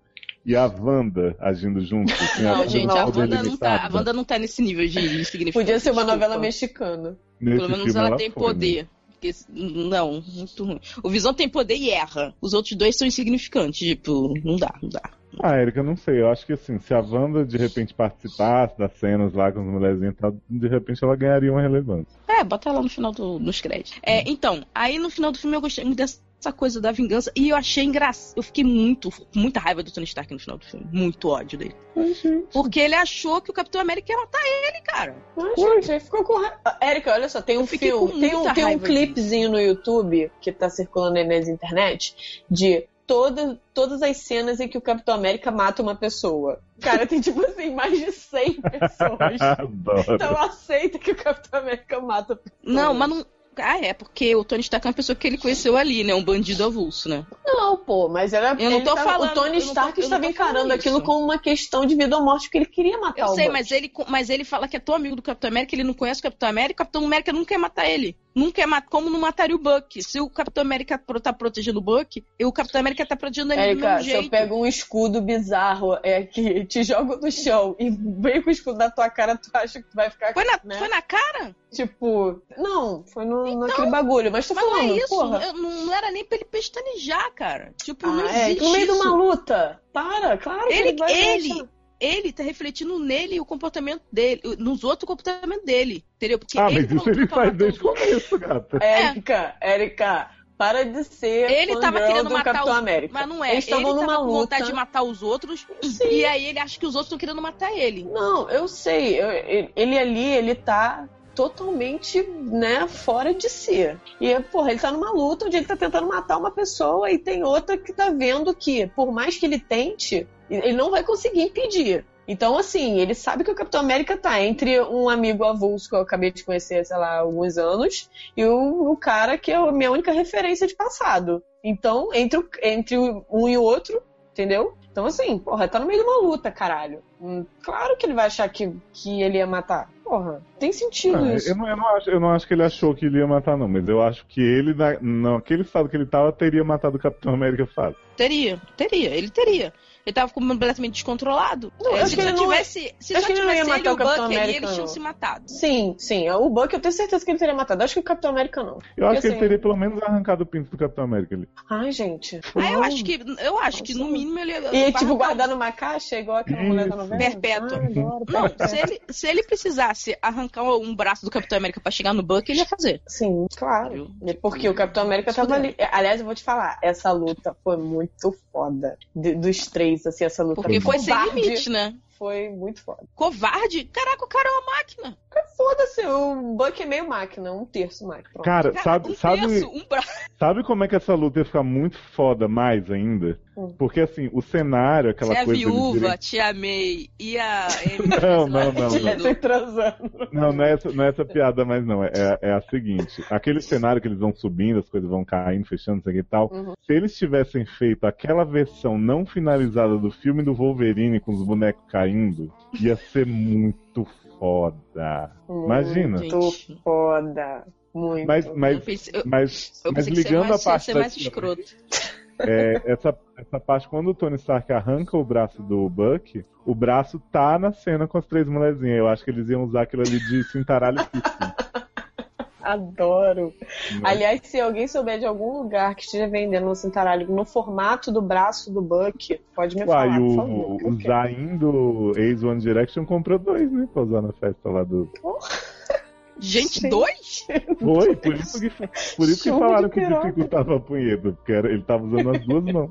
Speaker 4: e a Wanda agindo junto.
Speaker 5: Não, gente, a Wanda não, tá, a Wanda não tá nesse nível de insignificância.
Speaker 6: Podia ser uma novela mexicana.
Speaker 4: Nesse
Speaker 5: Pelo menos ela, ela tem foi, poder. Né? Porque, não, muito ruim. O Visão tem poder e erra. Os outros dois são insignificantes. Tipo, não dá, não dá.
Speaker 4: Ah, Erika, não sei. Eu acho que assim, se a Wanda de repente participasse das cenas lá com as mulherzinhas, de repente ela ganharia uma relevância.
Speaker 5: É, bota ela no final do, dos créditos. É, então, aí no final do filme eu gostei muito dessa essa coisa da vingança. E eu achei engraçado. Eu fiquei muito, com muita raiva do Tony Stark no final do filme. Muito ódio dele.
Speaker 6: Uhum.
Speaker 5: Porque ele achou que o Capitão América ia matar ele, cara.
Speaker 6: Ai, gente, aí ficou com raiva. Érica, olha só, tem um filme. Tem um, tem um clipezinho no YouTube que tá circulando aí nas internet de todas, todas as cenas em que o Capitão América mata uma pessoa. Cara, tem tipo assim, mais de 100 pessoas. então aceita que o Capitão América mata pessoas.
Speaker 5: Não, mas não Ah, é, porque o Tony Stark é uma pessoa que ele conheceu ali, né? Um bandido avulso, né?
Speaker 6: Não, pô, mas era.
Speaker 5: Eu não tô
Speaker 6: tava,
Speaker 5: falando-
Speaker 6: O Tony
Speaker 5: eu tô-
Speaker 6: Stark
Speaker 5: eu
Speaker 6: estava
Speaker 5: tô falando
Speaker 6: encarando aquilo
Speaker 5: isso.
Speaker 6: como uma questão de vida ou morte, porque ele queria matar
Speaker 5: Eu
Speaker 6: o
Speaker 5: sei,
Speaker 6: Buck.
Speaker 5: mas ele, mas ele fala que é tão amigo do Capitão América, ele não conhece o Capitão América, o Capitão América não quer matar ele. Não quer matar, como não mataria o Buck? Se o Capitão América tá protegendo o Buck, o Capitão América tá protegendo ele do
Speaker 6: Érica,
Speaker 5: mesmo
Speaker 6: se eu
Speaker 5: jeito.
Speaker 6: pego um escudo bizarro é que te jogo no chão e vem com o escudo na tua cara, tu acha que tu vai ficar.
Speaker 5: Foi na,
Speaker 6: né?
Speaker 5: foi na cara?
Speaker 6: Tipo, não, foi no, naquele bagulho. Mas tô
Speaker 5: Mas não
Speaker 6: falando,
Speaker 5: é isso.
Speaker 6: porra.
Speaker 5: não, não era nem pra ele pestanejar, cara. Tipo,
Speaker 6: Ah,
Speaker 5: não
Speaker 6: é,
Speaker 5: existe
Speaker 6: no meio de
Speaker 5: isso.
Speaker 6: uma luta. Para, claro que
Speaker 5: Ele,
Speaker 6: ele vai
Speaker 5: ele. Ele tá refletindo nele o comportamento dele, nos outros o comportamento dele, entendeu? Porque
Speaker 4: Ah,
Speaker 5: ele
Speaker 4: mas isso
Speaker 5: não
Speaker 4: ele
Speaker 5: tá
Speaker 4: faz desde o começo, gata.
Speaker 6: Érica, Érica, para de ser
Speaker 5: Ele tava querendo
Speaker 6: do
Speaker 5: matar
Speaker 6: Capitão
Speaker 5: os
Speaker 6: América.
Speaker 5: Mas não é.
Speaker 6: Eles
Speaker 5: ele tava
Speaker 6: numa
Speaker 5: com
Speaker 6: luta.
Speaker 5: vontade de matar os outros.
Speaker 6: Sim.
Speaker 5: E aí ele acha que os outros estão querendo matar ele.
Speaker 6: Não, eu sei. ele ali, ele tá totalmente, né, fora de si. E, porra, ele tá numa luta onde ele tá tentando matar uma pessoa e tem outra que tá vendo que, por mais que ele tente, ele não vai conseguir impedir. Então, assim, ele sabe que o Capitão América tá entre um amigo avulso que eu acabei de conhecer, sei lá, há alguns anos, e o, o cara que é a minha única referência de passado. Então, entre, entre um e o outro, entendeu? Então, assim, porra, tá no meio de uma luta, caralho. Hum, Claro que ele vai achar que, que ele ia matar. Porra, tem sentido
Speaker 4: Ah,
Speaker 6: isso.
Speaker 4: eu, não, eu, não acho, eu não acho que ele achou que ele ia matar, não, mas eu acho que ele, na, naquele estado que ele tava, teria matado o Capitão América fácil.
Speaker 5: Teria, teria, ele teria. Ele tava completamente descontrolado.
Speaker 6: Não,
Speaker 5: É, se
Speaker 6: que
Speaker 5: só
Speaker 6: ele não-
Speaker 5: tivesse, se só
Speaker 6: ele
Speaker 5: tivesse ele
Speaker 6: matar
Speaker 5: e
Speaker 6: o
Speaker 5: o
Speaker 6: Capitão
Speaker 5: Buck ali,
Speaker 6: América,
Speaker 5: eles tinham se matado.
Speaker 6: Sim, sim. O Buck eu tenho certeza que ele teria matado. Acho que o Capitão América não.
Speaker 4: Eu acho que
Speaker 6: assim-
Speaker 4: ele teria pelo menos arrancado o pinto do Capitão América ali.
Speaker 6: Ai, gente.
Speaker 5: Ah, eu acho que, eu acho que no
Speaker 6: Nossa.
Speaker 5: mínimo ele
Speaker 6: E, tipo, guardar numa caixa, igual aquela mulher da novela? Ai, adoro,
Speaker 5: Não, se ele, se ele precisasse arrancar um braço do Capitão América pra chegar no Buck, ele ia fazer.
Speaker 6: Sim, claro.
Speaker 5: Viu?
Speaker 6: Porque o Capitão América tava ali. Aliás, eu vou te falar, essa luta foi muito foda. De- dos três, assim, essa luta.
Speaker 5: Porque foi sem limite, né?
Speaker 6: Foi muito foda.
Speaker 5: Covarde? Caraca, o cara é uma máquina.
Speaker 6: Foda-se, o Buck é meio máquina, um terço máquina.
Speaker 4: Cara,
Speaker 5: Cara,
Speaker 4: sabe,
Speaker 5: um
Speaker 4: sabe,
Speaker 5: terço, um braço.
Speaker 4: sabe como é que essa luta ia ficar muito foda mais ainda?
Speaker 6: Hum.
Speaker 4: Porque assim, o cenário, aquela
Speaker 5: Se a
Speaker 4: coisa. deles
Speaker 5: viúva,
Speaker 4: irem-
Speaker 5: a tia May e a
Speaker 4: Não, não, não, não.
Speaker 6: transando.
Speaker 4: Não, não é, essa, não é essa piada, mas não. É, é a seguinte: aquele cenário que eles vão subindo, as coisas vão caindo, fechando, não sei o que e tal.
Speaker 6: Uhum.
Speaker 4: Se eles tivessem feito aquela versão não finalizada do filme do Wolverine com os bonecos caindo, ia ser muito foda. Imagina.
Speaker 6: Muito foda. Muito.
Speaker 4: Mas,
Speaker 5: Eu
Speaker 4: mas,
Speaker 5: pensei, eu,
Speaker 4: mas,
Speaker 5: eu
Speaker 4: mas ligando
Speaker 5: mais,
Speaker 4: a parte
Speaker 5: ser mais escroto.
Speaker 4: É, essa, essa parte, quando o Tony Stark arranca o braço do Buck, o braço tá na cena com as três mulherzinhas. Eu acho que eles iam usar aquilo ali de cintaralho físico.
Speaker 6: Adoro.
Speaker 4: né?
Speaker 6: Aliás, se alguém souber de algum lugar que esteja vendendo um cintaralho no formato do braço do Buck, pode me falar,
Speaker 4: Uai,
Speaker 6: por
Speaker 4: o,
Speaker 6: favor.
Speaker 4: o. Zayn do Ace One Direction comprou dois, né? Pra usar na festa lá do.
Speaker 5: Gente,
Speaker 6: Sim.
Speaker 5: dois?
Speaker 4: Foi, por isso que, por isso que falaram que dificultava a punheta, porque era, ele tava usando as duas mãos.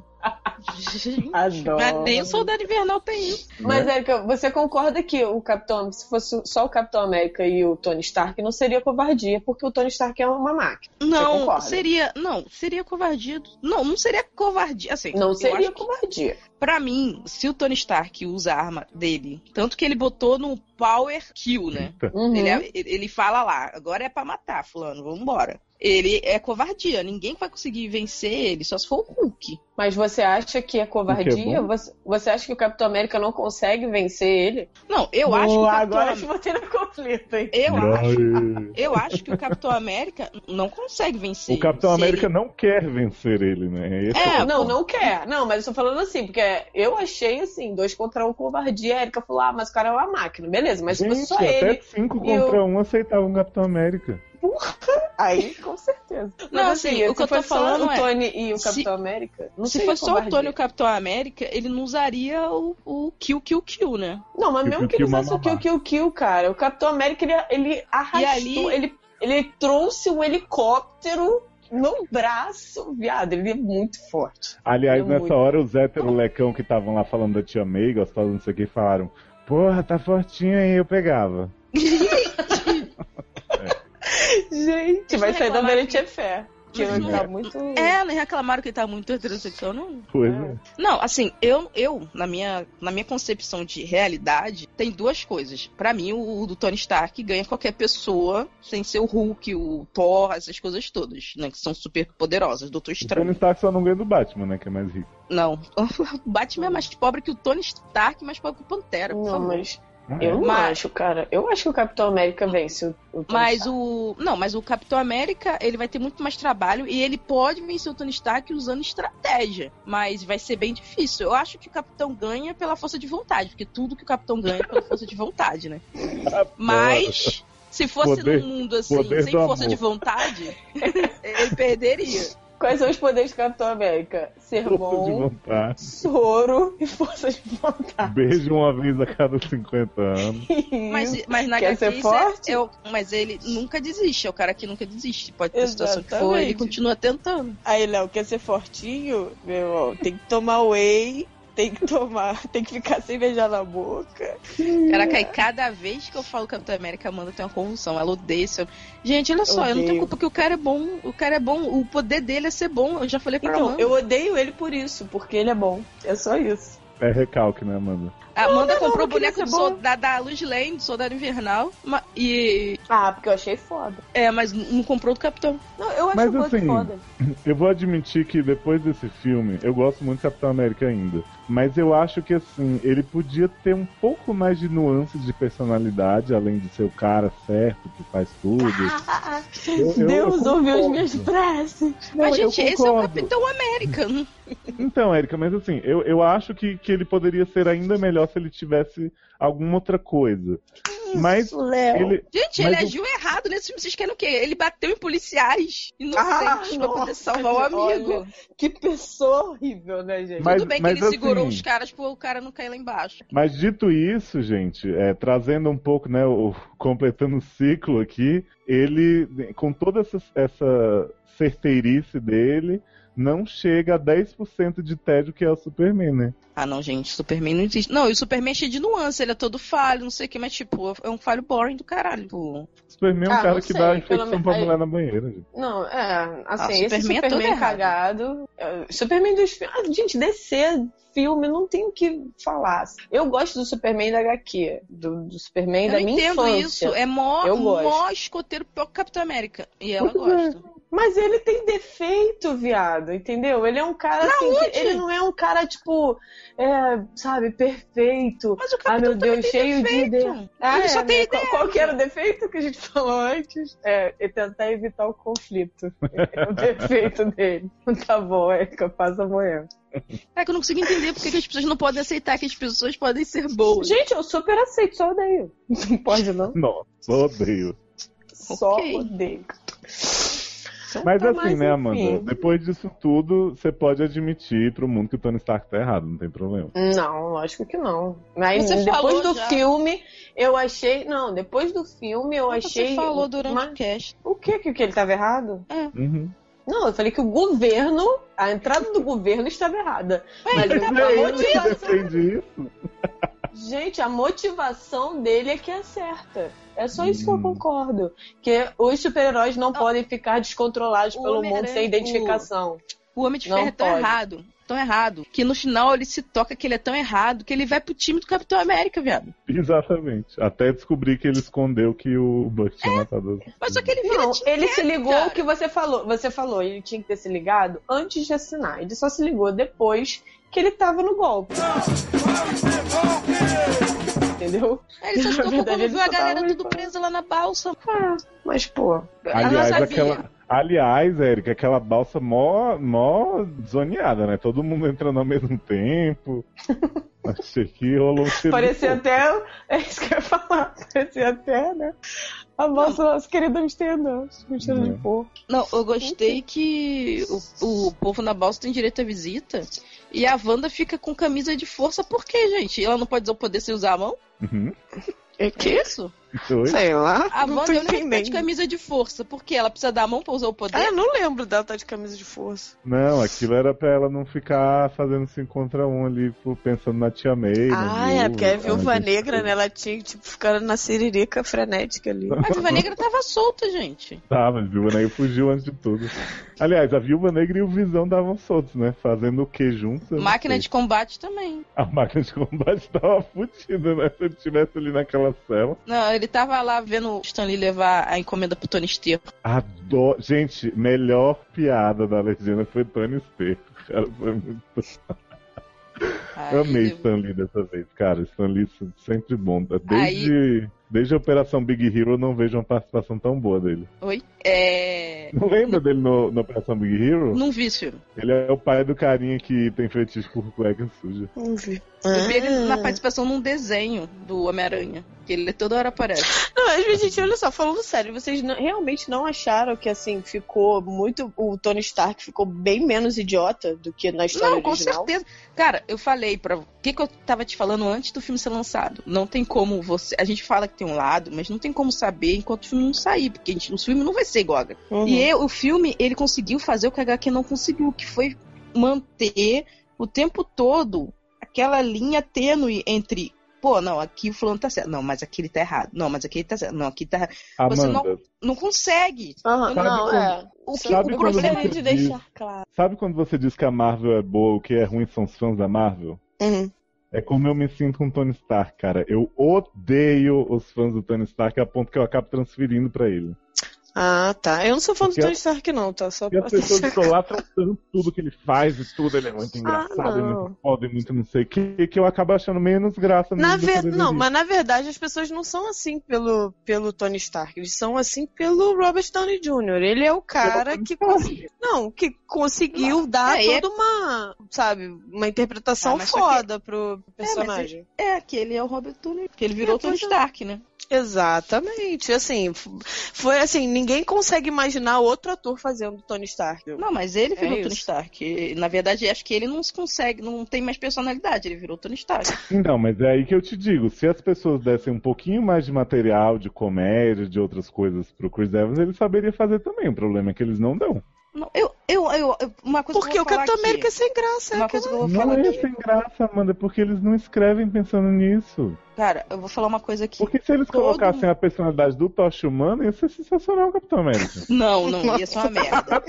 Speaker 5: Gente,
Speaker 6: Adoro.
Speaker 5: mas nem o Soldado Invernal tem isso.
Speaker 6: Mas,
Speaker 4: né?
Speaker 6: Érica, você concorda que o Capitão, se fosse só o Capitão América e o Tony Stark, não seria covardia, porque o Tony Stark é uma máquina.
Speaker 5: Não, seria. Não, seria covardia. Não, não seria covardia. Assim,
Speaker 6: Não seria
Speaker 5: acho que,
Speaker 6: covardia.
Speaker 5: Pra mim, se o Tony Stark usa a arma dele, tanto que ele botou no Power Kill, né?
Speaker 6: Uhum.
Speaker 5: Ele, é- ele fala lá, agora é pra matar, fulano, vambora. Ele é covardia, ninguém vai conseguir vencer ele, só se for o Hulk.
Speaker 6: Mas você acha que é covardia?
Speaker 4: bom.
Speaker 6: você, você acha que o Capitão América não consegue vencer ele?
Speaker 5: Não, eu acho que o
Speaker 6: Boa,
Speaker 5: Capitão
Speaker 6: Agora te botei no conflito, hein?
Speaker 5: Eu acho, eu acho que o Capitão América não consegue vencer.
Speaker 4: O Capitão
Speaker 5: Se
Speaker 4: América
Speaker 5: ele-
Speaker 4: não quer vencer ele, né? Esse
Speaker 5: É,
Speaker 4: o-
Speaker 6: Não, não quer. Não, mas eu tô falando assim, porque eu achei assim, dois contra um covardia. A Erika falou, ah, mas o cara é uma máquina. Beleza, mas se fosse
Speaker 4: Gente,
Speaker 6: só
Speaker 4: até
Speaker 6: ele,
Speaker 4: cinco
Speaker 6: e
Speaker 4: contra
Speaker 6: o-
Speaker 4: um aceitavam o Capitão América.
Speaker 6: aí com certeza.
Speaker 5: Não,
Speaker 6: Mas
Speaker 5: assim, o que
Speaker 6: se
Speaker 5: eu tô falando
Speaker 6: o
Speaker 5: é,
Speaker 6: Tony e o
Speaker 5: se-
Speaker 6: Capitão América, não
Speaker 5: Se fosse só o. Tony e o Capitão América, ele não usaria o, o Kill, Kill, Kill, né?
Speaker 6: Não, mas
Speaker 4: Kill,
Speaker 6: mesmo
Speaker 4: kill,
Speaker 6: que ele usasse o. Kill, Kill, Kill, cara, o Capitão América, ele, ele arrastou,
Speaker 5: ali-
Speaker 6: ele, ele trouxe um helicóptero no braço, viado, ele é muito forte.
Speaker 4: Aliás,
Speaker 6: É
Speaker 4: nessa
Speaker 6: muito.
Speaker 4: hora, os héteros lecão que estavam lá falando da tia May, gostosa, não sei o que, falaram: Porra, tá fortinho aí, eu pegava.
Speaker 6: Gente, vai sair da Verity é fé. Que não tá muito.
Speaker 5: É, nem reclamaram que ele tá muito heterossexual, não.
Speaker 4: Pois é.
Speaker 5: Não, assim, eu, eu na, minha, na minha concepção de realidade, tem duas coisas. Pra mim, o, o do Tony Stark ganha qualquer pessoa, sem ser o Hulk, o Thor, essas coisas todas, né? Que são super poderosas. Doutor
Speaker 4: O Tony
Speaker 5: Estranho.
Speaker 4: Stark só não ganha do Batman, né? Que é mais rico.
Speaker 5: Não. O Batman é mais pobre que o Tony Stark, mais pobre que o Pantera. por
Speaker 6: Não,
Speaker 5: favor.
Speaker 6: mas eu não
Speaker 5: Mas-
Speaker 6: acho, cara. Eu acho que o Capitão América vence o, o Tony
Speaker 5: Mas
Speaker 6: Stark.
Speaker 5: o. Não, mas o Capitão América, ele vai ter muito mais trabalho e ele pode vencer o Tony Stark usando estratégia. Mas vai ser bem difícil. Eu acho que o Capitão ganha pela força de vontade, porque tudo que o Capitão ganha é pela força de vontade, né? Mas. Se fosse
Speaker 4: Poder-
Speaker 5: num mundo assim, sem força
Speaker 4: amor.
Speaker 5: de vontade, ele perderia.
Speaker 6: Quais são os poderes do Capitão América? Ser
Speaker 4: Força de
Speaker 6: bom,
Speaker 4: vontade.
Speaker 6: soro e força de vontade.
Speaker 4: Beijo uma vez a cada 50 anos.
Speaker 5: Mas, mas na
Speaker 6: Quer ser
Speaker 5: isso
Speaker 6: forte?
Speaker 5: é, é o- Mas ele nunca desiste, é o cara que nunca desiste. Pode ter a situação que for,
Speaker 6: Exatamente.
Speaker 5: ele continua tentando.
Speaker 6: Aí, Léo, quer ser fortinho? Meu irmão, tem que tomar whey, tem que tomar, tem que ficar sem beijar na boca.
Speaker 5: Caraca, e cada vez que eu falo Capitão América, a Amanda tem uma convulsão. Ela odeia homem. Gente, olha só, eu não tenho culpa que o cara é bom. O cara é bom, o poder dele é ser bom. Eu já falei pra
Speaker 6: Então,
Speaker 5: Amanda.
Speaker 6: eu odeio ele por isso, porque ele é bom. É só isso.
Speaker 4: É recalque, né, Amanda?
Speaker 5: A Amanda
Speaker 6: não,
Speaker 5: comprou o
Speaker 6: não queria
Speaker 5: boneco soldado, da Luz Lane, do Soldado Invernal. ma- E.
Speaker 6: Ah, porque eu achei foda.
Speaker 5: É, mas não comprou do Capitão.
Speaker 6: Não, eu acho
Speaker 4: Mas assim,
Speaker 6: foda.
Speaker 4: Eu vou admitir que depois desse filme, eu gosto muito do Capitão América ainda. Mas eu acho que assim, ele podia ter um pouco mais de nuances de personalidade, além de ser o cara certo que faz tudo. Eu- eu-
Speaker 6: Deus
Speaker 4: eu
Speaker 6: ouviu as minhas preces.
Speaker 5: mas,
Speaker 4: eu
Speaker 5: gente, esse é o. Capitão América.
Speaker 4: Então, Érica, mas assim, eu, eu acho que, que ele poderia ser ainda melhor se ele tivesse alguma outra coisa. Mas
Speaker 6: Léo.
Speaker 4: ele.
Speaker 5: Gente,
Speaker 4: Mas
Speaker 5: ele
Speaker 4: o-
Speaker 5: agiu errado nesse filme. Vocês querem o quê? Ele bateu em policiais inocentes
Speaker 6: Ah,
Speaker 5: pra poder salvar o amigo.
Speaker 6: olha. Que pessoa horrível, né, gente?
Speaker 4: Mas-
Speaker 5: Tudo bem
Speaker 4: mas
Speaker 5: que ele segurou
Speaker 4: assim-
Speaker 5: os caras pro cara não cair lá embaixo.
Speaker 4: Mas dito isso, gente, é, trazendo um pouco, né, o, completando o ciclo aqui, ele, com toda essa, essa certeirice dele, não chega a 10% de tédio que é o Superman, né?
Speaker 5: Ah, não, gente, Superman não existe. Não, e o Superman é cheio de nuance, ele é todo falho, não sei o que, mas, tipo, é um falho boring do caralho. Tipo,
Speaker 4: Superman é um
Speaker 6: Ah,
Speaker 4: cara que
Speaker 6: sei,
Speaker 4: dá infecção
Speaker 6: menos-
Speaker 4: pra
Speaker 6: aí-
Speaker 4: mulher na banheira, gente.
Speaker 6: Não, é, assim,
Speaker 5: Ah,
Speaker 6: esse
Speaker 5: Superman é todo
Speaker 6: Superman
Speaker 5: errado.
Speaker 6: cagado. é, Superman dos filmes. Ah, gente, DC filme, não tem o que falar. Eu gosto do Superman da HQ, do, do Superman
Speaker 5: eu
Speaker 6: da minha
Speaker 5: entendo
Speaker 6: infância.
Speaker 5: isso. É mó,
Speaker 6: Eu gosto.
Speaker 5: mó escoteiro pior que o Capitão América. E ela
Speaker 4: é.
Speaker 5: gosta.
Speaker 6: Mas ele tem defeito, viado, entendeu? Ele é um cara assim, que- ele não é um cara, tipo, é, sabe, perfeito.
Speaker 5: Mas o
Speaker 6: Ah, meu Deus,
Speaker 5: tem
Speaker 6: cheio de
Speaker 5: defeito.
Speaker 6: ideia. Ah,
Speaker 5: ele só
Speaker 6: é,
Speaker 5: tem
Speaker 6: né?
Speaker 5: ideia.
Speaker 6: Qual, qual que era o defeito que a gente falou antes? É, é tentar evitar o conflito. É o defeito dele. Tá bom, é que eu faço amanhã.
Speaker 5: É que eu não consigo entender porque que as pessoas não podem aceitar que as pessoas podem ser boas.
Speaker 6: Gente, eu super aceito, só odeio. Não pode, não?
Speaker 4: Nossa, odeio.
Speaker 6: Só
Speaker 5: Ok.
Speaker 6: odeio.
Speaker 4: Mas
Speaker 6: tá,
Speaker 4: assim,
Speaker 6: mas
Speaker 4: né,
Speaker 6: enfim.
Speaker 4: Amanda? Depois disso tudo, você pode admitir pro mundo que o Tony Stark tá errado, não tem problema.
Speaker 6: Não, lógico que não. Mas
Speaker 5: Você
Speaker 6: depois
Speaker 5: falou
Speaker 6: do
Speaker 5: já.
Speaker 6: filme, eu achei. Não, depois do filme eu achei.
Speaker 5: Você falou durante
Speaker 6: uma-
Speaker 5: o cast.
Speaker 6: O que? Que ele estava errado?
Speaker 4: Uhum.
Speaker 6: Não, eu falei que o governo, a entrada do governo estava errada. Mas
Speaker 5: ele
Speaker 6: a
Speaker 5: tá
Speaker 4: É ele que
Speaker 6: motivação.
Speaker 4: defende isso.
Speaker 6: Gente, a motivação dele é que é certa. É só isso que eu
Speaker 4: Hum.
Speaker 6: concordo. Que os super-heróis não podem ficar descontrolados
Speaker 5: O
Speaker 6: pelo mundo sem identificação.
Speaker 5: O Homem de
Speaker 6: Não
Speaker 5: Ferro é tão
Speaker 6: pode.
Speaker 5: errado, tão errado, que no final ele se toca que ele é tão errado que ele vai pro time do Capitão América, viado.
Speaker 4: Exatamente. Até descobrir que ele escondeu que o Buck tinha matado.
Speaker 5: Mas só que ele
Speaker 6: Não, ele se ligou
Speaker 5: cara.
Speaker 6: o que você falou. Você falou, ele tinha que ter se ligado antes de assinar. Ele só se ligou depois que ele tava no golpe. Entendeu?
Speaker 5: Aí ele só
Speaker 6: verdade,
Speaker 5: quando viu a galera tudo presa lá na balsa.
Speaker 6: Ah, mas, pô.
Speaker 4: Aliás, aquela. Aliás, Érica, aquela balsa mó, mó zoneada, né? Todo mundo entrando ao mesmo tempo. Achei que rolou um
Speaker 6: Parecia até. É isso que eu ia falar. Parecia até, né? A nossa, nossa querida Amsterdã. Com cheiro de porco.
Speaker 5: Não, eu gostei que o, o povo na balsa tem direito à visita e a Wanda fica com camisa de força. Por quê, gente? Ela não pode usar o poder sem usar a mão?
Speaker 4: Uhum.
Speaker 6: É
Speaker 5: Que isso?
Speaker 4: Foi.
Speaker 6: Sei lá.
Speaker 5: A
Speaker 6: não
Speaker 5: Wanda é a que tá de camisa de força. Por quê? Ela precisa dar a mão pra usar o poder?
Speaker 6: Ah, eu não lembro dela estar de camisa de força.
Speaker 4: Não, aquilo era pra ela não ficar fazendo 5 contra 1 ali, por- pensando na Tia May.
Speaker 6: Ah, é, porque a Viúva Negra, né? Ela tinha, tipo, ficando na siririca frenética ali.
Speaker 5: A Viúva Negra tava solta, gente.
Speaker 4: Tava, a Viúva Negra fugiu antes de tudo. Aliás, a Viúva Negra e o Visão davam soltos, né? Fazendo o que juntos?
Speaker 5: Máquina de combate também.
Speaker 4: A máquina de combate tava fudida, né? Se ele estivesse ali naquela cela.
Speaker 5: Não, ele tava lá vendo o Stanley levar a encomenda pro Tony Sterco.
Speaker 4: Adoro. Gente, melhor piada da legenda foi Tony Sterco. Cara, foi muito. Ai, Amei eu... Stanley dessa vez, cara. Stanley sempre bom. Desde. Aí... Desde a Operação Big Hero eu não vejo uma participação tão boa dele.
Speaker 5: Oi? É...
Speaker 4: Não lembra dele no, na Operação Big Hero?
Speaker 5: Não vi, senhor.
Speaker 4: Ele é o pai do carinha que tem fetiche por cueca suja.
Speaker 6: Não vi.
Speaker 5: Eu vi ele na participação num desenho do Homem-Aranha. Que ele toda hora aparece.
Speaker 6: Não, mas, gente, olha só, falando sério, vocês não, realmente não acharam que, assim, ficou muito. O Tony Stark ficou bem menos idiota do que na história
Speaker 5: não,
Speaker 6: original?
Speaker 5: Não, com certeza. Cara, eu falei pra. O que, que eu tava te falando antes do filme ser lançado? Não tem como você. A gente fala que tem um lado, mas não tem como saber enquanto o filme não sair, porque a gente, o filme não vai ser igual. Uhum. E eu, o filme, ele conseguiu fazer o que a HQ não conseguiu, que foi manter o tempo todo aquela linha tênue entre pô, não, aqui o fulano tá certo. Não, mas aqui ele tá errado. Não, mas aqui ele tá certo. Não, aqui tá errado. Você não, não consegue.
Speaker 6: Uhum, não, quando, é. O, que, o problema é de deixar claro.
Speaker 4: Sabe quando você diz que a Marvel é boa, o que é ruim são os fãs da Marvel?
Speaker 6: Uhum.
Speaker 4: É como eu me sinto com o Tony Stark, cara. Eu odeio os fãs do Tony Stark a ponto que eu acabo transferindo para ele.
Speaker 6: Ah, tá. Eu não sou fã Porque do Tony Stark, não, tá? Só
Speaker 4: e as pessoas estão lá tratando tudo que ele faz e tudo, ele é muito ah, engraçado, ah, é muito foda, muito não sei o que, que eu acabo achando menos graça
Speaker 6: na ver... Não, mas na verdade as pessoas não são assim pelo, pelo Tony Stark, eles são assim pelo Robert Downey Jr. Ele é o cara que conseguiu. Não, que conseguiu dar é, toda é... uma, sabe, uma interpretação ah, foda que... pro é, personagem.
Speaker 5: É, é, que ele é o Robert Downey, porque ele virou é, Tony Stark, né?
Speaker 6: Exatamente. Assim, foi assim, ninguém consegue imaginar outro ator fazendo Tony Stark.
Speaker 5: Não, mas ele virou é Tony Stark. Na verdade, acho que ele não se consegue, não tem mais personalidade, ele virou Tony Stark.
Speaker 4: Não, mas é aí que eu te digo, se as pessoas dessem um pouquinho mais de material, de comédia, de outras coisas pro Chris Evans, ele saberia fazer também. O problema é que eles não dão.
Speaker 5: Não, eu, eu, eu, uma coisa
Speaker 6: Porque
Speaker 5: o
Speaker 6: Capitão América é sem graça.
Speaker 5: Uma é coisa que eu vou
Speaker 4: não
Speaker 5: falar
Speaker 4: é
Speaker 5: aqui.
Speaker 4: sem graça, Amanda, porque eles não escrevem pensando nisso.
Speaker 5: Cara, eu vou falar uma coisa aqui.
Speaker 4: Porque se eles Todo... colocassem a personalidade do Tocha Humano, ia ser sensacional o Capitão América.
Speaker 5: Não, não, ia ser uma merda.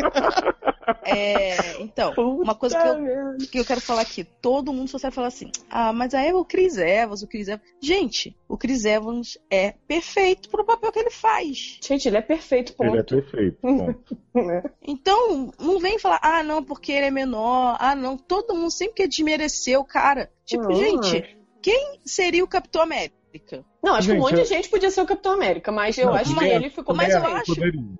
Speaker 5: É, então, Puta uma coisa que eu, que eu, quero falar aqui. Todo mundo só sabe falar assim, ah, mas aí é o Chris Evans, o Chris Evans. Gente, o Chris Evans é perfeito pro papel que ele faz.
Speaker 6: Gente, ele é perfeito, ponto.
Speaker 4: Ele é perfeito, ponto.
Speaker 5: então, não vem falar, ah, não, porque ele é menor. Ah, não, todo mundo sempre quer desmerecer o cara. Tipo, uhum. gente, quem seria o Capitão América?
Speaker 6: Não, acho gente, que um monte eu... de gente podia ser o Capitão América, mas eu não, acho que ele ficou
Speaker 5: mais eu acho.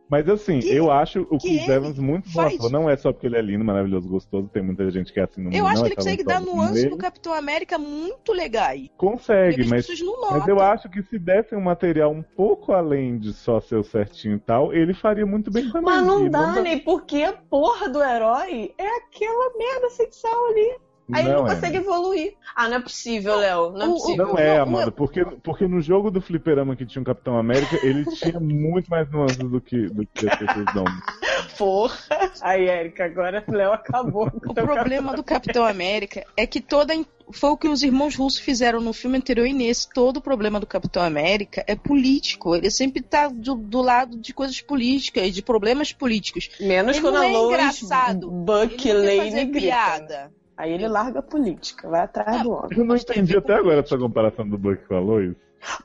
Speaker 4: Mas assim, que, eu acho o Chris Evans muito bom ator. Não é só porque ele é lindo, maravilhoso, gostoso, tem muita gente que é assim no mundo.
Speaker 5: Eu acho
Speaker 4: que
Speaker 5: ele consegue dar nuances do Capitão América muito legais.
Speaker 4: Consegue, mas, mas eu acho que se dessem um material um pouco além de só ser o certinho e tal, ele faria muito bem também.
Speaker 6: Mas não dá, nem porque a porra do herói é aquela merda sexual ali. Aí não ele não é. consegue evoluir. Ah, não é possível, Léo. Não é possível.
Speaker 4: Não é, Amanda, porque, porque no jogo do Fliperama que tinha um Capitão América, ele tinha muito mais nuances do que, do que as pessoas dão.
Speaker 6: Porra! Aí, Érica, agora o Léo acabou.
Speaker 5: O problema do Capitão América é que toda. Foi o que os irmãos russos fizeram no filme anterior e nesse. Todo o problema do Capitão América é político. Ele sempre tá do, do lado de coisas políticas, de problemas políticos.
Speaker 6: Menos
Speaker 5: ele
Speaker 6: quando
Speaker 5: não
Speaker 6: a
Speaker 5: é
Speaker 6: Lois
Speaker 5: engraçado.
Speaker 6: Buck
Speaker 5: ele
Speaker 6: Lane grita. piada. Aí ele larga a política, vai atrás ah, do homem.
Speaker 4: Eu não entendi até agora essa comparação do Buck com a Lois.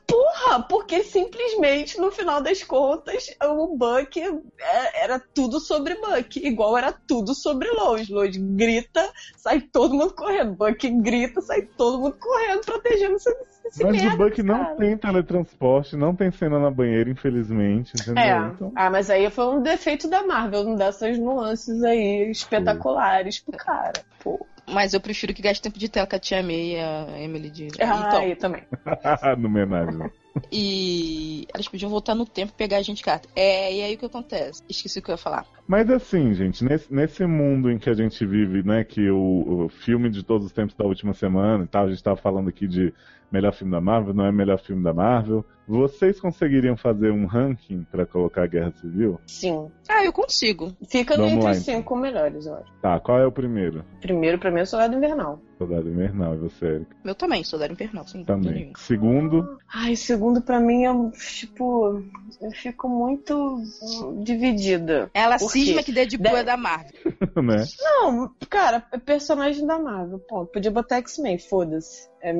Speaker 6: Porra, porque simplesmente no final das contas o Buck é, era tudo sobre Buck, igual era tudo sobre Lois. Lois grita, sai todo mundo correndo. Buck grita, sai todo mundo correndo, protegendo esse, esse
Speaker 4: Mas
Speaker 6: merda,
Speaker 4: o Buck cara. não tem teletransporte, não tem cena na banheira, infelizmente. Entendeu?
Speaker 6: É. Então... Ah, mas aí foi um defeito da Marvel, não dessas nuances aí espetaculares pro cara. Pô.
Speaker 5: Mas eu prefiro que gaste tempo de tela com a Tia May e a Emily de.
Speaker 6: Ah, então, eu também.
Speaker 4: no homenagem.
Speaker 5: E elas podiam voltar no tempo e pegar a gente carta. É, e aí o que acontece? Esqueci o que eu ia falar.
Speaker 4: Mas assim, gente, nesse, nesse mundo em que a gente vive, né, que o, o filme de todos os tempos da última semana e tal, a gente tava falando aqui de melhor filme da Marvel, não é melhor filme da Marvel. Vocês conseguiriam fazer um ranking para colocar a Guerra Civil?
Speaker 6: Sim.
Speaker 5: Ah, eu consigo.
Speaker 6: Fica Vamos entre os então. cinco melhores, eu acho.
Speaker 4: Tá, qual é o primeiro?
Speaker 6: Primeiro, pra mim, é o Soldado Invernal.
Speaker 4: Soldado Invernal, e você, Erika?
Speaker 5: Meu também, Soldado Invernal, sim.
Speaker 4: Também. Segundo?
Speaker 6: Ai, segundo pra mim é, tipo, eu fico muito dividida.
Speaker 5: Ela cisma que Deadpool de... é da Marvel.
Speaker 4: né?
Speaker 6: Não, cara, é personagem da Marvel, ponto. Podia botar X-Men, foda-se. É,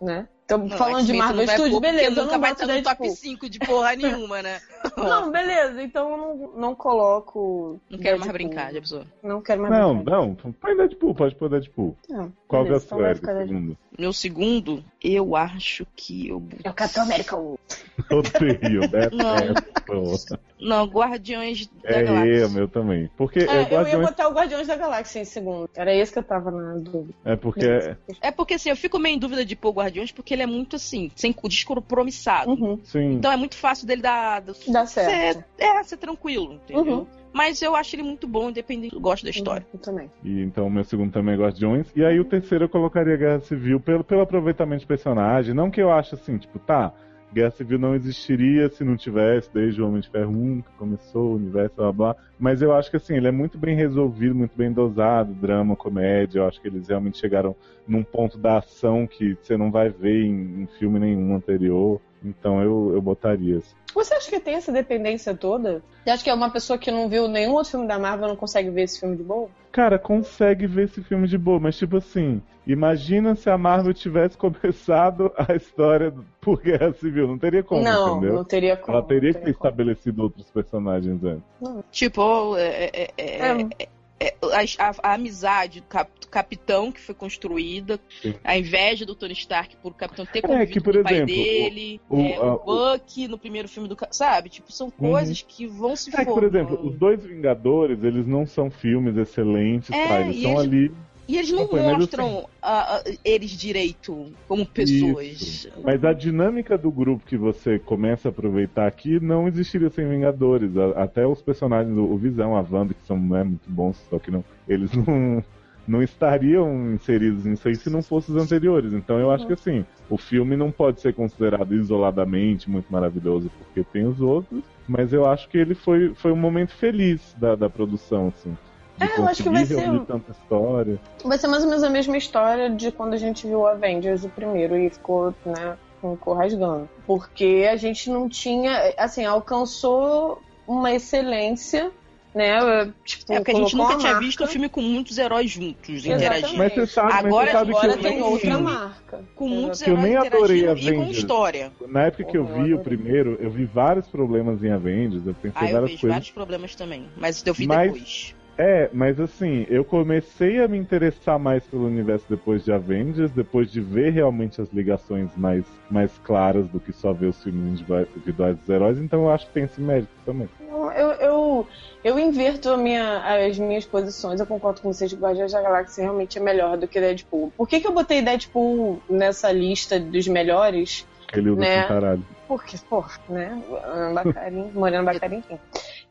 Speaker 6: né? Então, falando de Marvel Studios, beleza.
Speaker 5: Nunca vai estar no top 5 de porra nenhuma, né?
Speaker 6: não, beleza. Então eu não, não coloco.
Speaker 5: Não quero mais brincar de absurdo.
Speaker 6: Não quero mais
Speaker 4: não, brincar. Não, não. Põe Deadpool, pode pôr Deadpool. Não, Qual que é o então segundo?
Speaker 5: Meu segundo, eu acho que eu.
Speaker 6: É o Capitão América 1.
Speaker 4: Odeio, né?
Speaker 5: Não. não, Guardiões da
Speaker 4: é,
Speaker 5: Galáxia.
Speaker 4: É, meu também. Porque
Speaker 6: é, é Guardiões... Eu ia botar o Guardiões da Galáxia em segundo. Era esse que eu tava na dúvida.
Speaker 4: É porque.
Speaker 5: É porque assim, eu fico meio em dúvida de pôr Guardiões porque ele é muito assim, sem descompromissado.
Speaker 6: Uhum.
Speaker 4: Sim.
Speaker 5: Então é muito fácil dele dar.
Speaker 6: Dar certo.
Speaker 5: Ser, é, ser tranquilo, entendeu? Uhum. Mas eu acho ele muito bom, independente. Eu gosto da história.
Speaker 6: Eu também.
Speaker 4: E então, meu segundo também é Guardiões. E aí, o terceiro eu colocaria Guerra Civil pelo, pelo aproveitamento de personagem. Não que eu ache assim, tipo, tá. Guerra Civil não existiria se não tivesse desde o Homem de Ferro 1, que começou o universo, blá blá. Mas eu acho que assim, ele é muito bem resolvido, muito bem dosado, drama, comédia. Eu acho que eles realmente chegaram num ponto da ação que você não vai ver em, em filme nenhum anterior. Então eu, eu botaria. Assim.
Speaker 6: Você acha que tem essa dependência toda? Você acha que é uma pessoa que não viu nenhum outro filme da Marvel não consegue ver esse filme de boa?
Speaker 4: Cara, consegue ver esse filme de boa, mas tipo assim, imagina se a Marvel tivesse começado a história por Guerra Civil. Não teria como,
Speaker 6: não,
Speaker 4: entendeu?
Speaker 6: Não, teria como.
Speaker 4: Ela teria que ter como. estabelecido outros personagens antes.
Speaker 5: Não. Tipo, é, é, é, é é, a, a, a, amizade do, cap, do, capitão que foi construída, Sim. a inveja do Tony Stark por o capitão ter convivido é, que, por com exemplo, o pai dele, o, o, é, a, o Buck no primeiro filme do sabe? Tipo, são uhum. coisas uhum. que vão se
Speaker 4: é, Por exemplo, os dois Vingadores, eles não são filmes excelentes, é, tá? Eles estão ali
Speaker 5: e eles não mostram assim, uh, uh, eles direito como pessoas.
Speaker 4: Isso. Mas a dinâmica do grupo que você começa a aproveitar aqui não existiria sem Vingadores. até os personagens, o Visão, a Wanda, que são né, muito bons, só que não, eles não, não estariam inseridos nisso aí se não fossem os anteriores. Então eu acho que assim, o filme não pode ser considerado isoladamente muito maravilhoso porque tem os outros, mas eu acho que ele foi, foi um momento feliz da, da produção, assim
Speaker 6: é, eu acho que vai ser.
Speaker 4: Tanta história.
Speaker 6: Vai ser mais ou menos a mesma história de quando a gente viu Avengers o primeiro e ficou, né, ficou rasgando. Porque a gente não tinha, assim, alcançou uma excelência né?
Speaker 5: Tipo, é porque a gente nunca a tinha marca. visto um filme com muitos heróis juntos interagindo.
Speaker 4: Mas você sabe,
Speaker 5: agora,
Speaker 4: você sabe
Speaker 6: agora
Speaker 4: que
Speaker 6: tem outra marca.
Speaker 5: Com muitos heróis eu nem adorei Avengers. com história.
Speaker 4: Na época que eu vi o primeiro, eu vi vários problemas em Avengers, eu pensei
Speaker 5: ah, eu
Speaker 4: várias
Speaker 5: vejo
Speaker 4: coisas.
Speaker 5: vários problemas também, mas eu vi mas... depois.
Speaker 4: É, mas assim, eu comecei a me interessar mais pelo universo depois de Avengers, depois de ver realmente as ligações mais, mais claras do que só ver os filmes individuais dos heróis, então eu acho que tem esse mérito também.
Speaker 6: Eu, eu, eu inverto minha, as minhas posições, eu concordo com vocês que Guardiões da Galáxia realmente é melhor do que Deadpool. Por que, que eu botei Deadpool nessa lista dos melhores?
Speaker 4: Ele usa né? caralho.
Speaker 6: Porque, pô, né? Bacarim, Moreno Bacarim, enfim.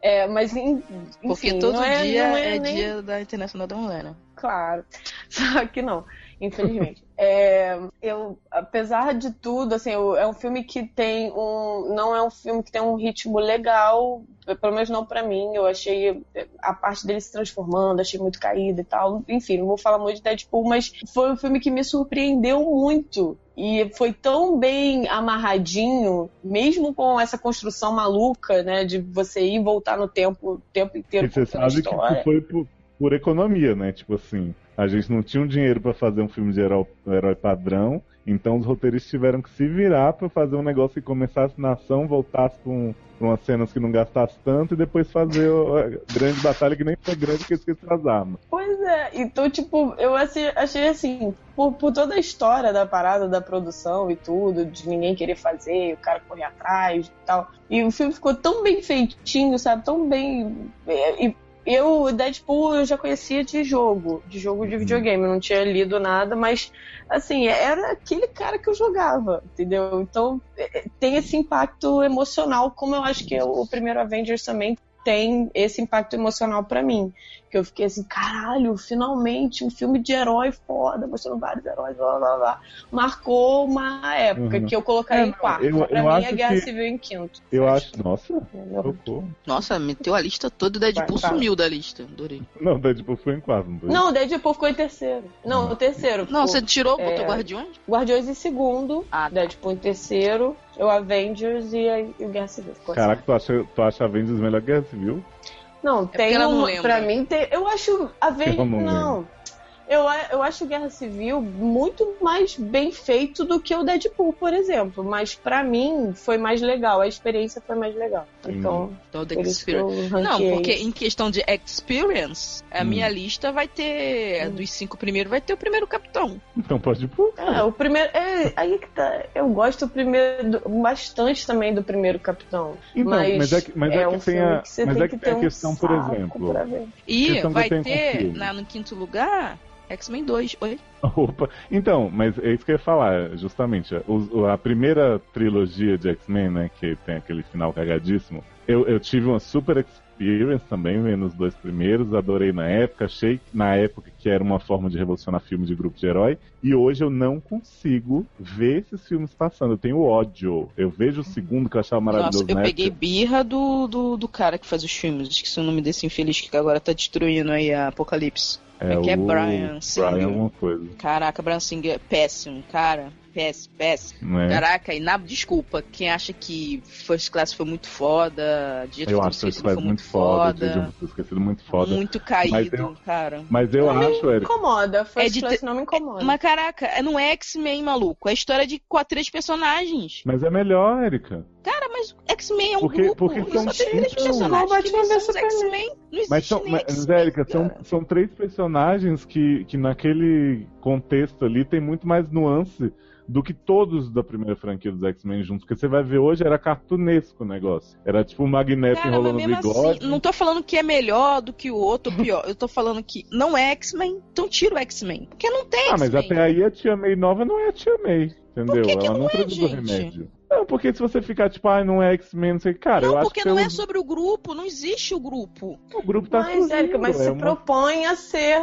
Speaker 6: É, mas enfim,
Speaker 5: Porque todo é, dia é, é nem... dia da Internacional da Mulher, né?
Speaker 6: Claro. Só que não, infelizmente. é, eu, apesar de tudo, assim, é um filme que tem um. Não é um filme que tem um ritmo legal, pelo menos não para mim. Eu achei a parte dele se transformando, achei muito caída e tal. Enfim, não vou falar muito de Deadpool, mas foi um filme que me surpreendeu muito e foi tão bem amarradinho, mesmo com essa construção maluca, né, de você ir e voltar no tempo o tempo inteiro.
Speaker 4: E você sabe que foi por, por, economia, né? Tipo assim, a gente não tinha um dinheiro para fazer um filme de herói, herói padrão, então os roteiristas tiveram que se virar para fazer um negócio que começasse na ação, voltasse com umas cenas que não gastasse tanto e depois fazer a grande batalha que nem foi grande que esqueci as armas.
Speaker 6: Pois é, então, tipo, eu achei, achei assim, por, por, toda a história da parada da produção e tudo, de ninguém querer fazer, o cara correr atrás e tal. E o filme ficou tão bem feitinho, sabe? Tão bem. E, eu, Deadpool, eu já conhecia de jogo, de jogo de uhum. videogame, eu não tinha lido nada, mas, assim, era aquele cara que eu jogava, entendeu? Então, é, é, tem esse impacto emocional, como eu acho que o primeiro Avengers também tem esse impacto emocional para mim. Que eu fiquei assim, caralho, finalmente um filme de herói foda, mostrando vários heróis, blá blá blá. Marcou uma época uhum. que eu colocaria é, em quarto. Eu, pra eu mim, a Guerra Civil em quinto.
Speaker 4: Eu acho, nossa,
Speaker 5: Nossa, meteu a lista toda, o Deadpool vai, sumiu da lista. Adorei.
Speaker 4: Não, o Deadpool foi em quarto.
Speaker 6: Não, não o Deadpool ficou em terceiro. Não, o terceiro.
Speaker 5: Não, você tirou, é, botou Guardiões?
Speaker 6: Guardiões em segundo, ah, tá. Deadpool em terceiro, o Avengers e, a, e o Guerra Civil.
Speaker 4: Caraca, tu acha, tu acha Avengers melhor que Guerra Civil?
Speaker 6: Não, é tem um. Não pra mim, tem, eu acho. Avengers. Não, não. Eu, eu acho Guerra Civil muito mais bem feito do que o Deadpool, por exemplo. Mas para mim foi mais legal, a experiência foi mais legal. Então,
Speaker 5: então não, porque em questão de experience, a hum. minha lista vai ter, hum. dos cinco primeiros, vai ter o primeiro capitão.
Speaker 4: Então pode pro.
Speaker 6: É, o primeiro. É, aí que tá. Eu gosto primeiro, bastante também do primeiro capitão. Então, mas,
Speaker 4: mas é que, mas é, é um que tem a, que mas é que, que tem a questão, um por exemplo.
Speaker 5: E vai ter, na, no quinto lugar, X-Men 2, oi?
Speaker 4: Opa, então, mas é isso que eu ia falar, justamente. A primeira trilogia de X-Men, né, que tem aquele final cagadíssimo, eu, eu tive uma super experience também vendo os dois primeiros, adorei na época, achei na época que era uma forma de revolucionar filme de grupo de herói, e hoje eu não consigo ver esses filmes passando, eu tenho ódio. Eu vejo o segundo que eu achava maravilhoso.
Speaker 5: Nossa, eu peguei birra do, do, do, cara que faz os filmes, esqueci o nome desse infeliz que agora tá destruindo aí a Apocalipse.
Speaker 4: É, é que é Brian Singer. Brian alguma coisa.
Speaker 5: Caraca, Brian Singer, péssimo, cara. Péssimo, péssimo. É. Caraca, e na, desculpa, quem acha que First Class foi muito foda,
Speaker 4: Dia Eu acho First Class foi muito foda, foda Esquecido muito foda.
Speaker 5: Muito caído, mas eu, cara.
Speaker 4: Mas eu
Speaker 6: não
Speaker 4: acho,
Speaker 6: me incomoda, First é de Class não me incomoda.
Speaker 5: Mas caraca, não é X-Men, maluco. É história de quatro, três personagens.
Speaker 4: Mas é melhor, Erika.
Speaker 5: Cara, mas X-Men é um
Speaker 4: porque,
Speaker 5: grupo.
Speaker 4: Porque são
Speaker 5: só três personagens que são X-Men. Não existe
Speaker 4: mas, são, mas Érica, são, são três personagens que, que naquele contexto ali tem muito mais nuance do que todos da primeira franquia dos X-Men juntos. Porque você vai ver hoje, era cartunesco o negócio. Era tipo o Magneto Cara, enrolando o bigode.
Speaker 5: Assim, não tô falando que é melhor do que o outro, pior. Eu tô falando que não é X-Men, então tira o X-Men. Porque não tem
Speaker 4: Ah, mas até aí a Tia May nova não é a Tia May. Entendeu?
Speaker 5: Que que
Speaker 4: Ela
Speaker 5: não,
Speaker 4: não
Speaker 5: é, produziu remédio.
Speaker 4: Não, porque se você ficar tipo, ah, não é X-Men, não sei, cara,
Speaker 5: não,
Speaker 4: eu
Speaker 5: acho que. Não, porque não é sobre o grupo, não existe o grupo.
Speaker 4: O grupo tá
Speaker 6: Mas, Érica, mas é se uma... propõe a ser.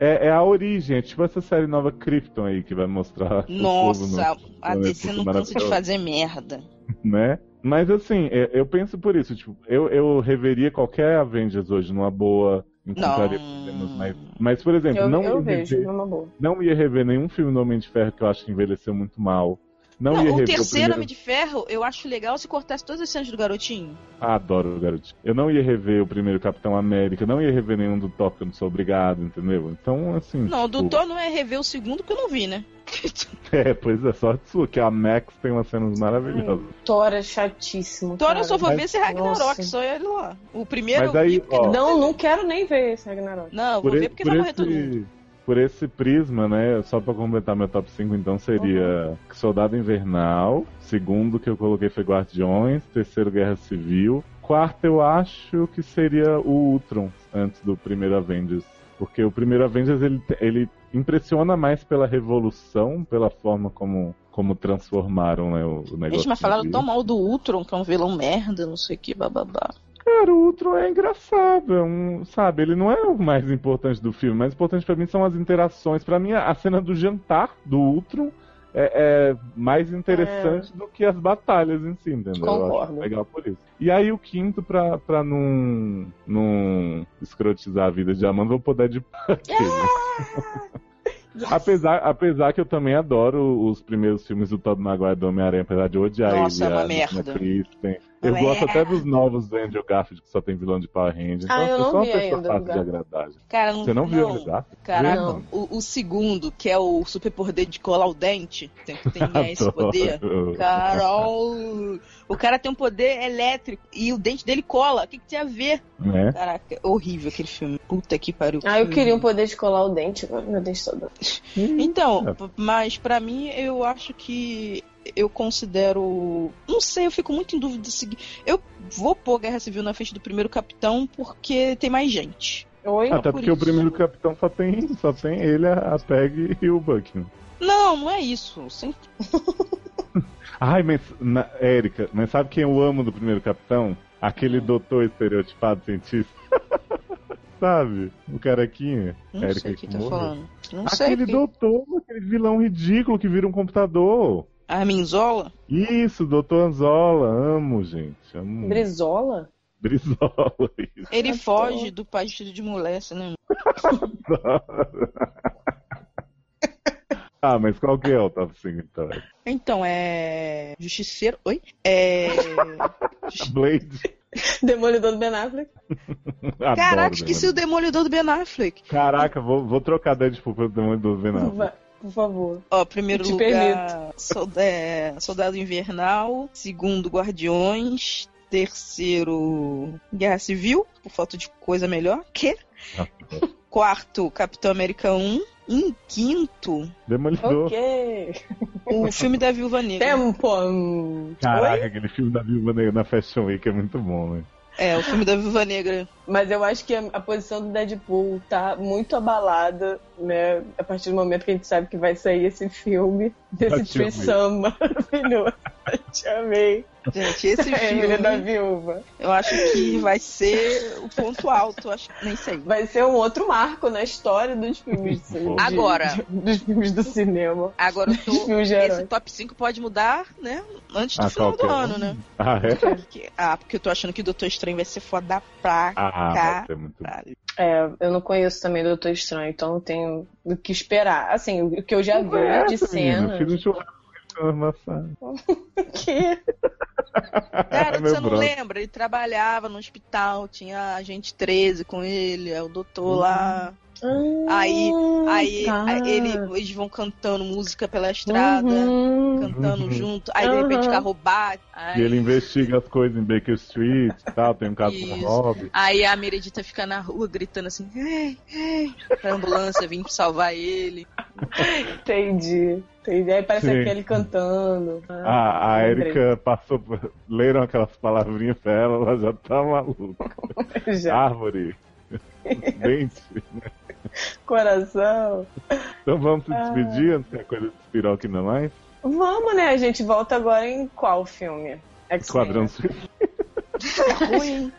Speaker 4: É, é, a origem, é tipo essa série nova Krypton aí que vai mostrar.
Speaker 5: Nossa, a DC não cansa de fazer merda.
Speaker 4: né? Mas assim, é, eu penso por isso, tipo, eu, eu reveria qualquer Avengers hoje numa boa. Encontraria problemas, mas, mas, por exemplo,
Speaker 6: eu,
Speaker 4: não,
Speaker 6: eu
Speaker 4: ia
Speaker 6: vejo,
Speaker 4: rever, não ia rever nenhum filme do Homem de Ferro que eu acho que envelheceu muito mal. Não,
Speaker 5: não
Speaker 4: ia
Speaker 5: o terceiro o Homem de Ferro, eu acho legal se cortasse todas as cenas do garotinho.
Speaker 4: Ah, adoro o garotinho. Eu não ia rever o primeiro Capitão América, não ia rever nenhum do Thor, que eu não sou obrigado, entendeu? Então, assim.
Speaker 5: Não, do tipo... Thor não é rever o segundo que eu não vi, né?
Speaker 4: é, pois é, sorte sua, que a Max tem umas cenas maravilhosas. Ai,
Speaker 6: Thor é chatíssimo.
Speaker 5: Thor eu só vou Mas... ver esse Ragnarok, Nossa. só ele lá. O primeiro
Speaker 4: Mas aí,
Speaker 6: ó... Não, não quero nem ver esse Ragnarok.
Speaker 5: Não, vou ver porque vai morrer todo mundo
Speaker 4: por esse prisma, né? Só para completar meu top 5, então seria uhum. Soldado Invernal. Segundo que eu coloquei foi Guardiões. Terceiro, Guerra Civil. Quarto, eu acho que seria o Ultron, antes do primeiro Avengers. Porque o primeiro Avengers ele, ele impressiona mais pela revolução, pela forma como, como transformaram né, o, o negócio.
Speaker 5: Gente, mas falaram tão mal do Ultron, que é um vilão merda, não sei o que, bababá.
Speaker 4: Cara, o Ultron é engraçado, é um, sabe? Ele não é o mais importante do filme. O mais importante para mim são as interações. Para mim, a cena do jantar do Ultron é, é mais interessante é. do que as batalhas em si, entendeu?
Speaker 6: Concordo.
Speaker 4: legal por isso. E aí o quinto, pra, pra não, não escrotizar a vida de Amanda, vou poder de Yes. apesar, apesar que eu também adoro os primeiros filmes do Todd Maguire do Homem-Aranha, apesar de odiar
Speaker 5: Nossa,
Speaker 4: ele.
Speaker 5: Nossa, é uma merda.
Speaker 4: Kristen. Eu gosto até dos novos do Andrew Garfield, que só tem vilão de Power Rangers.
Speaker 6: Ah,
Speaker 4: então,
Speaker 6: eu não
Speaker 4: sou
Speaker 6: vi
Speaker 4: uma pessoa
Speaker 6: ainda,
Speaker 4: fácil de agradar.
Speaker 5: Cara, não,
Speaker 4: Você não,
Speaker 5: não
Speaker 4: viu Andrew Garfield?
Speaker 5: Cara, não. O, o, segundo, que é o super poder de colar o dente, tem, tem é, esse poder. Carol! O cara tem um poder elétrico e o dente dele cola. O que, que tem a ver?
Speaker 4: É.
Speaker 5: Caraca, horrível aquele filme. Puta que pariu.
Speaker 6: Ah, eu queria um poder de colar o dente, meu dente todo.
Speaker 5: Então, é. mas para mim eu acho que eu considero. Não sei, eu fico muito em dúvida de seguir. Eu vou pôr Guerra Civil na frente do primeiro capitão porque tem mais gente.
Speaker 6: Oi?
Speaker 4: Até por porque isso. o primeiro capitão só tem, só tem ele, a Peg e o Buck. Né?
Speaker 5: Não, não é isso. Sempre...
Speaker 4: Ai, mas, na, Érica, mas sabe quem eu amo do primeiro capitão? Aquele doutor estereotipado cientista. Sabe? O carequinha.
Speaker 5: Não Érica sei o que tá falando. Não
Speaker 4: aquele
Speaker 5: sei.
Speaker 4: doutor, aquele vilão ridículo que vira um computador.
Speaker 5: Arminzola?
Speaker 4: Isso, doutor Anzola. Amo, gente. Amo.
Speaker 6: Brizola?
Speaker 4: Brizola, isso.
Speaker 5: Ele foge do pai vestido de mulher, né?
Speaker 4: ah, mas qual que é o top 5 então?
Speaker 5: Então, é. Justiceiro. Oi? É.
Speaker 4: Blade.
Speaker 6: Demolidor do Ben Affleck.
Speaker 5: Caraca, esqueci o Demolidor do Ben Affleck.
Speaker 4: Caraca, vou, vou trocar Deadpool pelo Demolidor do Ben Affleck.
Speaker 6: Por favor.
Speaker 5: Ó, primeiro lugar, Sold é, Soldado Invernal. Segundo, Guardiões. Terceiro, Guerra Civil, por falta de coisa melhor. Que? Quarto, Capitão América 1. Em quinto.
Speaker 4: Demolidor.
Speaker 6: Ok.
Speaker 5: O filme da Viúva Negra.
Speaker 6: Tempo.
Speaker 4: Caraca, Oi? aquele filme da Viúva Negra na Fashion Week é muito bom, né?
Speaker 5: É, o filme da Viúva Negra.
Speaker 6: Mas eu acho que a, a, posição do Deadpool tá muito abalada, né? A partir do momento que a gente sabe que vai sair esse filme, desse threesome maravilhoso. Te amei.
Speaker 5: Gente, esse
Speaker 6: é,
Speaker 5: filme.
Speaker 6: da viúva.
Speaker 5: Eu acho que vai ser o ponto alto, acho nem sei.
Speaker 6: Vai ser um outro marco na história dos filmes. De,
Speaker 5: agora.
Speaker 6: De, dos filmes do cinema.
Speaker 5: Agora eu tô, esse top 5 pode mudar, né? Antes do ah, final do ano, né?
Speaker 4: Ah, é?
Speaker 5: Porque, ah, porque eu tô achando que o Doutor Estranho vai ser foda pra
Speaker 4: ah,
Speaker 5: cá.
Speaker 4: Vai ser muito...
Speaker 6: É, eu não conheço também o Doutor Estranho, então não tenho o que esperar. Assim, o que eu já vi é, de cena.
Speaker 4: Um churrasco
Speaker 6: que?
Speaker 5: Cara, você não lembra? Ele trabalhava no hospital, tinha a gente 13 com ele, é o doutor lá.
Speaker 6: Hum,
Speaker 5: aí, aí,
Speaker 6: tá.
Speaker 5: aí ele, eles vão cantando música pela estrada,
Speaker 6: uhum.
Speaker 5: cantando
Speaker 4: Uhum.
Speaker 5: junto. Aí de repente
Speaker 6: Uhum.
Speaker 5: carro bate. Aí,
Speaker 4: E ele investiga as coisas em Baker Street e tal, tem um caso com o Rob.
Speaker 5: aí a Meredita fica na rua gritando assim: ei, ei, pra ambulância vir salvar ele.
Speaker 6: Entendi. Entendi. Aí parece
Speaker 4: Sim.
Speaker 6: aquele cantando.
Speaker 4: A, a. Erika passou, leram aquelas palavrinhas pra ela, ela já tá maluca.
Speaker 6: Já.
Speaker 4: Árvore, dente.
Speaker 6: Coração.
Speaker 4: Então vamos se
Speaker 6: Ah.
Speaker 4: despedir antes que a coisa despirou aqui não mais?
Speaker 6: Vamos, né? A gente volta agora em qual filme?
Speaker 4: Esquadrão
Speaker 6: né?
Speaker 4: Suicida.
Speaker 5: É ruim.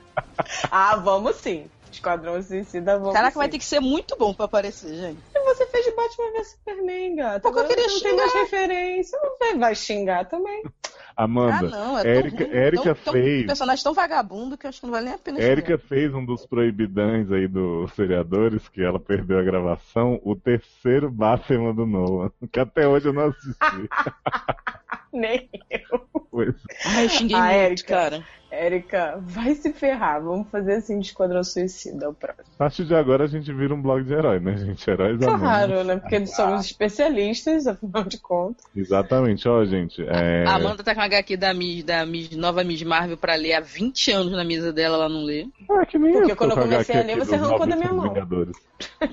Speaker 6: Ah, vamos sim. Esquadrão Suicida, vamos
Speaker 5: Caraca,
Speaker 6: sim.
Speaker 5: vai ter que ser muito bom pra aparecer, gente.
Speaker 6: E você fez de Batman vs Superman, gata.
Speaker 5: Porque eu queria
Speaker 6: você não tem mais referência. Vai xingar também.
Speaker 4: Amanda,
Speaker 5: ah, não, é
Speaker 4: Érica,
Speaker 5: tão ruim,
Speaker 4: Érica
Speaker 5: tão, tão,
Speaker 4: fez.
Speaker 5: um personagem tão vagabundo que eu acho que não vale nem a pena
Speaker 4: Érica fez um dos proibidães aí dos seriadores, que ela perdeu a gravação, o terceiro Batman do Nolan, que até hoje eu não assisti.
Speaker 6: Nem eu.
Speaker 4: Pois.
Speaker 5: Ai, eu xinguei
Speaker 6: Ah,
Speaker 5: muito,
Speaker 6: Érica.
Speaker 5: cara.
Speaker 6: Érica, vai se ferrar. Vamos fazer assim de Esquadrão Suicida o próximo.
Speaker 4: A partir de agora a gente vira um blog de herói, né, gente? Heróis
Speaker 6: Claro,
Speaker 4: anônimos.
Speaker 6: né? Porque somos especialistas, afinal de contas.
Speaker 4: Exatamente, ó, gente. É...
Speaker 5: A Amanda tá com a HQ da, Miss, da Miss, nova Miss Marvel pra ler há 20 anos na mesa dela, ela não lê.
Speaker 4: Ah, que nem
Speaker 6: Porque
Speaker 4: eu,
Speaker 6: quando eu
Speaker 4: com
Speaker 6: comecei a
Speaker 4: HQ
Speaker 6: ler,
Speaker 4: aqui
Speaker 6: você arrancou da minha mão.
Speaker 4: Vingadores.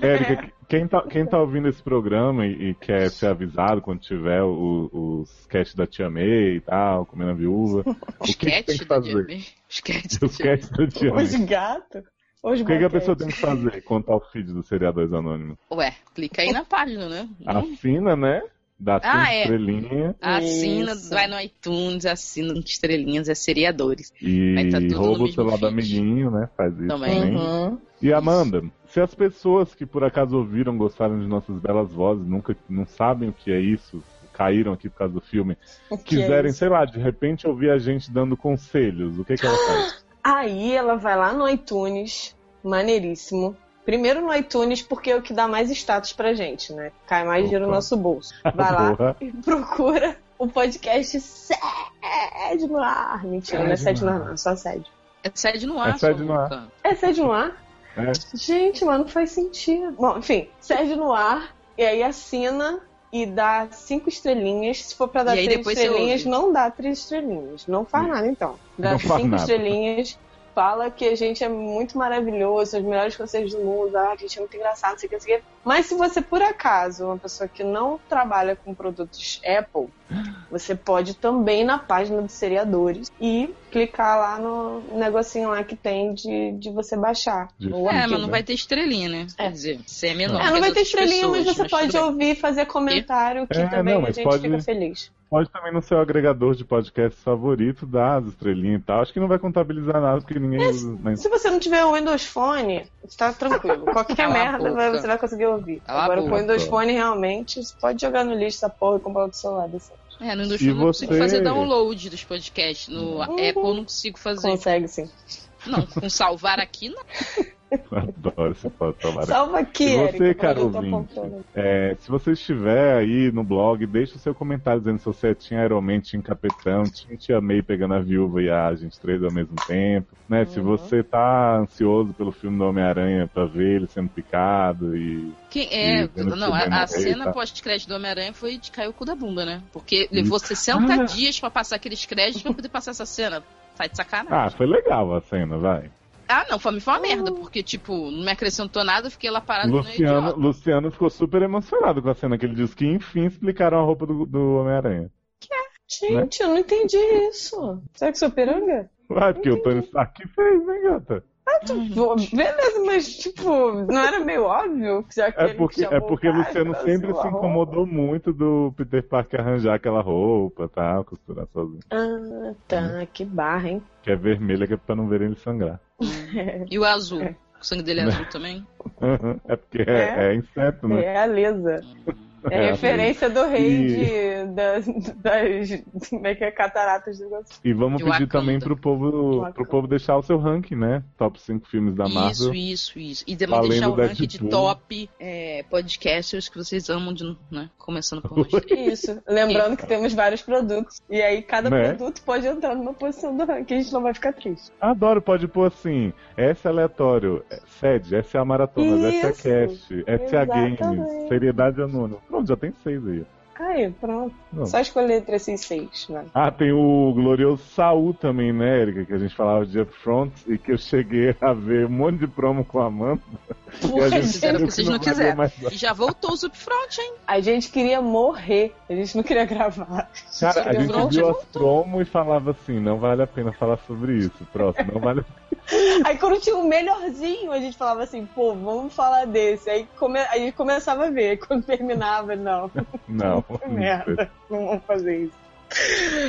Speaker 4: Érica, quem tá, quem tá ouvindo esse programa e, e quer ser avisado quando tiver o- os cast da Tia May e tal, comendo a viúva, o
Speaker 5: Os
Speaker 4: que, que tem que fazer?
Speaker 5: Tia Os cats da
Speaker 4: Os.
Speaker 6: Os gatos. Os
Speaker 4: O que, que a
Speaker 6: boquetes.
Speaker 4: pessoa tem que fazer quanto ao feed do Seriadores Anônimos?
Speaker 5: Ué, clica aí na página, né?
Speaker 4: Assina, né? Dá cinco
Speaker 5: Ah, é.
Speaker 4: estrelinhas
Speaker 5: Assina,
Speaker 6: Isso.
Speaker 5: vai no iTunes, assina com estrelinhas, é seriadores. Tá
Speaker 4: e
Speaker 5: no
Speaker 4: rouba o celular do amiguinho, né? Faz isso
Speaker 5: Também.
Speaker 4: também.
Speaker 6: Uhum.
Speaker 4: E Amanda, se as pessoas que por acaso ouviram, gostaram de nossas belas vozes, nunca não sabem o que é isso, caíram aqui por causa do filme,
Speaker 6: O que é
Speaker 4: quiserem, sei lá, de repente ouvir a gente dando conselhos, o que, que ela faz?
Speaker 6: Aí ela vai lá no iTunes, maneiríssimo. Primeiro no iTunes, porque é o que dá mais status pra gente, né? Cai mais dinheiro no nosso bolso. Vai lá e procura o podcast Sede no Ar. Mentira, não é Sede no Ar, não, é só Sede.
Speaker 5: É sede no ar,
Speaker 4: É sede no ar.
Speaker 6: É Sede no Ar?
Speaker 4: É.
Speaker 6: Gente, mano, não faz sentido. Bom, enfim, Sede no Ar, e aí assina e dá cinco estrelinhas. Se for pra dar
Speaker 5: E
Speaker 6: três estrelinhas, não dá três estrelinhas. Não faz nada, então. Dá
Speaker 4: Não
Speaker 6: cinco
Speaker 4: nada.
Speaker 6: estrelinhas. Fala que a gente é muito maravilhoso, os melhores conselhos do mundo, ah, a gente é muito engraçado, não sei o que, não sei o que. Mas se você, por acaso, uma pessoa que não trabalha com produtos Apple, você pode também ir na página dos seriadores e clicar lá no negocinho lá que tem de, de você baixar.
Speaker 5: É,
Speaker 6: arquivo.
Speaker 5: mas não vai ter estrelinha, né?
Speaker 6: É.
Speaker 5: Quer dizer, você é menor.
Speaker 6: É, não vai ter estrelinha,
Speaker 5: pessoas,
Speaker 6: mas você pode
Speaker 5: tudo bem.
Speaker 6: ouvir e fazer comentário que
Speaker 4: É,
Speaker 6: também
Speaker 4: não,
Speaker 6: a
Speaker 4: mas
Speaker 6: gente
Speaker 4: pode-
Speaker 6: fica feliz.
Speaker 4: pode também no seu agregador de podcast favorito dar as estrelinhas e tal. Acho que não vai contabilizar nada porque ninguém
Speaker 6: É,
Speaker 4: usa. Mas...
Speaker 6: Se você não tiver o Windows Phone, está tranquilo. Qualquer merda vai- você vai conseguir ouvir.
Speaker 5: Cala
Speaker 6: Agora com o. Windows Phone realmente, você pode jogar no lixo essa porra e comprar outro celular desse.
Speaker 5: É, no Windows Phone eu não consigo
Speaker 4: você?
Speaker 5: fazer download dos podcasts. No Apple eu não consigo fazer.
Speaker 6: Consegue sim.
Speaker 5: Não, com salvar aqui não.
Speaker 4: Adoro esse pode tomar.
Speaker 6: Salva aqui,
Speaker 4: E você,
Speaker 6: Erika,
Speaker 4: cara ouvinte? É, se você estiver aí no blog, deixa o seu comentário dizendo se você é Team Iron Man, Capitão, Team Tia May pegando a viúva e a gente três ao mesmo tempo. Né? Se
Speaker 6: Uhum.
Speaker 4: você tá ansioso pelo filme do Homem-Aranha pra ver ele sendo picado e.
Speaker 5: Quem, é,
Speaker 4: E
Speaker 5: não, a, a cena
Speaker 4: tá?
Speaker 5: pós-crédito do Homem-Aranha foi de cair o cu da bunda, né? Porque levou 60
Speaker 4: Ah.
Speaker 5: dias pra passar aqueles créditos pra poder passar essa cena. Tá de sacanagem.
Speaker 4: Ah, foi legal a cena, vai.
Speaker 5: Ah, não, foi, foi uma merda, porque, tipo, não me acrescentou nada, eu fiquei lá parado no
Speaker 4: Luciano. Luciano ficou super emocionado com a cena que ele disse que enfim explicaram a roupa do, do Homem-Aranha.
Speaker 6: Gente, eu não entendi isso. Será que sou piranga?
Speaker 4: Vai, porque o Tony Stark fez, né, gata?
Speaker 6: Pô, Beleza, mas tipo, não era meio óbvio? Já que
Speaker 4: É
Speaker 6: ele
Speaker 4: porque,
Speaker 6: chamou
Speaker 4: é porque
Speaker 6: o
Speaker 4: Luciano
Speaker 6: pra
Speaker 4: sempre se
Speaker 6: a roupa.
Speaker 4: incomodou muito do Peter Parker arranjar aquela roupa, tá? Costurar sozinho.
Speaker 6: Ah, tá, que barra, hein?
Speaker 4: Que é vermelha, que é pra não ver ele sangrar.
Speaker 5: E o azul? O sangue dele é azul também?
Speaker 4: é porque é, é inseto, né?
Speaker 6: É a Lisa. É,
Speaker 4: É,
Speaker 6: referência do rei
Speaker 4: E-
Speaker 6: de, das, das. Como é que é? Cataratas do Iguaçu.
Speaker 4: E vamos
Speaker 5: De
Speaker 4: pedir
Speaker 5: Wakanda.
Speaker 4: também pro povo, pro povo deixar o seu ranking, né? Top 5 filmes da Marvel.
Speaker 5: Isso, isso, isso. E também deixar o ranking
Speaker 4: Deadpool.
Speaker 5: de top é, podcasters que vocês amam, de, né? Começando por nós.
Speaker 6: Isso. Lembrando que temos vários produtos. E aí cada
Speaker 4: Né?
Speaker 6: produto pode entrar numa posição do ranking. A gente não vai ficar triste.
Speaker 4: Adoro, pode pôr assim. Essa é aleatório. é Sede, essa é a maratona, essa
Speaker 6: Isso.
Speaker 4: é a cast, essa é a games. Seriedade anônima. Pronto, já tem seis aí.
Speaker 6: Aí, pronto.
Speaker 4: Não.
Speaker 6: Só escolher entre esses seis, né?
Speaker 4: Ah, tem o glorioso Saul também, né, Erika? Que a gente falava de Upfront e que eu cheguei a ver um monte de promo com a Amanda. e a gente
Speaker 5: o que vocês
Speaker 4: não
Speaker 5: não quiseram. E já voltou os upfront, hein?
Speaker 6: A gente queria morrer. A gente não queria gravar.
Speaker 4: Cara, a gente viu as promo e falava assim, não vale a pena falar sobre isso. Próximo, não vale a pena.
Speaker 6: Aí quando tinha o melhorzinho, a gente falava assim, pô, vamos falar desse. Aí come... a gente começava a ver. Aí quando terminava, não.
Speaker 4: Não.
Speaker 6: Merda. Não vamos fazer isso.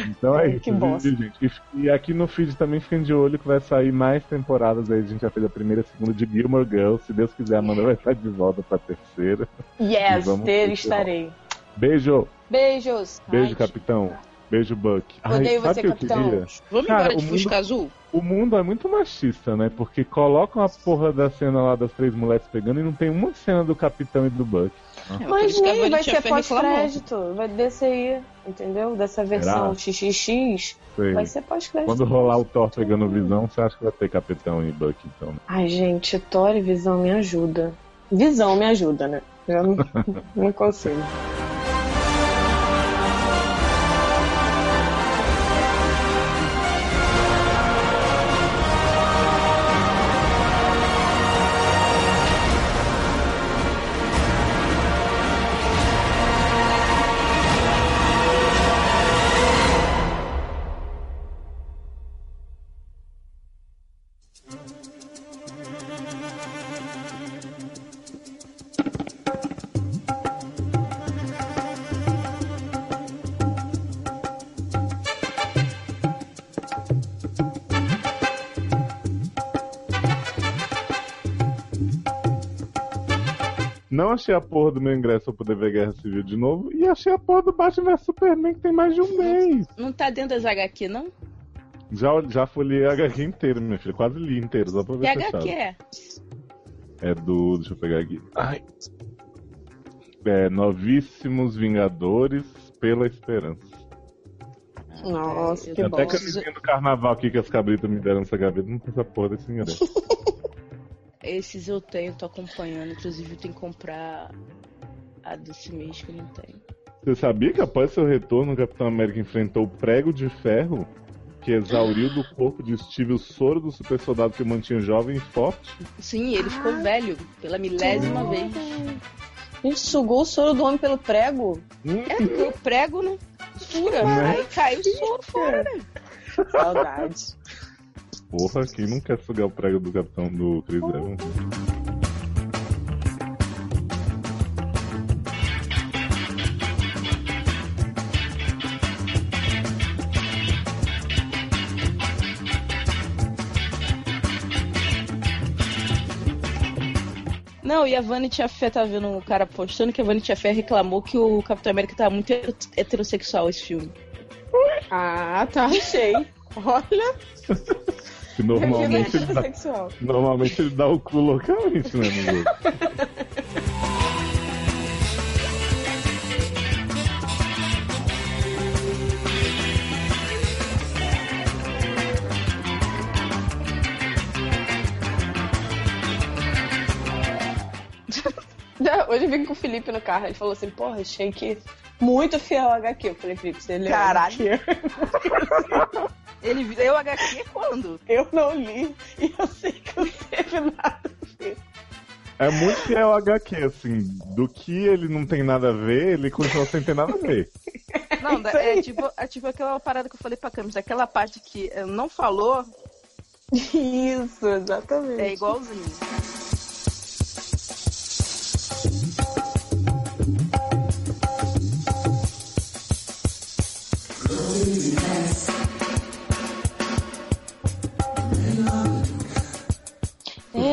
Speaker 4: Então é isso,
Speaker 6: que bosta.
Speaker 4: gente. E, aqui no feed também fiquem de olho que vai sair mais temporadas aí. A gente já fez a primeira e a segunda de Gilmore Girls. Se Deus quiser, a Amanda vai estar de volta pra terceira.
Speaker 6: Yes, ter estarei.
Speaker 4: Beijo,
Speaker 6: Beijos.
Speaker 4: beijo,
Speaker 6: Ai,
Speaker 4: capitão. Beijo, Buck. Ai,
Speaker 6: Odeio
Speaker 4: sabe
Speaker 6: você,
Speaker 4: o que eu
Speaker 6: capitão.
Speaker 4: queria?
Speaker 5: Vamos
Speaker 4: Cara,
Speaker 5: embora
Speaker 4: o
Speaker 5: de
Speaker 4: mundo-
Speaker 5: Fusca Azul?
Speaker 4: O mundo é muito machista, né? Porque colocam a porra da cena lá das três mulheres pegando e não tem uma cena do capitão e do Buck.
Speaker 5: É,
Speaker 6: Mas
Speaker 5: que
Speaker 6: nem vai
Speaker 5: Vanity
Speaker 6: ser pós-crédito. Vai descer aí, entendeu? Dessa versão XXX.
Speaker 4: Sei.
Speaker 6: Vai ser pós-crédito.
Speaker 4: Quando rolar o Thor pegando visão, você acha que vai ter capitão e Buck, então? né?
Speaker 6: Ai, gente, Thor e Visão me ajuda. Visão me ajuda, né? Eu não, não consigo.
Speaker 4: Não achei a porra do meu ingresso pra poder ver Guerra Civil de novo. E achei a porra do Batman vs Superman que tem mais de um mês.
Speaker 5: Não tá dentro das HQ, não?
Speaker 4: Já, já folhei a HQ inteira, minha filha. Quase li inteiro, só pra ver
Speaker 5: Que
Speaker 4: se
Speaker 5: HQ é?
Speaker 4: É do. Deixa eu pegar aqui. Ai. É, Novíssimos Vingadores pela Esperança.
Speaker 6: Nossa,
Speaker 5: Eu
Speaker 6: que
Speaker 5: tô
Speaker 6: bom.
Speaker 4: Até camisinha do carnaval aqui que as cabritas me deram nessa gaveta, não tem essa porra desse ingresso.
Speaker 5: Esses eu tenho, tô acompanhando. Inclusive, eu tenho que comprar a desse mês que eu não tenho.
Speaker 4: Você sabia que após seu retorno, o Capitão América enfrentou o prego de ferro que exauriu do corpo de Steve o soro do super soldado que o mantinha jovem e forte?
Speaker 5: Sim, ele ficou velho pela milésima vez.
Speaker 6: Gente sugou o soro do homem pelo prego.
Speaker 4: Hum,
Speaker 5: É, porque o prego, né? Fura.
Speaker 4: Né?
Speaker 5: Aí cai o soro fora, né?
Speaker 6: Saudades.
Speaker 4: Porra, quem não quer sugar o prego do capitão do Chris Evans?
Speaker 5: Não, e a Vanity Fair tá vendo um cara postando que a Vanity Fair reclamou que o Capitão América tá muito heterossexual esse filme.
Speaker 6: Ah, tá, achei. Olha.
Speaker 4: Que normalmente, ele dá, normalmente ele dá o cu loucamente, né? No jogo.
Speaker 6: Hoje eu vim com o Felipe no carro, ele falou assim, porra, achei que muito fiel ao HQ. Eu falei, Felipe, você leu
Speaker 7: Caralho. Ele leu HQ quando?
Speaker 6: Eu não li e eu sei que não teve nada a ver.
Speaker 4: É muito fiel HQ, assim. Do que ele não tem nada a ver, ele continua sem ter nada a ver.
Speaker 7: Não, é tipo, é tipo aquela parada que eu falei pra Camis, aquela parte que não falou.
Speaker 6: Isso, exatamente.
Speaker 7: É igualzinho.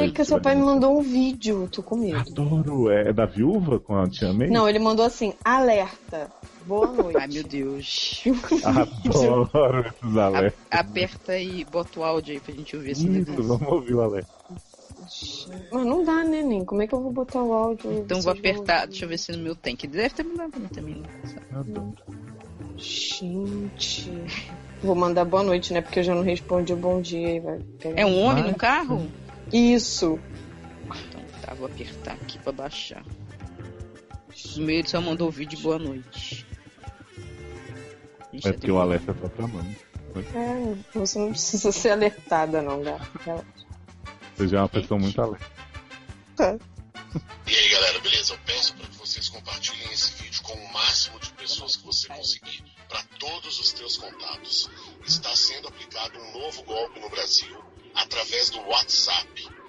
Speaker 6: É que seu pai me mandou um vídeo, tô com medo.
Speaker 4: Adoro, é da viúva com a Tia May?
Speaker 6: Não, ele mandou assim, alerta. Boa noite.
Speaker 7: Ai, meu Deus.
Speaker 4: Adoro esses alertas.
Speaker 7: Aperta e bota o áudio aí pra gente ouvir esse
Speaker 4: Isso, vamos ouvir o alerta.
Speaker 6: Mas não dá, né, Nem? Como é que eu vou botar o áudio?
Speaker 7: Então vou apertar, deixa eu ver se no meu tem. Que deve ter mim também.
Speaker 4: Adoro.
Speaker 6: Gente. Vou mandar boa noite, né? Porque eu já não respondi o bom dia e vai pegar.
Speaker 7: É um homem no carro?
Speaker 6: Isso.
Speaker 7: Então tá, vou apertar aqui pra baixar. Meu só mandou o vídeo boa noite.
Speaker 4: Gente, é porque o alerta tá pra mão.
Speaker 6: É, você não precisa ser alertada, não, gata.
Speaker 4: Você já é uma pessoa muito alerta.
Speaker 6: Tá.
Speaker 8: E aí, galera, beleza? Eu peço para que vocês compartilhem esse vídeo com o máximo de pessoas que você conseguir, para todos os teus contatos. Está sendo aplicado um novo golpe no Brasil através do WhatsApp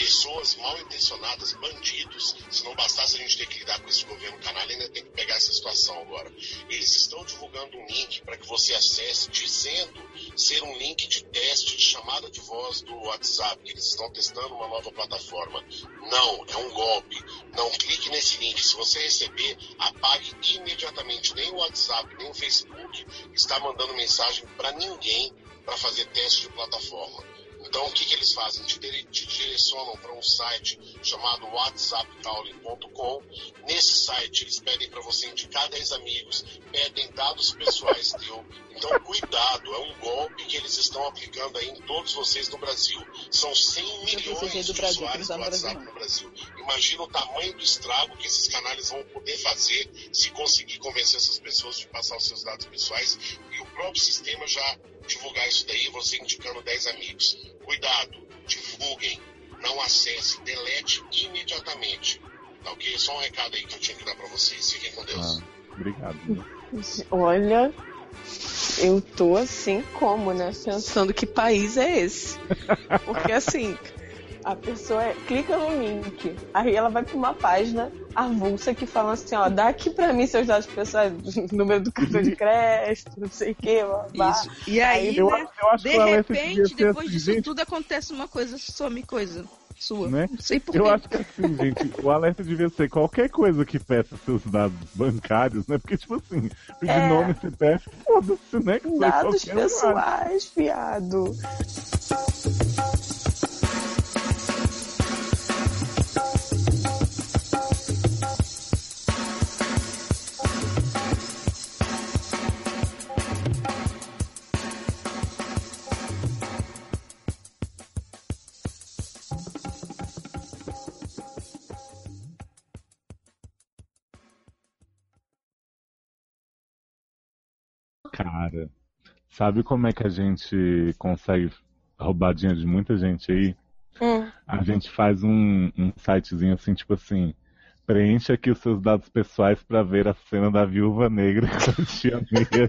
Speaker 8: pessoas mal intencionadas, bandidos. Se não bastasse a gente ter que lidar com esse governo canalha, ainda tem que pegar essa situação agora. Eles estão divulgando um link para que você acesse, dizendo ser um link de teste de chamada de voz do WhatsApp. Eles estão testando uma nova plataforma. Não, é um golpe. Não clique nesse link. Se você receber, apague imediatamente. Nem o WhatsApp, nem o Facebook está mandando mensagem para ninguém para fazer teste de plataforma. Então, o que, que eles fazem? Te, te direcionam para um site chamado whatsappcalling.com. Nesse site, eles pedem para você indicar 10 amigos, pedem dados pessoais teu. Então, cuidado, é um golpe que eles estão aplicando aí em todos vocês no Brasil. São 100 milhões de Brasil, usuários do WhatsApp no Brasil. Imagina o tamanho do estrago que esses canais vão poder fazer se conseguir convencer essas pessoas de passar os seus dados pessoais. E o próprio sistema já divulgar isso daí, você indicando 10 amigos. Cuidado, divulguem, não acesse, delete imediatamente. Tá ok? Só um recado aí que eu tinha que dar pra vocês. Fiquem com Deus.
Speaker 4: Ah, obrigado.
Speaker 6: Olha, eu tô assim como, né? Pensando que país é esse. Porque assim, a pessoa é, clica no link, aí ela vai para uma página avulsa que fala assim, ó, dá aqui para mim seus dados pessoais, número do cartão de crédito, não sei o que,
Speaker 7: Isso. E aí, aí né, eu acho, de repente, depois assim, disso gente... tudo acontece uma coisa, some coisa sua.
Speaker 4: Né?
Speaker 7: Não sei porquê.
Speaker 4: Eu acho que assim, gente, o alerta devia ser qualquer coisa que peça seus dados bancários, né? Porque, tipo assim, pedir é. nome CPF, foda-se, né? Que
Speaker 6: dados pessoais, fiado.
Speaker 4: Sabe como é que a gente consegue roubar dinheiro de muita gente aí?
Speaker 6: Hum.
Speaker 4: A gente faz um, um sitezinho assim, tipo assim, preencha aqui os seus dados pessoais para ver a cena da viúva negra com a tia Meia.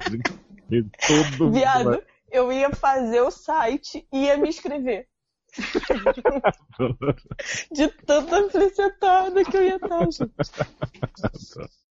Speaker 4: todo
Speaker 6: Viado, eu ia fazer o site e ia me inscrever. de tanta felicitada que eu ia estar, gente.